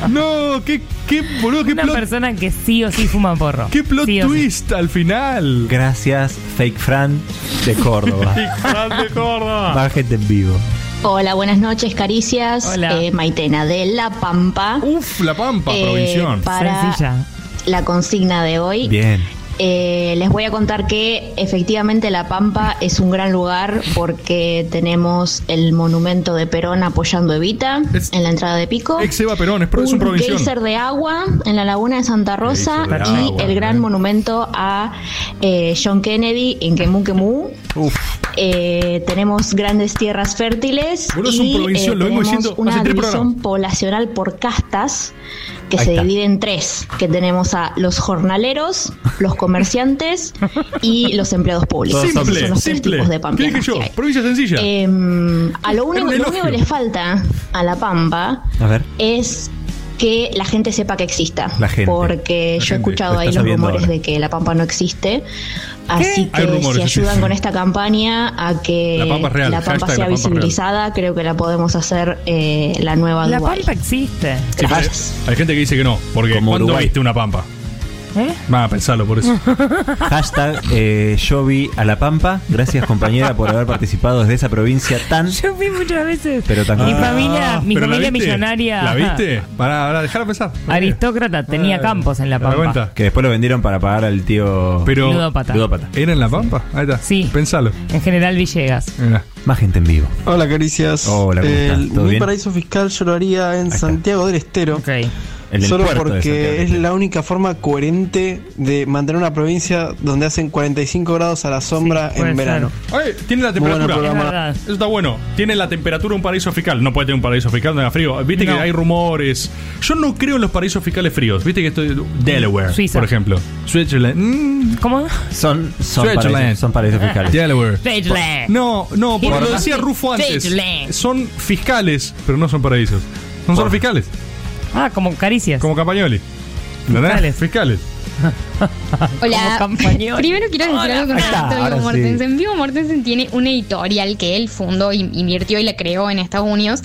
No, qué, qué boludo, qué Una plot, persona que sí o sí fuma porro. qué plot Sí o sí. twist al final. Gracias, Fake Fran de Córdoba. Fran de Córdoba. Más gente en vivo. Hola, buenas noches, caricias. Hola. Eh, Maitena de La Pampa. Uf, La Pampa, Eh, provinción. para Sencilla. la consigna de hoy. Bien. Eh, les voy a contar que efectivamente La Pampa es un gran lugar porque tenemos el monumento de Perón apoyando a Evita Es- en la entrada de Pico. Ex Eva Perón, es, un provinción. geyser de agua en la laguna de Santa Rosa de y agua, el gran eh. monumento a eh, John Kennedy en Kemu Kemu. Uf. Eh, tenemos grandes tierras fértiles un y eh, lo vengo tenemos diciendo una división poblacional por castas que Ahí se está. divide en tres, que tenemos a los jornaleros, los comerciantes y los empleados públicos. Esos Simple, son los tres tipos de ¿Qué pampeanos dije yo? Provincia sencilla. Em, a lo único, lo único que le falta a La Pampa A ver. es que la gente sepa que exista. La gente. Porque La yo he escuchado ahí los rumores ahora. de que La Pampa no existe. Así Hay que rumores, si ayudan sí. con esta campaña a que La Pampa es real, la Pampa hashtag sea La Pampa es real. visibilizada, creo que la podemos hacer eh, la nueva La Dubái. Pampa existe. Sí, Gracias. hay gente que dice que no, porque Como ¿cuándo Uruguay. viste una pampa? ¿Eh? Va a pensarlo por eso. Hashtag eh, yo vi a La Pampa. Gracias compañera por haber participado desde esa provincia tan... Yo fui muchas veces. Pero tan... Mi Ah, familia, mi ¿pero la familia viste? millonaria. ¿La viste? Para, para dejar pensar. Aristócrata tenía Ah, campos en La ¿te das Pampa. cuenta? Que después lo vendieron para pagar al tío... Pero, Ludópata. Ludópata. ¿Era en La Pampa? Ahí está. Sí. Pensalo. En general Villegas. Mira. Más gente en vivo. Hola Caricias. Hola, ¿cómo estás? El- ¿Todo mi bien? paraíso fiscal yo lo haría en. Santiago del Estero. Ok. El del Solo porque es la única forma coherente de mantener una provincia donde hacen 45 grados a la sombra Sí, en verano. Ay, tiene la temperatura. Es. Eso está bueno. Tiene la temperatura un paraíso fiscal. No puede tener un paraíso fiscal donde haga frío. Viste No. que hay rumores. Yo no creo en los paraísos fiscales fríos. Viste que estoy. Delaware, Suiza. por ejemplo. Switzerland. Mm, ¿Cómo? Son, son, Switzerland. paraísos, son paraísos fiscales. Delaware. Switzerland. No, no, porque Por- lo decía Rufo antes. Switzerland. Son fiscales, pero no son paraísos. Son solo fiscales. Ah, como caricias. Como. ¿Entendés? Fiscales. Fiscales. Hola. Primero quiero decir algo con respecto a Vivo sí. Mortensen. Vivo Mortensen tiene una editorial que él fundó, in- invirtió y la creó en Estados Unidos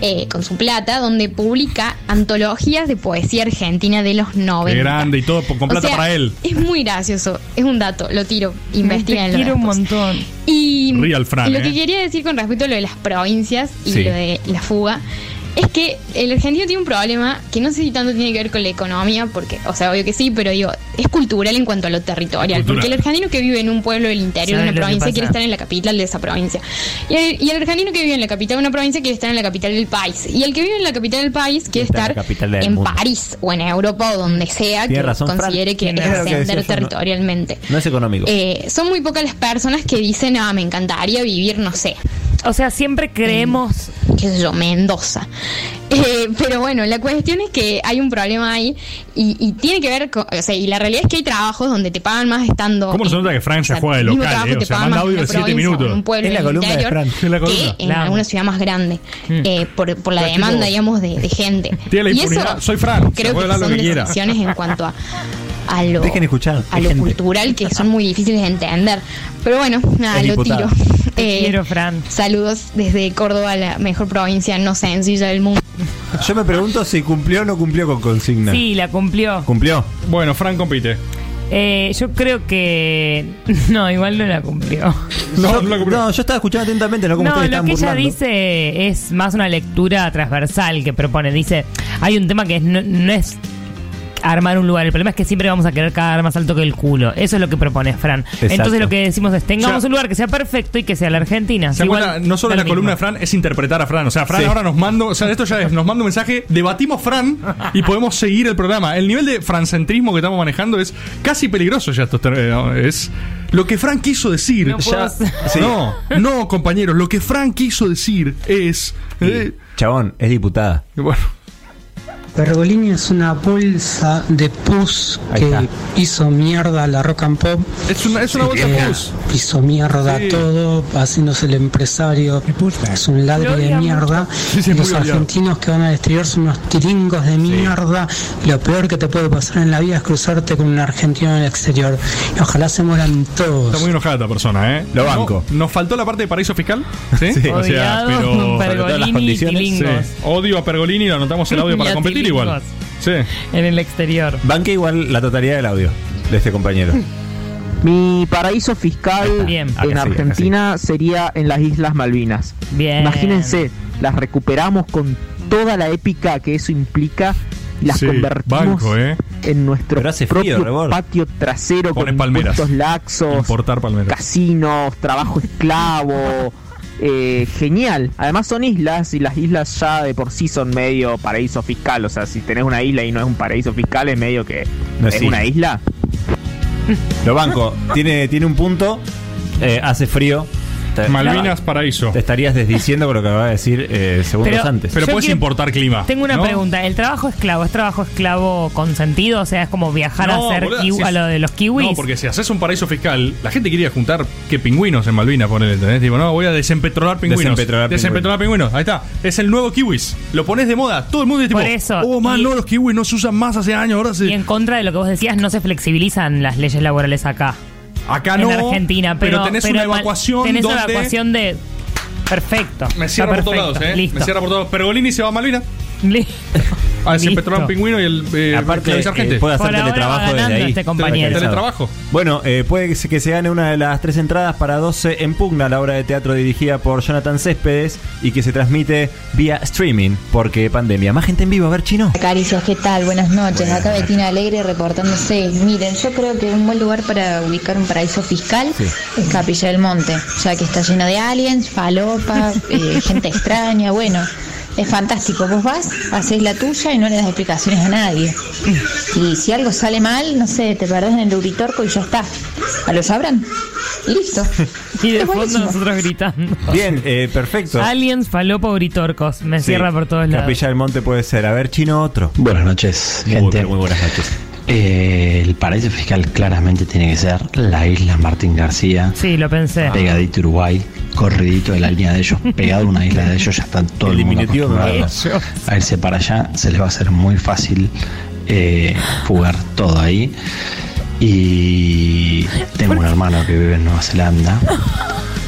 eh, con su plata, donde publica antologías de poesía argentina de los 90. Qué grande y todo con O plata sea, para él. Es muy gracioso, es un dato, lo tiro, investiguen. Te quiero un montón. Y Real Fran, lo ¿eh? que quería decir con respecto a lo de las provincias y Sí. lo de la fuga es que el argentino tiene un problema que no sé si tanto tiene que ver con la economía, porque, o sea, obvio que sí, pero digo, es cultural en cuanto a lo territorial. Porque el argentino que vive en un pueblo del interior de una provincia quiere estar en la capital de esa provincia. Y el, y el argentino que vive en la capital de una provincia quiere estar en la capital del país. Y el que vive en la capital del país quiere en estar en. París o en Europa o donde sea Tiene que razón, Fran. considere que es ascender yo, no- territorialmente. No es económico. Eh, son muy pocas las personas que dicen, ah, me encantaría vivir, no sé. O sea, siempre creemos. qué sé yo, Mendoza. Eh, pero bueno, la cuestión es que hay un problema ahí y, y tiene que ver con. O sea, y la realidad es que hay trabajos donde te pagan más estando. ¿Cómo se nota que Fran o se sea, juega de local? eh? te O sea, pagan manda más en audio de una 7 provincia o minutos. En un pueblo Es la columna de Fran. Es la columna. que en Claro. alguna ciudad más grande. eh, por, por la demanda, tipo, digamos, de, de gente. Tiene la y impunidad. eso Soy Fran. creo que son que quiera. en cuanto a, a lo, Dejen escuchar. a lo cultural que son muy difíciles de entender. Pero bueno, nada, lo tiro. Te Eh, quiero, Fran. Saludos desde Córdoba, la mejor provincia no sencilla del mundo. Yo me pregunto si cumplió o no cumplió con consigna. Sí, la cumplió. ¿Cumplió? Bueno, Fran compite. Eh, yo creo que. No, igual no la cumplió. No, no, yo estaba escuchando atentamente, no como No, ustedes lo están que ella burlando. dice es más una lectura transversal que propone. Dice, hay un tema que es- no, no es armar un lugar. El problema es que siempre vamos a querer cagar más alto que el culo. Eso es lo que propone Fran. Exacto. Entonces lo que decimos es, tengamos O sea, un lugar que sea perfecto y que sea la Argentina. ¿Se Igual, acuerdan? No solo la columna de. Fran, es interpretar a Fran. O sea, Fran Sí. ahora nos manda, o sea, esto ya es, nos manda un mensaje, debatimos Fran y podemos seguir el programa. El nivel de francentrismo que estamos manejando es casi peligroso ya. Esto eh, es lo que Fran quiso decir. No puedo Ya- hacer- Sí. no, no, compañeros, lo que Fran quiso decir es. eh, Chabón, es diputada. Bueno. Pergolini es una bolsa de pus que hizo mierda a la rock and pop. Es una, es una bolsa de pus. Hizo mierda Sí. todo, haciéndose el empresario. Es un ladre Lo de mierda. sí, sí, Los argentinos que van al exterior son unos tiringos de mierda. Lo peor que te puede pasar en la vida es cruzarte con un argentino en el exterior. Y ojalá se mueran todos. Está muy enojada esta persona, ¿eh? Lo No, banco. ¿Nos faltó la parte de paraíso fiscal? Sí. Sí. O sea, Odiado, pero. Pergolini tilingos. Sí. Odio a Pergolini, lo anotamos el audio para a igual. Sí. En el exterior. Banque igual la totalidad del audio de este compañero. Mi paraíso fiscal Bien. En sí, Argentina sería en las Islas Malvinas. Bien. Imagínense, las recuperamos con toda la épica que eso implica y las Sí, convertimos banco, ¿eh? en nuestro frío, propio patio trasero Ponen con palmeras. laxos, Importar palmeras. casinos, trabajo esclavo. Eh, genial. Además son islas y las islas ya de por sí son medio paraíso fiscal. O sea, si tenés una isla y no es un paraíso fiscal, es medio que No es una isla. isla. Lo banco. Tiene, tiene un punto. eh, hace frío. Malvinas, paraíso. Te estarías desdiciendo con lo que acababa de decir eh, segundos Pero- antes. Pero puedes quiero- importar clima. Tengo una ¿no? pregunta. ¿El trabajo esclavo es trabajo esclavo con sentido? O sea, es como viajar No, a hacer boluda, kiwi- si a lo de los kiwis. No, porque si haces un paraíso fiscal, la gente quería juntar que pingüinos en Malvinas, ponele, ¿entendés? Tipo, no, voy a desempetrolar pingüinos. Desempetrolar Desempetrolar pingüinos. Ahí está. Es el nuevo kiwis. Lo pones de moda. Todo el mundo es tipo, Por eso. oh, man, Y- no, los kiwis no se usan más hace años, ahora Y sí. en contra de lo que vos decías, no se flexibilizan las leyes laborales acá. Acá en no. Argentina, pero, tenés pero una igual- evacuación Tenés donde... una evacuación de. Perfecto. Me cierra por todos lados, ¿eh? Listo. Me cierra por todos lados. Pergolini se va a Malvinas. Listo. A desempetrolar un Listo. pingüino y el eh, Aparte, eh, gente. puede hacer Por ahora va teletrabajo desde ganando ahí. este compañero. Teletrabajo. Bueno, eh, puede que se, que se gane una de las tres entradas para 12 en Pugna, la obra de teatro dirigida por Jonathan Céspedes y que se transmite vía streaming porque pandemia. Más gente en vivo, a ver, chino. Caricias, ¿qué tal? Buenas noches. Acá Betina Alegre reportándose. Miren, yo creo que un buen lugar para ubicar un paraíso fiscal es Capilla del Monte, ya que está lleno de aliens, falopa, eh, gente extraña. Bueno, es fantástico. Vos vas, haces la tuya y no le das explicaciones a nadie. Y si algo sale mal, no sé, te perdés en el Uritorco y ya está. ¿A lo sabrán? Y listo. Y de fondo nosotros gritando. Bien, eh, perfecto. Aliens, falopa, uritorcos. Me Sí, cierra por todos lados. Capilla del Monte puede ser. A ver, chino, otro. Buenas noches, Muy, gente. pero muy buenas noches. Eh, el paraíso fiscal claramente tiene que ser la isla Martín García. Sí, lo pensé. Pegadito Uruguay, corridito de la línea de ellos, pegado a una isla de ellos, ya están todo el, mundo diminutivo de acostumbrado a irse para allá, se les va a hacer muy fácil eh, fugar todo ahí. Y tengo un hermano que vive en Nueva Zelanda.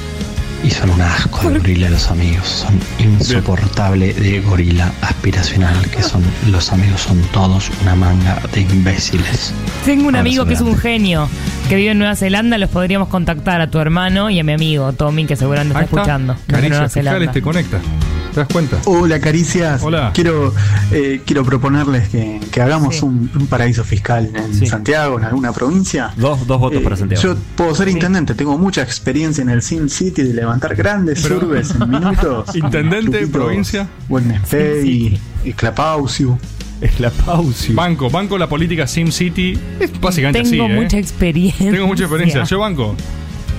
Y son un asco de gorila los amigos. Son insoportable de gorila aspiracional. Que son los amigos son todos una manga de imbéciles. Tengo un amigo que es un genio que vive en Nueva Zelanda. Los podríamos contactar a tu hermano y a mi amigo Tommy, que seguramente está está. escuchando. desde Caricias Nueva te conecta. ¿Te das cuenta? Hola, caricias. Hola. Quiero, eh, quiero proponerles que, que hagamos Sí. un, un paraíso fiscal en Sí. Santiago, en alguna provincia. Dos, dos votos Eh, para Santiago. Yo puedo ser intendente, tengo mucha experiencia en el Sim City de levantar grandes Pero- urbes en minutos. Intendente, Tuquitos, provincia. Buen y, y Clapaucio. Es la pausa. Banco, banco la política SimCity. Es básicamente Tengo así, ¿eh? mucha experiencia. Tengo mucha experiencia. Yo banco.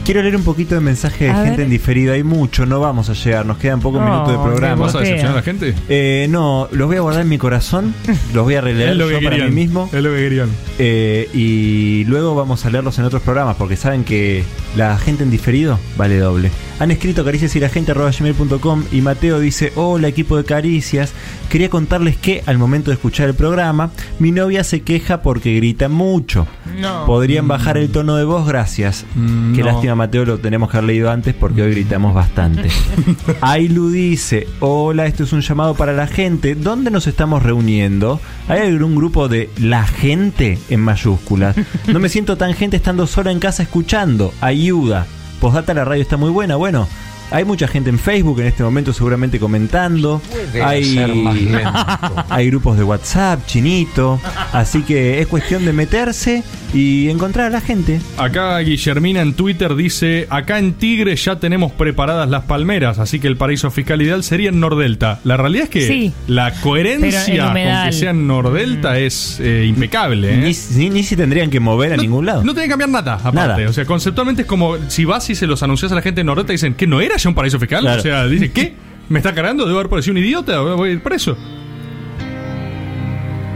Quiero leer un poquito de mensaje de A gente ver. en diferido. Hay mucho, no vamos a llegar. Nos quedan pocos No, minutos de programa. ¿Vas a decepcionar a la gente? Eh, no, los voy a guardar en mi corazón. Los voy a releer Es lo yo que para mí mismo. Es lo que querían. Eh, y luego vamos a leerlos en otros programas porque saben que la gente en diferido vale doble. Han escrito caricias y la gente gmail.com y Mateo dice, hola equipo de caricias, quería contarles que al momento de escuchar el programa, mi novia se queja porque grita mucho. No. ¿Podrían bajar el tono de voz? Gracias. Mm, Qué no. lástima Mateo, lo tenemos que haber leído antes porque hoy gritamos bastante. Ailu dice, hola, esto es un llamado para la gente. ¿Dónde nos estamos reuniendo? ¿Hay algún grupo de la gente en mayúsculas? No me siento tan gente estando sola en casa escuchando. Ayuda. Postdata, la radio está muy buena. Bueno, hay mucha gente en Facebook en este momento seguramente comentando. Hay, ser más lento. hay grupos de WhatsApp, chinito. Así que es cuestión de meterse y encontrar a la gente. Acá Guillermina en Twitter dice, acá en Tigre ya tenemos preparadas las palmeras, así que el paraíso fiscal ideal sería en Nordelta. La realidad es que Sí. la coherencia con que sea en Nordelta es eh, impecable. ¿eh? Ni, ni, ni si tendrían que mover a ningún lado. No tiene que cambiar nada, aparte. Nada. O sea, conceptualmente es como si vas y se los anuncias a la gente de Nordelta y dicen, ¿que no era ya un paraíso fiscal? Claro. O sea, dicen, ¿qué? ¿Me está cargando? ¿Debo haber parecido un idiota? ¿Voy a ir preso?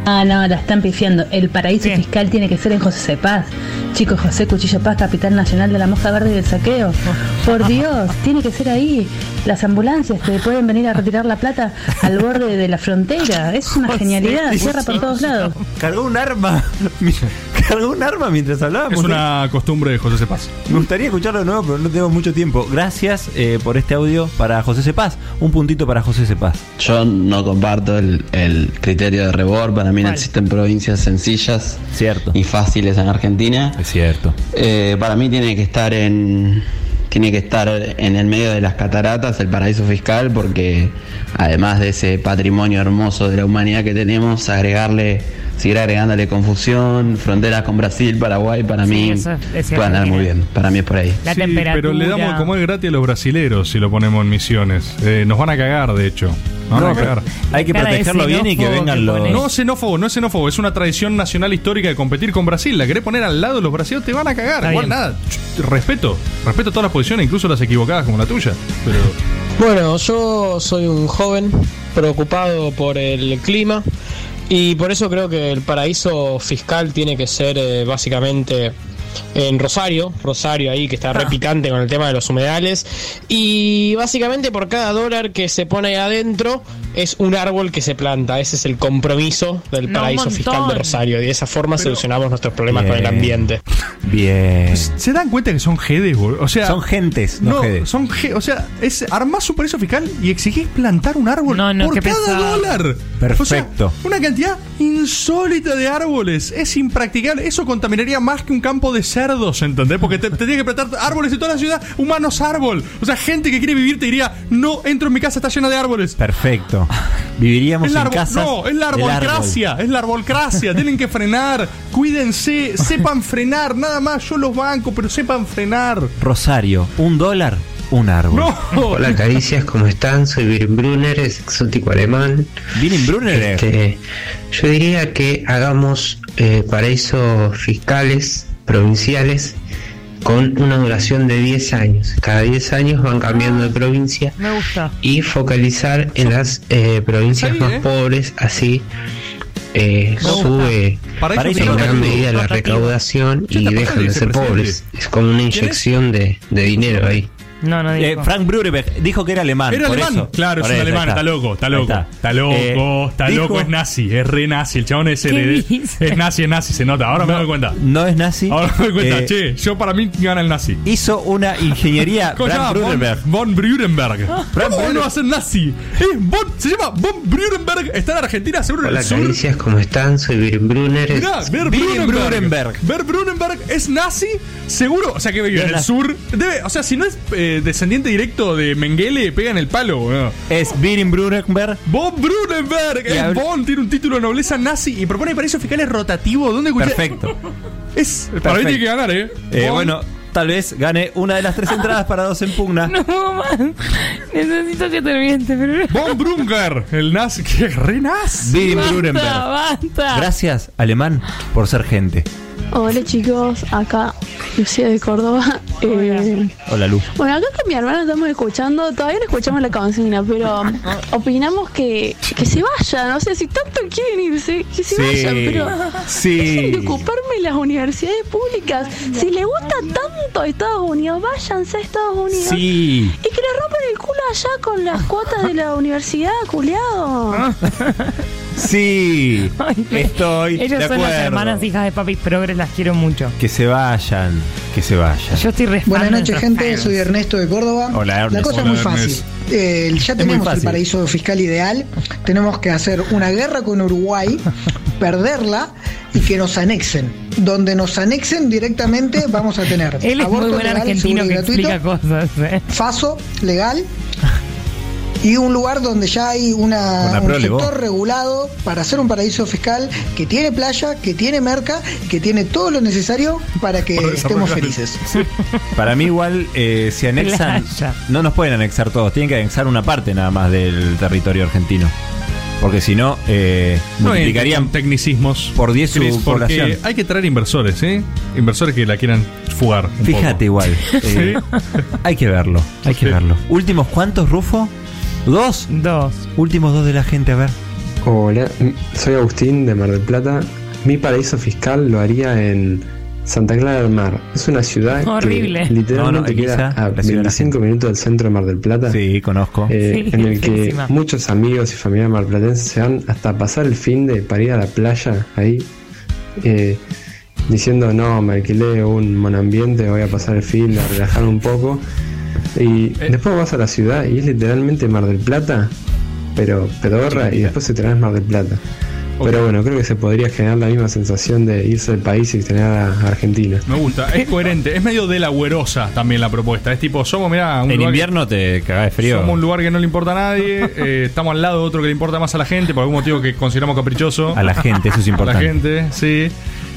Ah, no, la están pifiando. El paraíso fiscal tiene que ser en José Cepaz. Chico José Cuchillo Paz, capital nacional de la mosca verde y del saqueo. Por Dios, tiene que ser ahí. Las ambulancias que pueden venir a retirar la plata al borde de la frontera. Es una genialidad. Cierra por todos lados. Cargó un arma. Cargó un arma mientras hablábamos. Es una costumbre de José Cepaz. Me gustaría escucharlo de nuevo, pero no tengo mucho tiempo. Gracias eh, por este audio para José Cepaz. Un puntito para José Cepaz. Yo no comparto el, el criterio de Rebor. Para mí no existen provincias sencillas Cierto. y fáciles en Argentina. Es cierto. Eh, para mí tiene que estar en tiene que estar en el medio de las cataratas el paraíso fiscal porque además de ese patrimonio hermoso de la humanidad que tenemos agregarle seguir agregándole confusión fronteras con Brasil Paraguay para Sí, mí eso es- puede andar muy bien para mí es por ahí La Sí, temperatura. pero le damos como es gratis a los brasileros si lo ponemos en misiones. Eh, nos van a cagar, de hecho. Nos van No, a cagar. hay que protegerlo bien y que vengan que los. No es xenófobo, no es xenófobo, es una tradición nacional histórica de competir con Brasil. La querés poner al lado de los brasileños, te van a cagar. Está Igual bien. nada, respeto, respeto todas las posiciones, incluso las equivocadas como la tuya. Pero Bueno, yo soy un joven preocupado por el clima y por eso creo que el paraíso fiscal tiene que ser eh, básicamente en Rosario, Rosario ahí que está re picante con el tema de los humedales. Y básicamente por cada dólar que se pone ahí adentro es un árbol que se planta, ese es el compromiso del No, paraíso fiscal de Rosario y de esa forma solucionamos nuestros problemas Bien. con el ambiente. Bien. ¿se dan cuenta que son jedes, boludo? O sea, Son gentes, no, no, jedes. son o sea, es armás un paraíso fiscal y exigís plantar un árbol No, no, por cada pesado. dólar. Perfecto. O sea, una cantidad insólita de árboles. Es impracticable. Eso contaminaría más que un campo de cerdos, ¿entendés? Porque te, te tienes que plantar árboles en toda la ciudad, humanos árbol. O sea, gente que quiere vivir te diría, no entro en mi casa, está llena de árboles. Perfecto. Viviríamos Es la, en casas. no, es la árbol. arbolcracia, es la arbolcracia. Tienen que frenar, cuídense, sepan frenar, nada más. Yo los banco, pero sepan frenar. Rosario, un dólar, un árbol. No, Hola Caricias, ¿cómo están? Soy Biren Brunner, es exótico alemán. Vienen Brunner. Este, yo diría que hagamos eh, paraísos fiscales provinciales con una duración de 10 años. Cada 10 años van cambiando de provincia Me gusta. y focalizar en las eh, provincias más ¿eh? pobres, así eh, sube Paraíso en gran medida la recaudación ¿Qué y dejan de ser pobres. Es como una inyección de, de dinero ahí. No, no Eh, dijo. Frank Bruderberg dijo que era alemán. Era por alemán. eso. Claro, Por es un eso, alemán, está loco, está loco. Está, loco, Eh, está dijo- loco, es nazi, es re nazi. El chabón ese ¿Qué de- dice? es nazi, es nazi, se nota. Ahora me doy cuenta. No es nazi. Ahora me doy cuenta, Eh, che, yo para mí gana el nazi. Hizo una ingeniería ¿Cómo se Frank llama? Bruderberg. Von, von ¿Cómo no va a ser nazi? Eh, von- se llama Von Brudenberg. Está en Argentina, seguro en Hola el sur. caricias, ¿cómo están? Soy Brunner. Mirá, Ver Brunenberg. Ver Brunenberg es nazi, seguro. O sea, que vive en el sur. Debe, o sea, si no es eh, descendiente directo de Mengele, pega en el palo, boludo. Es Biren Brunenberg. Von Brunenberg. Y Es Von, tiene un título de nobleza nazi y propone paraísos fiscales rotativos. ¿Dónde escuché? Perfecto. Es, para mí tiene que ganar, ¿eh? Eh, bueno, tal vez gane una de las tres entradas para dos en pugna. No puedo más. Necesito que termine este programa. Von Brunger, el nazi. Que re nazi. Basta, Brunenberg. basta. Gracias, alemán, por ser gente. Hola chicos, acá Lucía de Córdoba. Eh, Hola, Lu. bueno, acá con mi hermana estamos escuchando, todavía no escuchamos la consigna, pero opinamos que, que se vayan, o sea, si tanto quieren irse, que se Sí, vayan, pero sí. dejen de ocuparme las universidades públicas. Si les gusta tanto Estados Unidos, váyanse a Estados Unidos. Sí. Y que le rompan el culo allá con las cuotas de la universidad, culiado. Sí, estoy Ellos de son las hermanas hijas de Papis Progres, las quiero mucho. Que se vayan, que se vayan. Yo estoy re Buenas noches, gente. fans. Soy Ernesto de Córdoba. Hola, Ernest. La cosa Hola, es muy Ernest. fácil. Eh, ya muy tenemos el paraíso fiscal ideal. Tenemos que hacer una guerra con Uruguay, perderla y que nos anexen. Donde nos anexen directamente vamos a tener Él es muy aborto buen legal, argentino que gratuito, explica cosas. ¿eh? FASO legal y un lugar donde ya hay una, un sector regulado para hacer un paraíso fiscal que tiene playa, que tiene merca que tiene todo lo necesario para que estemos felices. Para mí igual, eh, si anexan, Playa. no nos pueden anexar todos, tienen que anexar una parte nada más del territorio argentino. Porque si no, eh, No multiplicarían tecnicismos por 10 su porque población. hay que traer inversores, ¿eh? Inversores que la quieran fugar. un Fíjate poco. igual. eh, hay que verlo, hay que verlo. ¿Últimos cuántos, Rufo? ¿Dos? Dos. Últimos dos de la gente, a ver. Hola, soy Agustín de Mar del Plata. Mi paraíso fiscal lo haría en Santa Clara del Mar. Es una ciudad Horrible. que literalmente No, no, queda a la ciudad de la 25 minutos del centro de Mar del Plata. Sí, conozco. Eh, Sí, en el que feísima. muchos amigos y familiares marplatenses se van hasta pasar el fin de para ir a la playa ahí, eh, diciendo no, me alquilé un monambiente, voy a pasar el fin, a relajar un poco. Y Eh. después vas a la ciudad y es literalmente Mar del Plata, pero pedorra, y después se tenés Mar del Plata. Pero bueno, creo que se podría generar la misma sensación de irse del país y extrañar a Argentina. Me gusta, es coherente, es medio de la güerosa también la propuesta. Es tipo, somos, mirá, un En lugar que- invierno te cagás de frío. Somos un lugar que no le importa a nadie, eh, estamos al lado de otro que le importa más a la gente, por algún motivo que consideramos caprichoso. A la gente, eso es A importante. la gente, sí.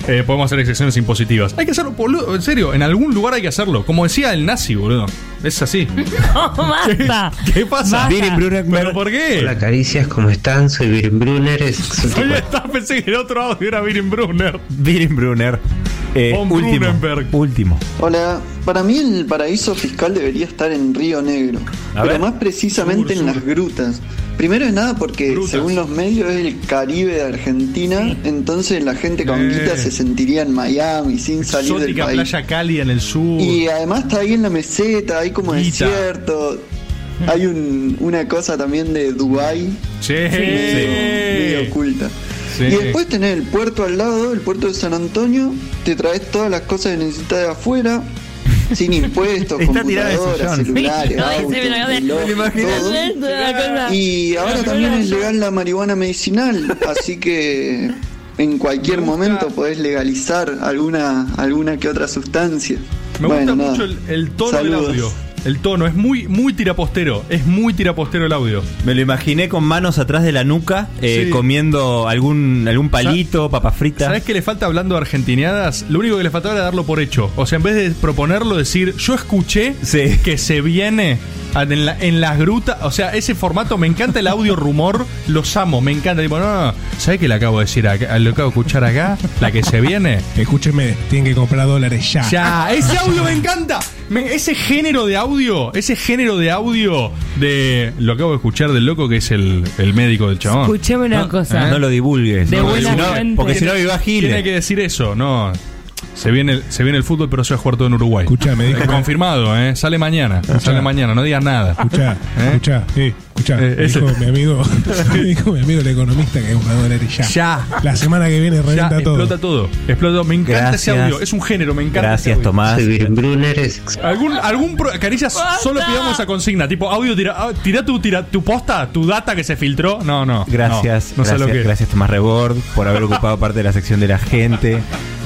Eh, podemos hacer excepciones impositivas. Hay que hacerlo, boludo, en serio, en algún lugar hay que hacerlo. Como decía el nazi, boludo. Es así. No, basta. ¿Qué pasa? Basta. ¿Pero por qué? Hola caricias, ¿cómo están? Soy Biren Brunner. Es está, pensé que el otro audio era Biren Brunner. Biren Brunner. Eh, último. Último. Hola, para mí el paraíso fiscal debería estar en Río Negro, A pero ver. más precisamente en las grutas. Primero de nada porque según los medios es el Caribe de Argentina, entonces la gente con Eh. guita se sentiría en Miami sin salir del país. playa cálida en el sur. Y además está ahí en la meseta, hay como Guita. desierto. Hay un- una cosa también de Dubai Sí. medio, medio oculta. Sí. Y después tenés el puerto al lado, el puerto de San Antonio, te traes todas las cosas que necesitas de afuera, sin impuestos, Está computadoras, celulares, autos, reloj, todo. Y ahora también es legal la marihuana medicinal, así que en cualquier momento podés legalizar alguna, alguna que otra sustancia. Me Bueno, gusta nada. mucho el, el tono Saludos. del audio. El tono es muy, muy tirapostero. Es muy tirapostero el audio. Me lo imaginé con manos atrás de la nuca, eh, Sí. comiendo algún, algún palito, papa frita. ¿Sabes qué le falta hablando de argentineadas? Lo único que le faltaba era darlo por hecho. O sea, en vez de proponerlo, decir, yo escuché que se viene a- en, la- en las grutas. O sea, ese formato, me encanta el audio rumor, los amo, me encanta. Tipo, no, no, ¿sabes qué le acabo de decir acá? Lo acabo de escuchar acá, la que se viene. Escúcheme, tienen que comprar dólares ya. Ya, ese audio me encanta. Me- ese género de audio, ese género de audio de lo acabo de escuchar del loco que es el, el médico del chabón. Escuchame una No, cosa. ¿eh? No lo divulgues. De porque buena si no, fuente. porque si no viva Tiene que decir eso, no. Se viene, el, se viene el fútbol, pero se va a jugar todo en Uruguay. Escuchá, me dijo- Confirmado, ¿eh? Sale mañana. Sale mañana, no digas nada. Escuchá, ¿Eh? escuchá, eh, escuchá. Eh, me, ese- dijo mi amigo, me dijo mi amigo el economista que va a doler ya. Ya. La semana que viene Ya revienta todo. explota todo. Explota. Me encanta ese Gracias. audio. Es un género, me encanta. Gracias, ese audio. Tomás. Brunner es ¿Algún, algún pro- Caricias, solo pidamos esa consigna. Tipo, audio, tira, ah, tira tu, tira tu posta, tu data que se filtró. No, no. Gracias, No, no sé gracias, lo que es. gracias Tomás Rebord por haber ocupado parte de la sección de la gente.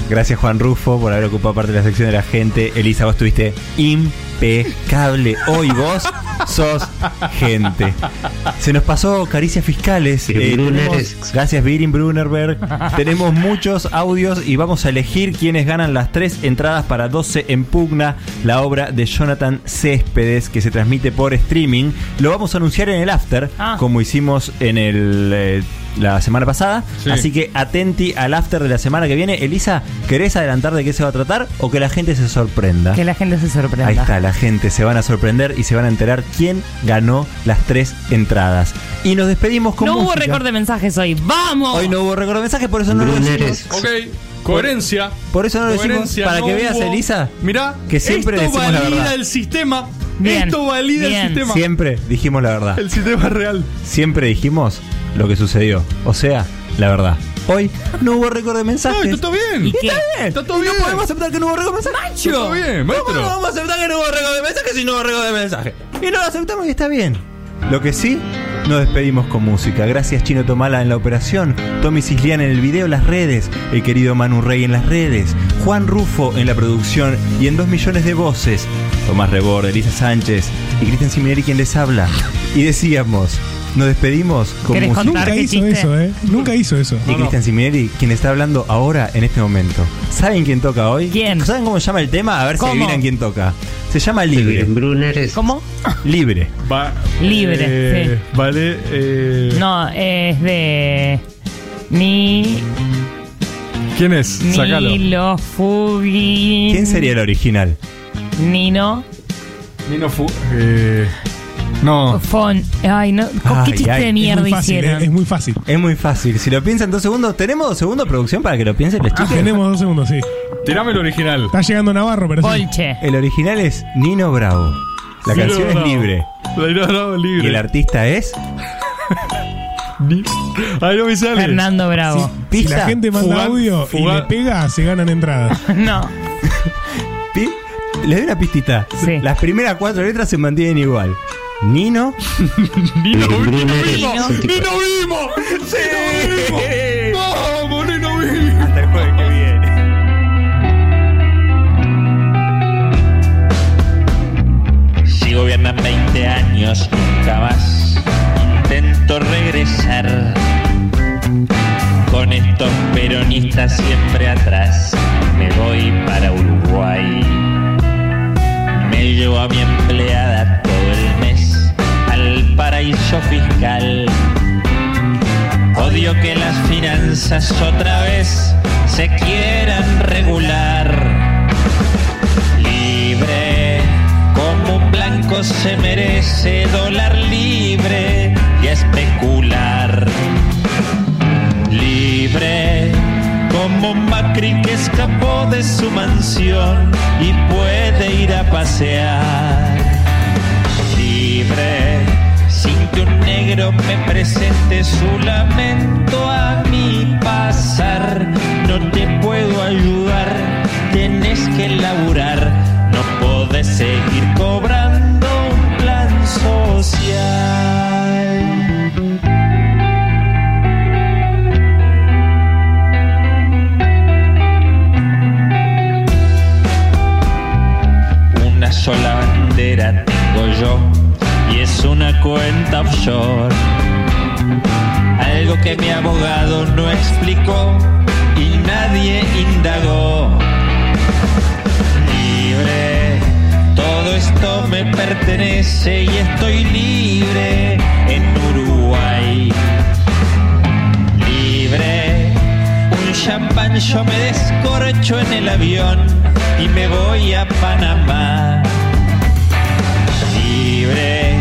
Gracias Juan Rufo por haber ocupado parte de la sección de la gente. Elisa, vos estuviste impecable. Hoy vos sos gente. Se nos pasó caricias fiscales. Eh, tenemos- gracias Virin Brunerberg. tenemos muchos audios y vamos a elegir quiénes ganan las tres entradas para 12 en pugna, la obra de Jonathan Céspedes que se transmite por streaming. Lo vamos a anunciar en el after, Ah. como hicimos en el eh, la semana pasada. Sí. Así que atenti al after de la semana que viene. Elisa, ¿querés adelantar de qué se va a tratar o que la gente se sorprenda? Que la gente se sorprenda. Ahí está, la gente se van a sorprender y se van a enterar quién ganó las tres entradas. Y nos despedimos con No hubo récord de mensajes hoy. ¡Vamos! Hoy no hubo récord de mensajes, por eso no lo decimos. Ok, coherencia. Por eso no lo decimos. Para no que veas, hubo- Elisa, Mirá, que siempre esto decimos la valida verdad. el sistema. Bien, esto valida bien. el sistema. Siempre dijimos la verdad. El sistema real. Siempre dijimos lo que sucedió. O sea, la verdad. Hoy no hubo récord de mensajes. No, está todo bien. ¿Y qué? Está bien. Está todo bien. No podemos aceptar que no hubo récord de mensajes. Está todo bien, maestro. ¿Cómo no vamos a aceptar que no hubo récord de mensajes si no hubo récord de mensajes? Y no lo aceptamos y está bien. Lo que sí, nos despedimos con música. Gracias Chino Tomala en la operación, Tommy Cislián en el video, las redes, el querido Manu Rey en las redes, Juan Rufo en la producción y en dos millones de voces, Tomás Rebord, Elisa Sánchez y Cristian Simineri quien les habla. Y decíamos, nos despedimos con ¿Querés música. contar Nunca qué hizo chiste? eso, ¿eh? Nunca hizo eso. Y Cristian Simineri, quien está hablando ahora en este momento. ¿Saben quién toca hoy? ¿Quién? ¿Saben cómo se llama el tema? A ver ¿Cómo? si adivinan quién toca. Se llama Libre. Virin Brunner es ¿Cómo? Libre. Va- Libre, eh, sí. Vale. Eh, No, es de. Ni. ¿Quién es? Sácalo. Nilo Fugin. ¿Quién sería el original? Nino Nino Fu. Eh, no. Fon. Ay, no. ¿Con Ay, qué chiste ay, de es mierda es muy fácil, hicieron? eh, es muy fácil. Es muy fácil. Si lo piensan dos segundos, ¿tenemos dos segundos de producción para que lo piensen los chicos? Tenemos dos segundos, sí. Tirame el original. Está llegando Navarro, pero sí. Bolche. El original es Nino Bravo. La Nino canción Bravo. es Libre. Nino Bravo, libre. Y el artista es. Ni- Ay, no me sale. Fernando Bravo. Si Pista. la gente manda Fugar- audio y fugar- le pega, se ganan entradas. no. pi- Les doy una pistita. Sí. Las primeras cuatro letras se mantienen igual. Nino. Nino, Nino tipo- Nino Vimo. Sí. Nino Vimo. Vamos, Nino Vimo. Hasta el jueves que viene. Si gobiernan 20 años, nunca más intento regresar. Con estos peronistas siempre atrás, me voy para Uruguay. Me llevo a mi empleada paraíso fiscal. Odio que las finanzas otra vez se quieran regular. Libre, como un blanco se merece dólar libre y especular. Libre, como un Macri que escapó de su mansión y puede ir a pasear. Libre, negro me presente su lamento a mi pasar. No te puedo ayudar, tenés que laburar, no podés seguir cobrando un plan social. Una cuenta offshore. Algo que mi abogado no explicó y nadie indagó. Libre, todo esto me pertenece y estoy libre en Uruguay. Libre, un champán yo me descorcho en el avión y me voy a Panamá. Libre,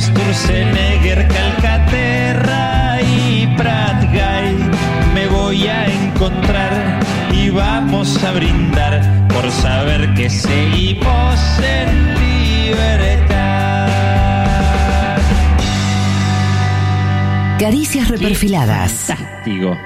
Sturzenegger, Calcaterra y Pratgay me voy a encontrar y y vamos a brindar por saber que seguimos en libertad. Caricias reperfiladas. Fantástico.